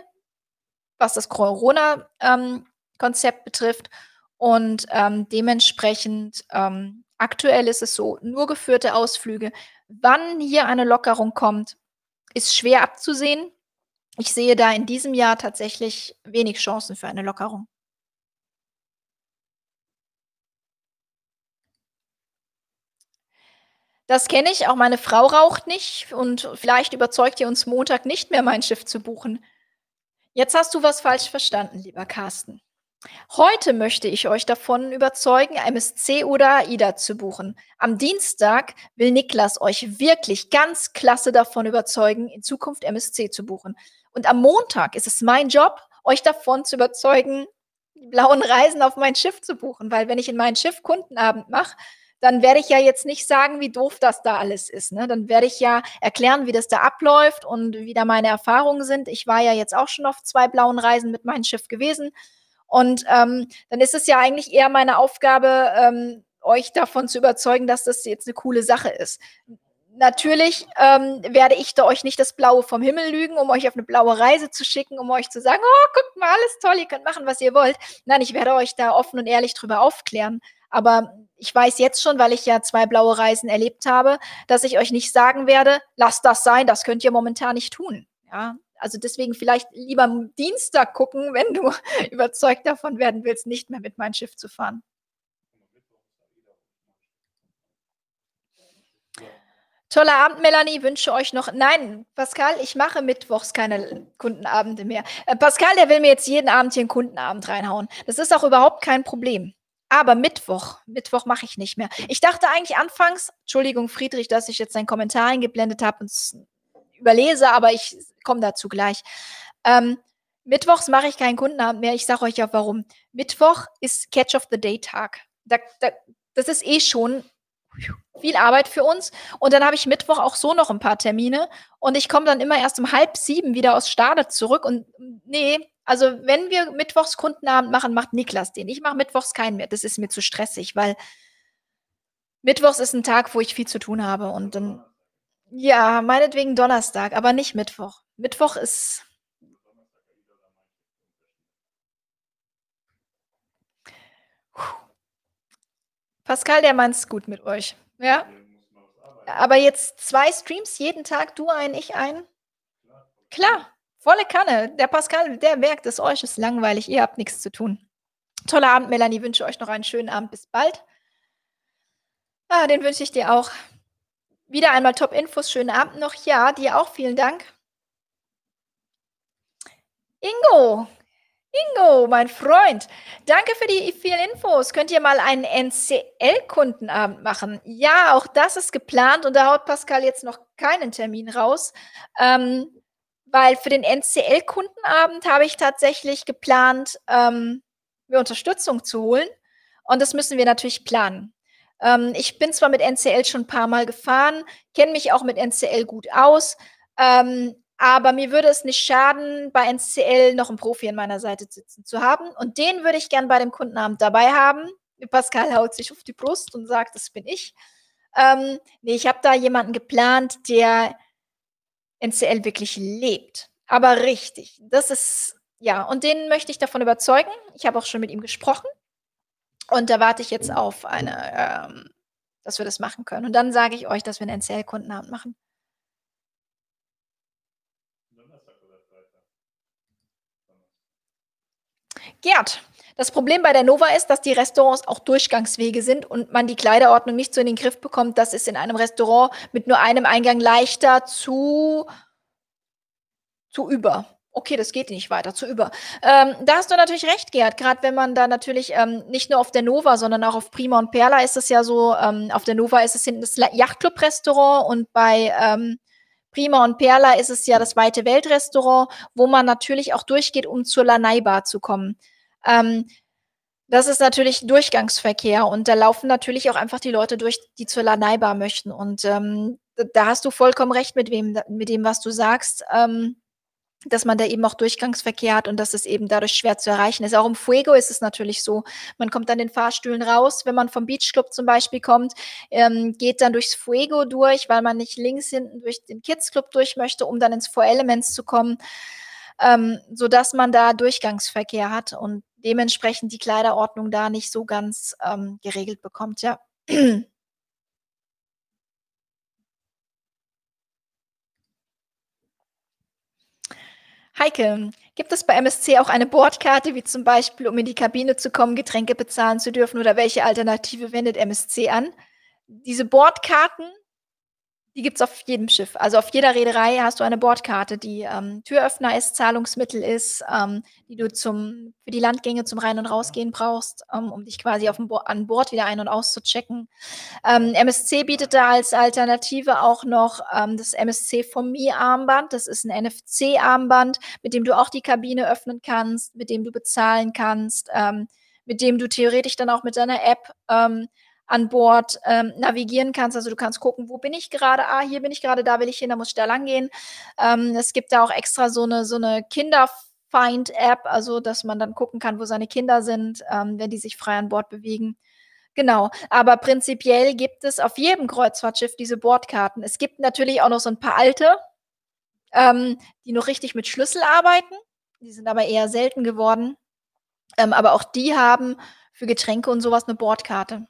was das Corona, ähm, betrifft. Und, ähm, dementsprechend, ähm, aktuell ist es so, nur geführte Ausflüge. Wann hier eine Lockerung kommt, ist schwer abzusehen. Ich sehe da in diesem Jahr tatsächlich wenig Chancen für eine Lockerung. Das kenne ich, auch meine Frau raucht nicht und vielleicht überzeugt ihr uns Montag nicht mehr, mein Schiff zu buchen. Jetzt hast du was falsch verstanden, lieber Carsten. Heute möchte ich euch davon überzeugen, MSC oder AIDA zu buchen. Am Dienstag will Niklas euch wirklich ganz klasse davon überzeugen, in Zukunft MSC zu buchen. Und am Montag ist es mein Job, euch davon zu überzeugen, die blauen Reisen auf mein Schiff zu buchen, weil wenn ich in mein Schiff Kundenabend mache, dann werde ich ja jetzt nicht sagen, wie doof das da alles ist, ne? Dann werde ich ja erklären, wie das da abläuft und wie da meine Erfahrungen sind. Ich war ja jetzt auch schon auf 2 blauen Reisen mit meinem Schiff gewesen und, ähm, dann ist es ja eigentlich eher meine Aufgabe, ähm, euch davon zu überzeugen, dass das jetzt 'ne coole Sache ist. Natürlich, ähm, werde ich da euch nicht das Blaue vom Himmel lügen, um euch auf 'ne blaue Reise zu schicken, um euch zu sagen: „Oh, guckt mal, alles toll, ihr könnt machen, was ihr wollt.“ Nein, ich werde euch da offen und ehrlich drüber aufklären. Aber ich weiß jetzt schon, weil ich ja 2 blaue Reisen erlebt habe, dass ich euch nicht sagen werde: „Lasst das sein, das könnt ihr momentan nicht tun“, ja? Also, deswegen vielleicht lieber am Dienstag gucken, wenn du überzeugt davon werden willst, nicht mehr mit mein Schiff zu fahren. Toller Abend, Melanie, wünsche euch noch nein, Pascal, ich mache mittwochs keine Kundenabende mehr. Äh, Pascal, der will mir jetzt jeden Abend hier 'n Kundenabend reinhauen. Das ist auch überhaupt kein Problem. Aber Mittwoch Mittwoch mache ich nicht mehr. Ich dachte eigentlich anfangs Entschuldigung, Friedrich, dass ich jetzt deinen Kommentar eingeblendet habe und überlese, aber ich komme dazu gleich. Ähm, mittwochs mache ich keinen Kundenabend mehr. Ich sage euch auch warum. Mittwoch ist Catch of the Day Tag. Da da das ist eh schon viel Arbeit für uns. Und dann habe ich Mittwoch auch so noch ein paar Termine und ich komme dann immer erst um halb sieben wieder aus Stade zurück und nee, also wenn wir Mittwochs Kundenabend machen, macht Niklas den. Ich mache Mittwochs keinen mehr. Das ist mir zu stressig, weil Mittwochs ist ein Tag, wo ich viel zu tun habe und dann ja, meinetwegen Donnerstag, aber nicht Mittwoch. Mittwoch ist Pascal, der meint's gut mit euch. Ja? Aber jetzt zwei Streams jeden Tag, du ein, ich ein? Klar, volle Kanne. Der Pascal, der merkt es euch, ist langweilig, ihr habt nichts zu tun. Toller Abend, Melanie, wünsche euch noch einen schönen Abend. Bis bald. Ah, den wünsche ich dir auch. Wieder einmal Top-Infos, schönen Abend noch. Ja, dir auch, vielen Dank. Ingo, Ingo, mein Freund, danke für die vielen Infos. Könnt ihr mal einen NCL-Kundenabend machen? Ja, auch das ist geplant und da haut Pascal jetzt noch keinen Termin raus. Ähm, weil für den NCL-Kundenabend habe ich tatsächlich geplant, ähm, mir Unterstützung zu holen. Und das müssen wir natürlich planen. Ähm, ich bin zwar mit NCL schon ein paar Mal gefahren, kenne mich auch mit NCL gut aus. Ähm, aber mir würde es nicht schaden, bei NCL noch einen Profi an meiner Seite sitzen zu haben. Und den würde ich gern bei dem Kundenabend dabei haben. Pascal haut sich auf die Brust und sagt, das bin ich. Ähm, nee, ich habe da jemanden geplant, der NCL wirklich lebt. Aber richtig. Das ist, ja, und den möchte ich davon überzeugen. Ich habe auch schon mit ihm gesprochen. Und da warte ich jetzt auf eine, ähm, dass wir das machen können. Und dann sage ich euch, dass wir einen NCL-Kundenabend machen. Gerd, das Problem bei der Nova ist, dass die Restaurants auch Durchgangswege sind und man die Kleiderordnung nicht so in den Griff bekommt. Das ist in einem Restaurant mit nur einem Eingang leichter zu, zu über. Okay, das geht nicht weiter, zu über. Ähm, da hast du natürlich recht, Gerd. Gerade wenn man da natürlich ähm, nicht nur auf der Nova, sondern auch auf Prima und Perla ist es ja so, ähm, auf der Nova ist es hinten das Yachtclub-Restaurant und bei ähm, Prima und Perla ist es ja das Weite Weltrestaurant, wo man natürlich auch durchgeht, um zur Lanai-Bar zu kommen. Ähm, das ist natürlich Durchgangsverkehr und da laufen natürlich auch einfach die Leute durch, die zur Lanai-Bar möchten. Und ähm, da hast du vollkommen recht mit, wem, mit dem, was du sagst. Ähm, dass man da eben auch Durchgangsverkehr hat und dass es eben dadurch schwer zu erreichen ist. Auch im Fuego ist es natürlich so. Man kommt an den Fahrstühlen raus, wenn man vom Beachclub zum Beispiel kommt, ähm, geht dann durchs Fuego durch, weil man nicht links hinten durch den Kids Club durch möchte, um dann ins Four Elements zu kommen, ähm, so dass man da Durchgangsverkehr hat und dementsprechend die Kleiderordnung da nicht so ganz ähm, geregelt bekommt. Ja. Heike, gibt es bei MSC auch eine Bordkarte, wie zum Beispiel, um in die Kabine zu kommen, Getränke bezahlen zu dürfen oder welche Alternative wendet MSC an? Diese Bordkarten die gibt es auf jedem Schiff. Also auf jeder Reederei hast du eine Bordkarte, die ähm, Türöffner ist, Zahlungsmittel ist, ähm, die du zum, für die Landgänge zum Rein- und Rausgehen brauchst, ähm, um dich quasi Bo an Bord wieder ein- und auszuchecken. Ähm, MSC bietet da als Alternative auch noch ähm, das MSC For Me Armband. Das ist ein NFC-Armband, mit dem du auch die Kabine öffnen kannst, mit dem du bezahlen kannst, ähm, mit dem du theoretisch dann auch mit deiner App an Bord ähm, navigieren kannst. Also du kannst gucken, wo bin ich gerade? Ah, hier bin ich gerade, da will ich hin, da muss ich da lang gehen. Ähm, es gibt da auch extra so eine, so eine Kinderfind-App, also dass man dann gucken kann, wo seine Kinder sind, ähm, wenn die sich frei an Bord bewegen. Genau, aber prinzipiell gibt es auf jedem Kreuzfahrtschiff diese Bordkarten. Es gibt natürlich auch noch so ein paar alte, ähm, die noch richtig mit Schlüssel arbeiten. Die sind aber eher selten geworden. Ähm, aber auch die haben für Getränke und sowas eine Bordkarte.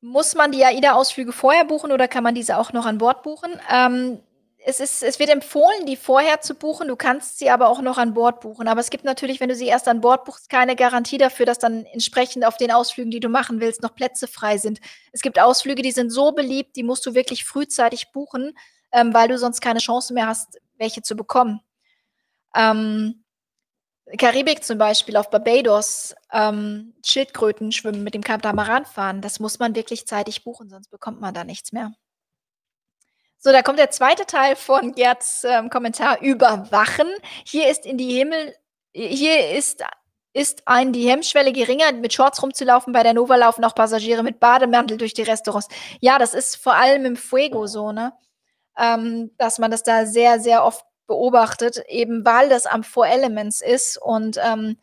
Muss man die AIDA-Ausflüge vorher buchen oder kann man diese auch noch an Bord buchen? Ähm, es, ist, es wird empfohlen, die vorher zu buchen. Du kannst sie aber auch noch an Bord buchen. Aber es gibt natürlich, wenn du sie erst an Bord buchst, keine Garantie dafür, dass dann entsprechend auf den Ausflügen, die du machen willst, noch Plätze frei sind. Es gibt Ausflüge, die sind so beliebt, die musst du wirklich frühzeitig buchen, ähm, weil du sonst keine Chance mehr hast, welche zu bekommen. Ähm, Karibik zum Beispiel, auf Barbados, ähm, Schildkröten schwimmen, mit dem Katamaran fahren, das muss man wirklich zeitig buchen, sonst bekommt man da nichts mehr. So, da kommt der zweite Teil von Gerds ähm, Kommentar Überwachen. Hier ist in die Himmel, hier ist ist ein die Hemmschwelle geringer, mit Shorts rumzulaufen. Bei der Nova laufen auch Passagiere mit Bademantel durch die Restaurants. Ja, das ist vor allem im Fuego so, ne? Ähm, dass man das da sehr, sehr oft beobachtet, eben weil das am Four Elements ist und ähm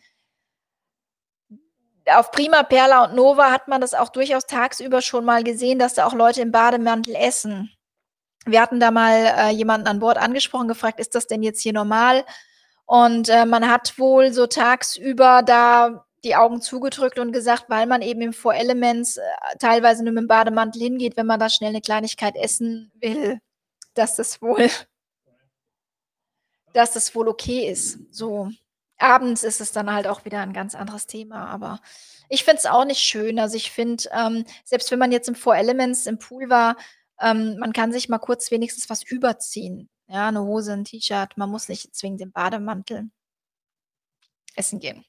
auf Prima, Perla und Nova hat man das auch durchaus tagsüber schon mal gesehen, dass da auch Leute im Bademantel essen. Wir hatten da mal äh, jemanden an Bord angesprochen, gefragt: „Ist das denn jetzt hier normal?“ Und, äh, man hat wohl so tagsüber da die Augen zugedrückt und gesagt, weil man eben im Four Elements, äh, teilweise nur mit'm Bademantel hingeht, wenn man da schnell 'ne Kleinigkeit essen will, dass das wohl dass das wohl okay ist, so. Abends ist es dann halt auch wieder 'n ganz anderes Thema, aber ich finde es auch nicht schön. Also, ich finde, ähm, selbst wenn man jetzt im Four Elements im Pool war, ähm, man kann sich mal kurz wenigstens was überziehen. Ja, 'ne Hose, 'n T-Shirt. Man muss nicht zwingend im Bademantel essen gehen.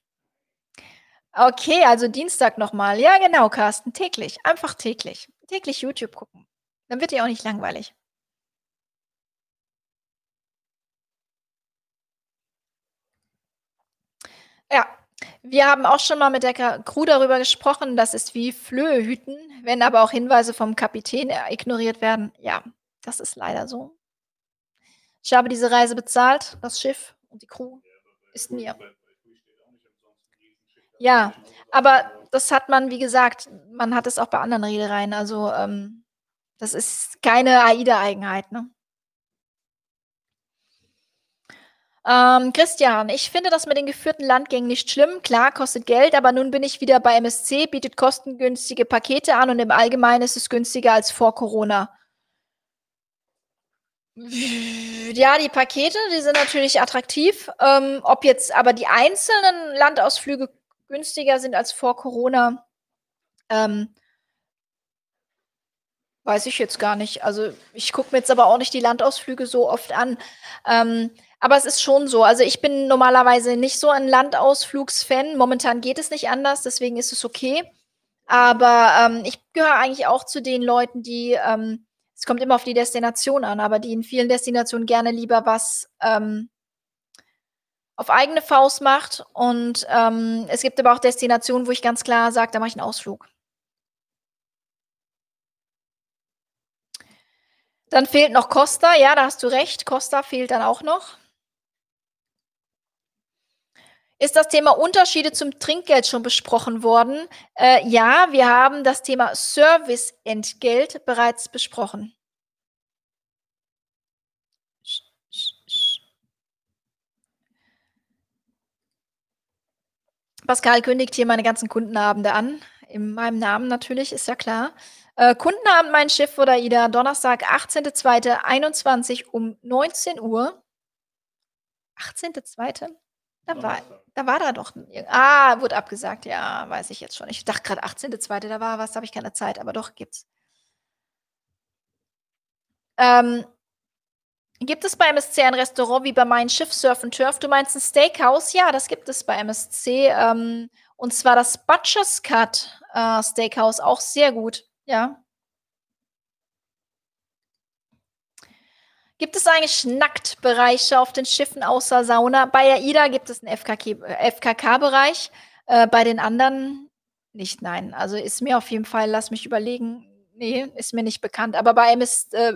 Okay, also Dienstag noch mal. Ja, genau, Carsten, täglich, einfach täglich. Täglich YouTube gucken. Dann wird dir auch nicht langweilig. Ja, wir haben auch schon mal mit der Crew darüber gesprochen, das ist wie Flöhe hüten, wenn aber auch Hinweise vom Kapitän, äh, ignoriert werden. Ja, das ist leider so. Ich habe diese Reise bezahlt, das Schiff und die Crew ist mir Ja, aber das hat man wie gesagt, man hat es auch bei anderen Reedereien. Also, ähm, das ist keine AIDA-Eigenheit, ne? Ähm, Christian, ich finde das mit den geführten Landgängen nicht schlimm. Klar, kostet Geld, aber nun bin ich wieder bei MSC, bietet kostengünstige Pakete an und im Allgemeinen ist es günstiger als vor Corona. Ja, die Pakete, die sind natürlich attraktiv. Ähm, ob jetzt aber die einzelnen Landausflüge günstiger sind als vor Corona, ähm weiß ich jetzt gar nicht. Also, ich gucke mir jetzt aber auch nicht die Landausflüge so oft an. Ähm, aber es ist schon so. Also, ich bin normalerweise nicht so ein Landausflugs-Fan. Momentan geht es nicht anders, deswegen ist es okay. Aber, ähm, ich gehöre eigentlich auch zu den Leuten, die, ähm es kommt immer auf die Destination an, aber die in vielen Destinationen gerne lieber was, ähm auf eigene Faust macht und, ähm, es gibt aber auch Destinationen, wo ich ganz klar sage, da mache ich 'n Ausflug. Dann fehlt noch Costa. Ja, da hast du recht. Costa fehlt dann auch noch. Ist das Thema Unterschiede zum Trinkgeld schon besprochen worden? Äh, ja, wir haben das Thema Serviceentgelt bereits besprochen. Pascal kündigt hier meine ganzen Kundenabende an. In meinem Namen natürlich, ist ja klar. Äh, Kundenabend mein Schiff oder AIDA, Donnerstag, 18.02.21 um 19:00. 18.02.? Da war da war da doch ah, wurde abgesagt. Ja, weiß ich jetzt schon. Ich dachte grad 18.02., da war was, da habe ich keine Zeit, aber doch, gibt's. Ähm gibt es bei MSC ein Restaurant wie bei Mein Schiff Surf and Turf? Du meinst 'n Steakhouse? Ja, das gibt es bei MSC, ähm, und zwar das Butcher's Cut, äh, Steakhouse, auch sehr gut, ja. Gibt es eigentlich Nacktbereiche auf den Schiffen außer Sauna? Bei AIDA gibt es 'n FKK äh, FKK-Bereich, äh, bei den anderen nicht, nein. Also, ist mir auf jeden Fall lass mich überlegen, ne, ist mir nicht bekannt. Aber bei MS äh,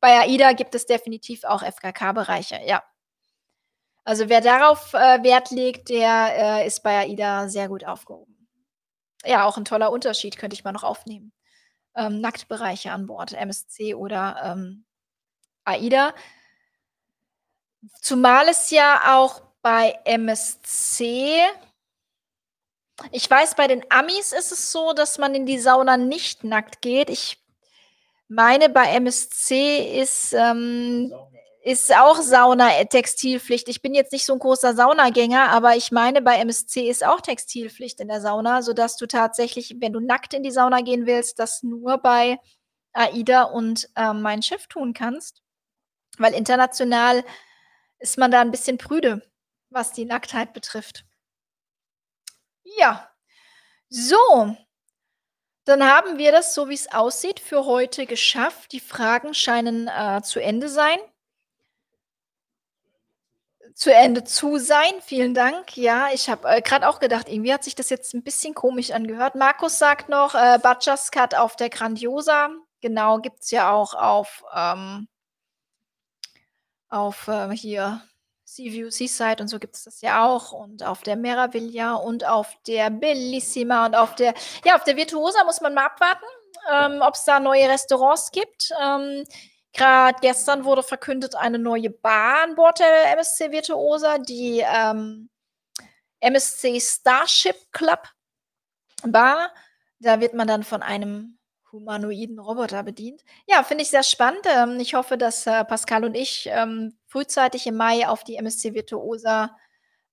bei AIDA gibt es definitiv auch FKK-Bereiche, ja. Also, wer darauf, äh, Wert legt, der, äh, ist bei AIDA sehr gut aufgehoben. Ja, auch 'n toller Unterschied könnte ich mal noch aufnehmen. Ähm, Nacktbereiche an Bord MSC oder, ähm, AIDA. Zumal es ja auch bei MSC ich weiß, bei den Amis ist es so, dass man in die Sauna nicht nackt geht. Ich meine, bei MSC ist, ähm ist auch Sauna äh, Textilpflicht. Ich bin jetzt nicht so 'n großer Saunagänger, aber ich meine, bei MSC ist auch Textilpflicht in der Sauna, sodass du tatsächlich, wenn du nackt in die Sauna gehen willst, das nur bei AIDA und, ähm, Mein Schiff tun kannst. Weil international ist man da 'n bisschen prüde, was die Nacktheit betrifft. Ja. So. Dann haben wir das, so wie's aussieht, für heute geschafft. Die Fragen scheinen, äh, zu Ende sein. zu Ende zu sein. Vielen Dank. Ja, ich habe, äh, grad auch gedacht, irgendwie hat sich das jetzt 'n bisschen komisch angehört. Markus sagt noch, äh, Butcher's Cut auf der Grandiosa. Genau, gibt's ja auch auf, ähm auf, äh, hier Seaview Seaside und so gibt's das ja auch und auf der Meraviglia und auf der Bellissima und auf der ja, auf der Virtuosa muss man mal abwarten, ähm, ob's da neue Restaurants gibt. Ähm, grad gestern wurde verkündet eine neue Bar an Bord der MSC Virtuosa, die, ähm, MSC Starship Club Bar. Da wird man dann von einem humanoiden Roboter bedient. Ja, finde ich sehr spannend. Ähm, ich hoffe, dass, äh, Pascal und ich, ähm, frühzeitig im Mai auf die MSC Virtuosa,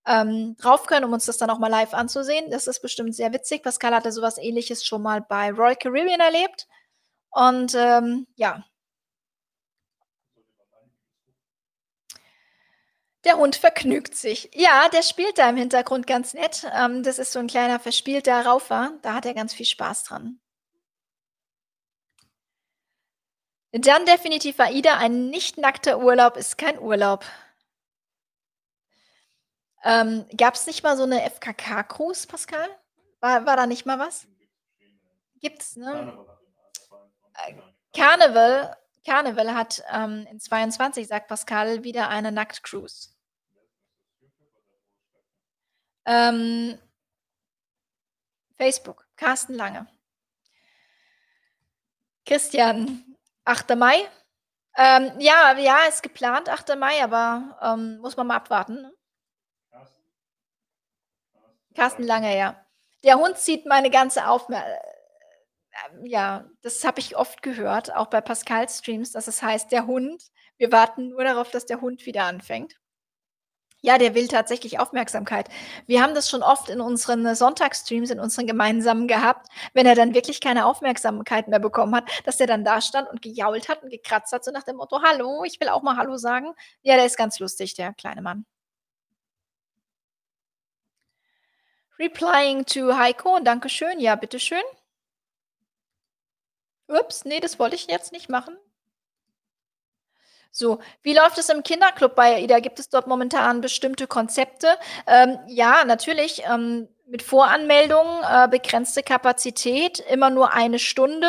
ähm, rauf können, um uns das dann auch mal live anzusehen. Das ist bestimmt sehr witzig. Pascal hatte so was Ähnliches schon mal bei Royal Caribbean erlebt und, ähm, ja. Der Hund vergnügt sich. Ja, der spielt da im Hintergrund ganz nett. Ähm, das ist so 'n kleiner verspielter Raufer. Da hat er ganz viel Spaß dran. Dann definitiv AIDA, ein nicht nackter Urlaub ist kein Urlaub. Ähm, gab's nicht mal so 'ne FKK-Cruise, Pascal? War war da nicht mal was? Gibt's, ne? Äh, Carnival Carnival hat, ähm, in 22, sagt Pascal, wieder eine Nackt-Cruise. Ähm Facebook, Carsten Lange. Christian, 8. Mai? Ähm, ja, ja, ist geplant 8. Mai, aber, ähm, muss man mal abwarten, ne? Carsten Lange, ja. Der Hund zieht meine ganze Aufmer äh, ja, das habe ich oft gehört, auch bei Pascals Streams, dass es heißt: „Der Hund wir warten nur darauf, dass der Hund wieder anfängt.“ Ja, der will tatsächlich Aufmerksamkeit. Wir haben das schon oft in unseren Sonntagsstreams, in unseren gemeinsamen gehabt, wenn er dann wirklich keine Aufmerksamkeit mehr bekommen hat, dass der dann dastand und gejault hat und gekratzt hat, so nach dem Motto: „Hallo, ich will auch mal hallo sagen.“ Ja, der ist ganz lustig, der kleine Mann. Replying to Heiko, Dankeschön. Ja, bitteschön. Ups, ne, das wollte ich jetzt nicht machen. So, wie läuft es im Kinderclub bei AIDA? Gibt es dort momentan bestimmte Konzepte? Ähm, ja, natürlich, ähm, mit Voranmeldung, äh, begrenzte Kapazität, immer nur 1 Stunde,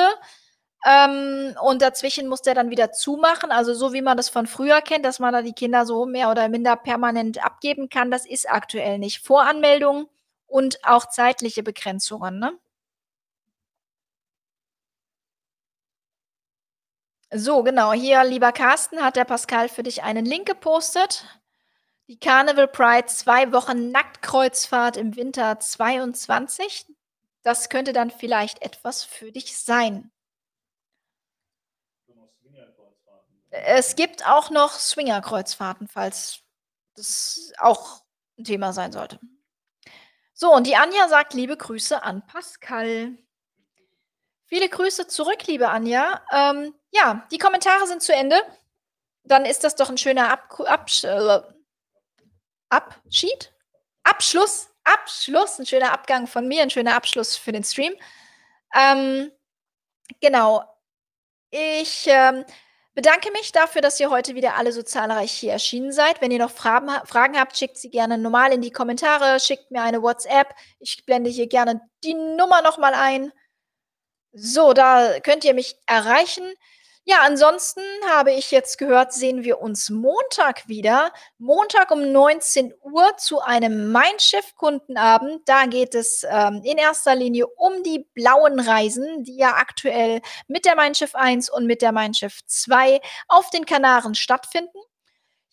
ähm, und dazwischen muss der dann wieder zumachen. Also, so wie man das von früher kennt, dass man da die Kinder so mehr oder minder permanent abgeben kann, das ist aktuell nicht. Voranmeldung und auch zeitliche Begrenzungen, ne? So, genau, hier, lieber Carsten, hat der Pascal für dich einen Link gepostet. Die Carnival Pride 2 Wochen Nacktkreuzfahrt im Winter 22. Das könnte dann vielleicht etwas für dich sein. Es gibt auch noch Swingerkreuzfahrten, falls das auch 'n Thema sein sollte. So, und die Anja sagt: „Liebe Grüße an Pascal.“ Viele Grüße zurück, liebe Anja. Ähm, ja, die Kommentare sind zu Ende. Dann ist das doch 'n schöner Abku Absch äh, Abschied? Abschluss Abschluss, 'n schöner Abgang von mir, 'n schöner Abschluss für den Stream. Ähm, genau. Ich, ähm, bedanke mich dafür, dass ihr heute wieder alle so zahlreich hier erschienen seid. Wenn ihr noch Fragen Fragen habt, schickt sie gerne normal in die Kommentare, schickt mir eine WhatsApp. Ich blende hier gerne die Nummer noch mal ein. So, da könnt ihr mich erreichen. Ja, ansonsten habe ich jetzt gehört, sehen wir uns Montag wieder. Montag um 19:00 zu einem Mein Schiff Kundenabend. Da geht es, ähm, in erster Linie um die blauen Reisen, die ja aktuell mit der Mein Schiff 1 und mit der Mein Schiff 2 auf den Kanaren stattfinden.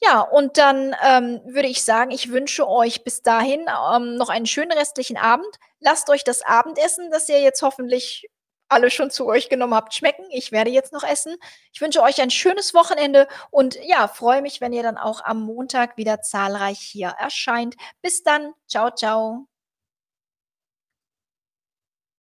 Ja, und dann, ähm, würde ich sagen, ich wünsche euch bis dahin, ähm, noch einen schönen restlichen Abend. Lasst euch das Abendessen, das ihr jetzt hoffentlich alle schon zu euch genommen habt, schmecken. Ich werde jetzt noch essen. Ich wünsche euch ein schönes Wochenende und ja, freue mich, wenn ihr dann auch am Montag wieder zahlreich hier erscheint. Bis dann. Tschau, tschau.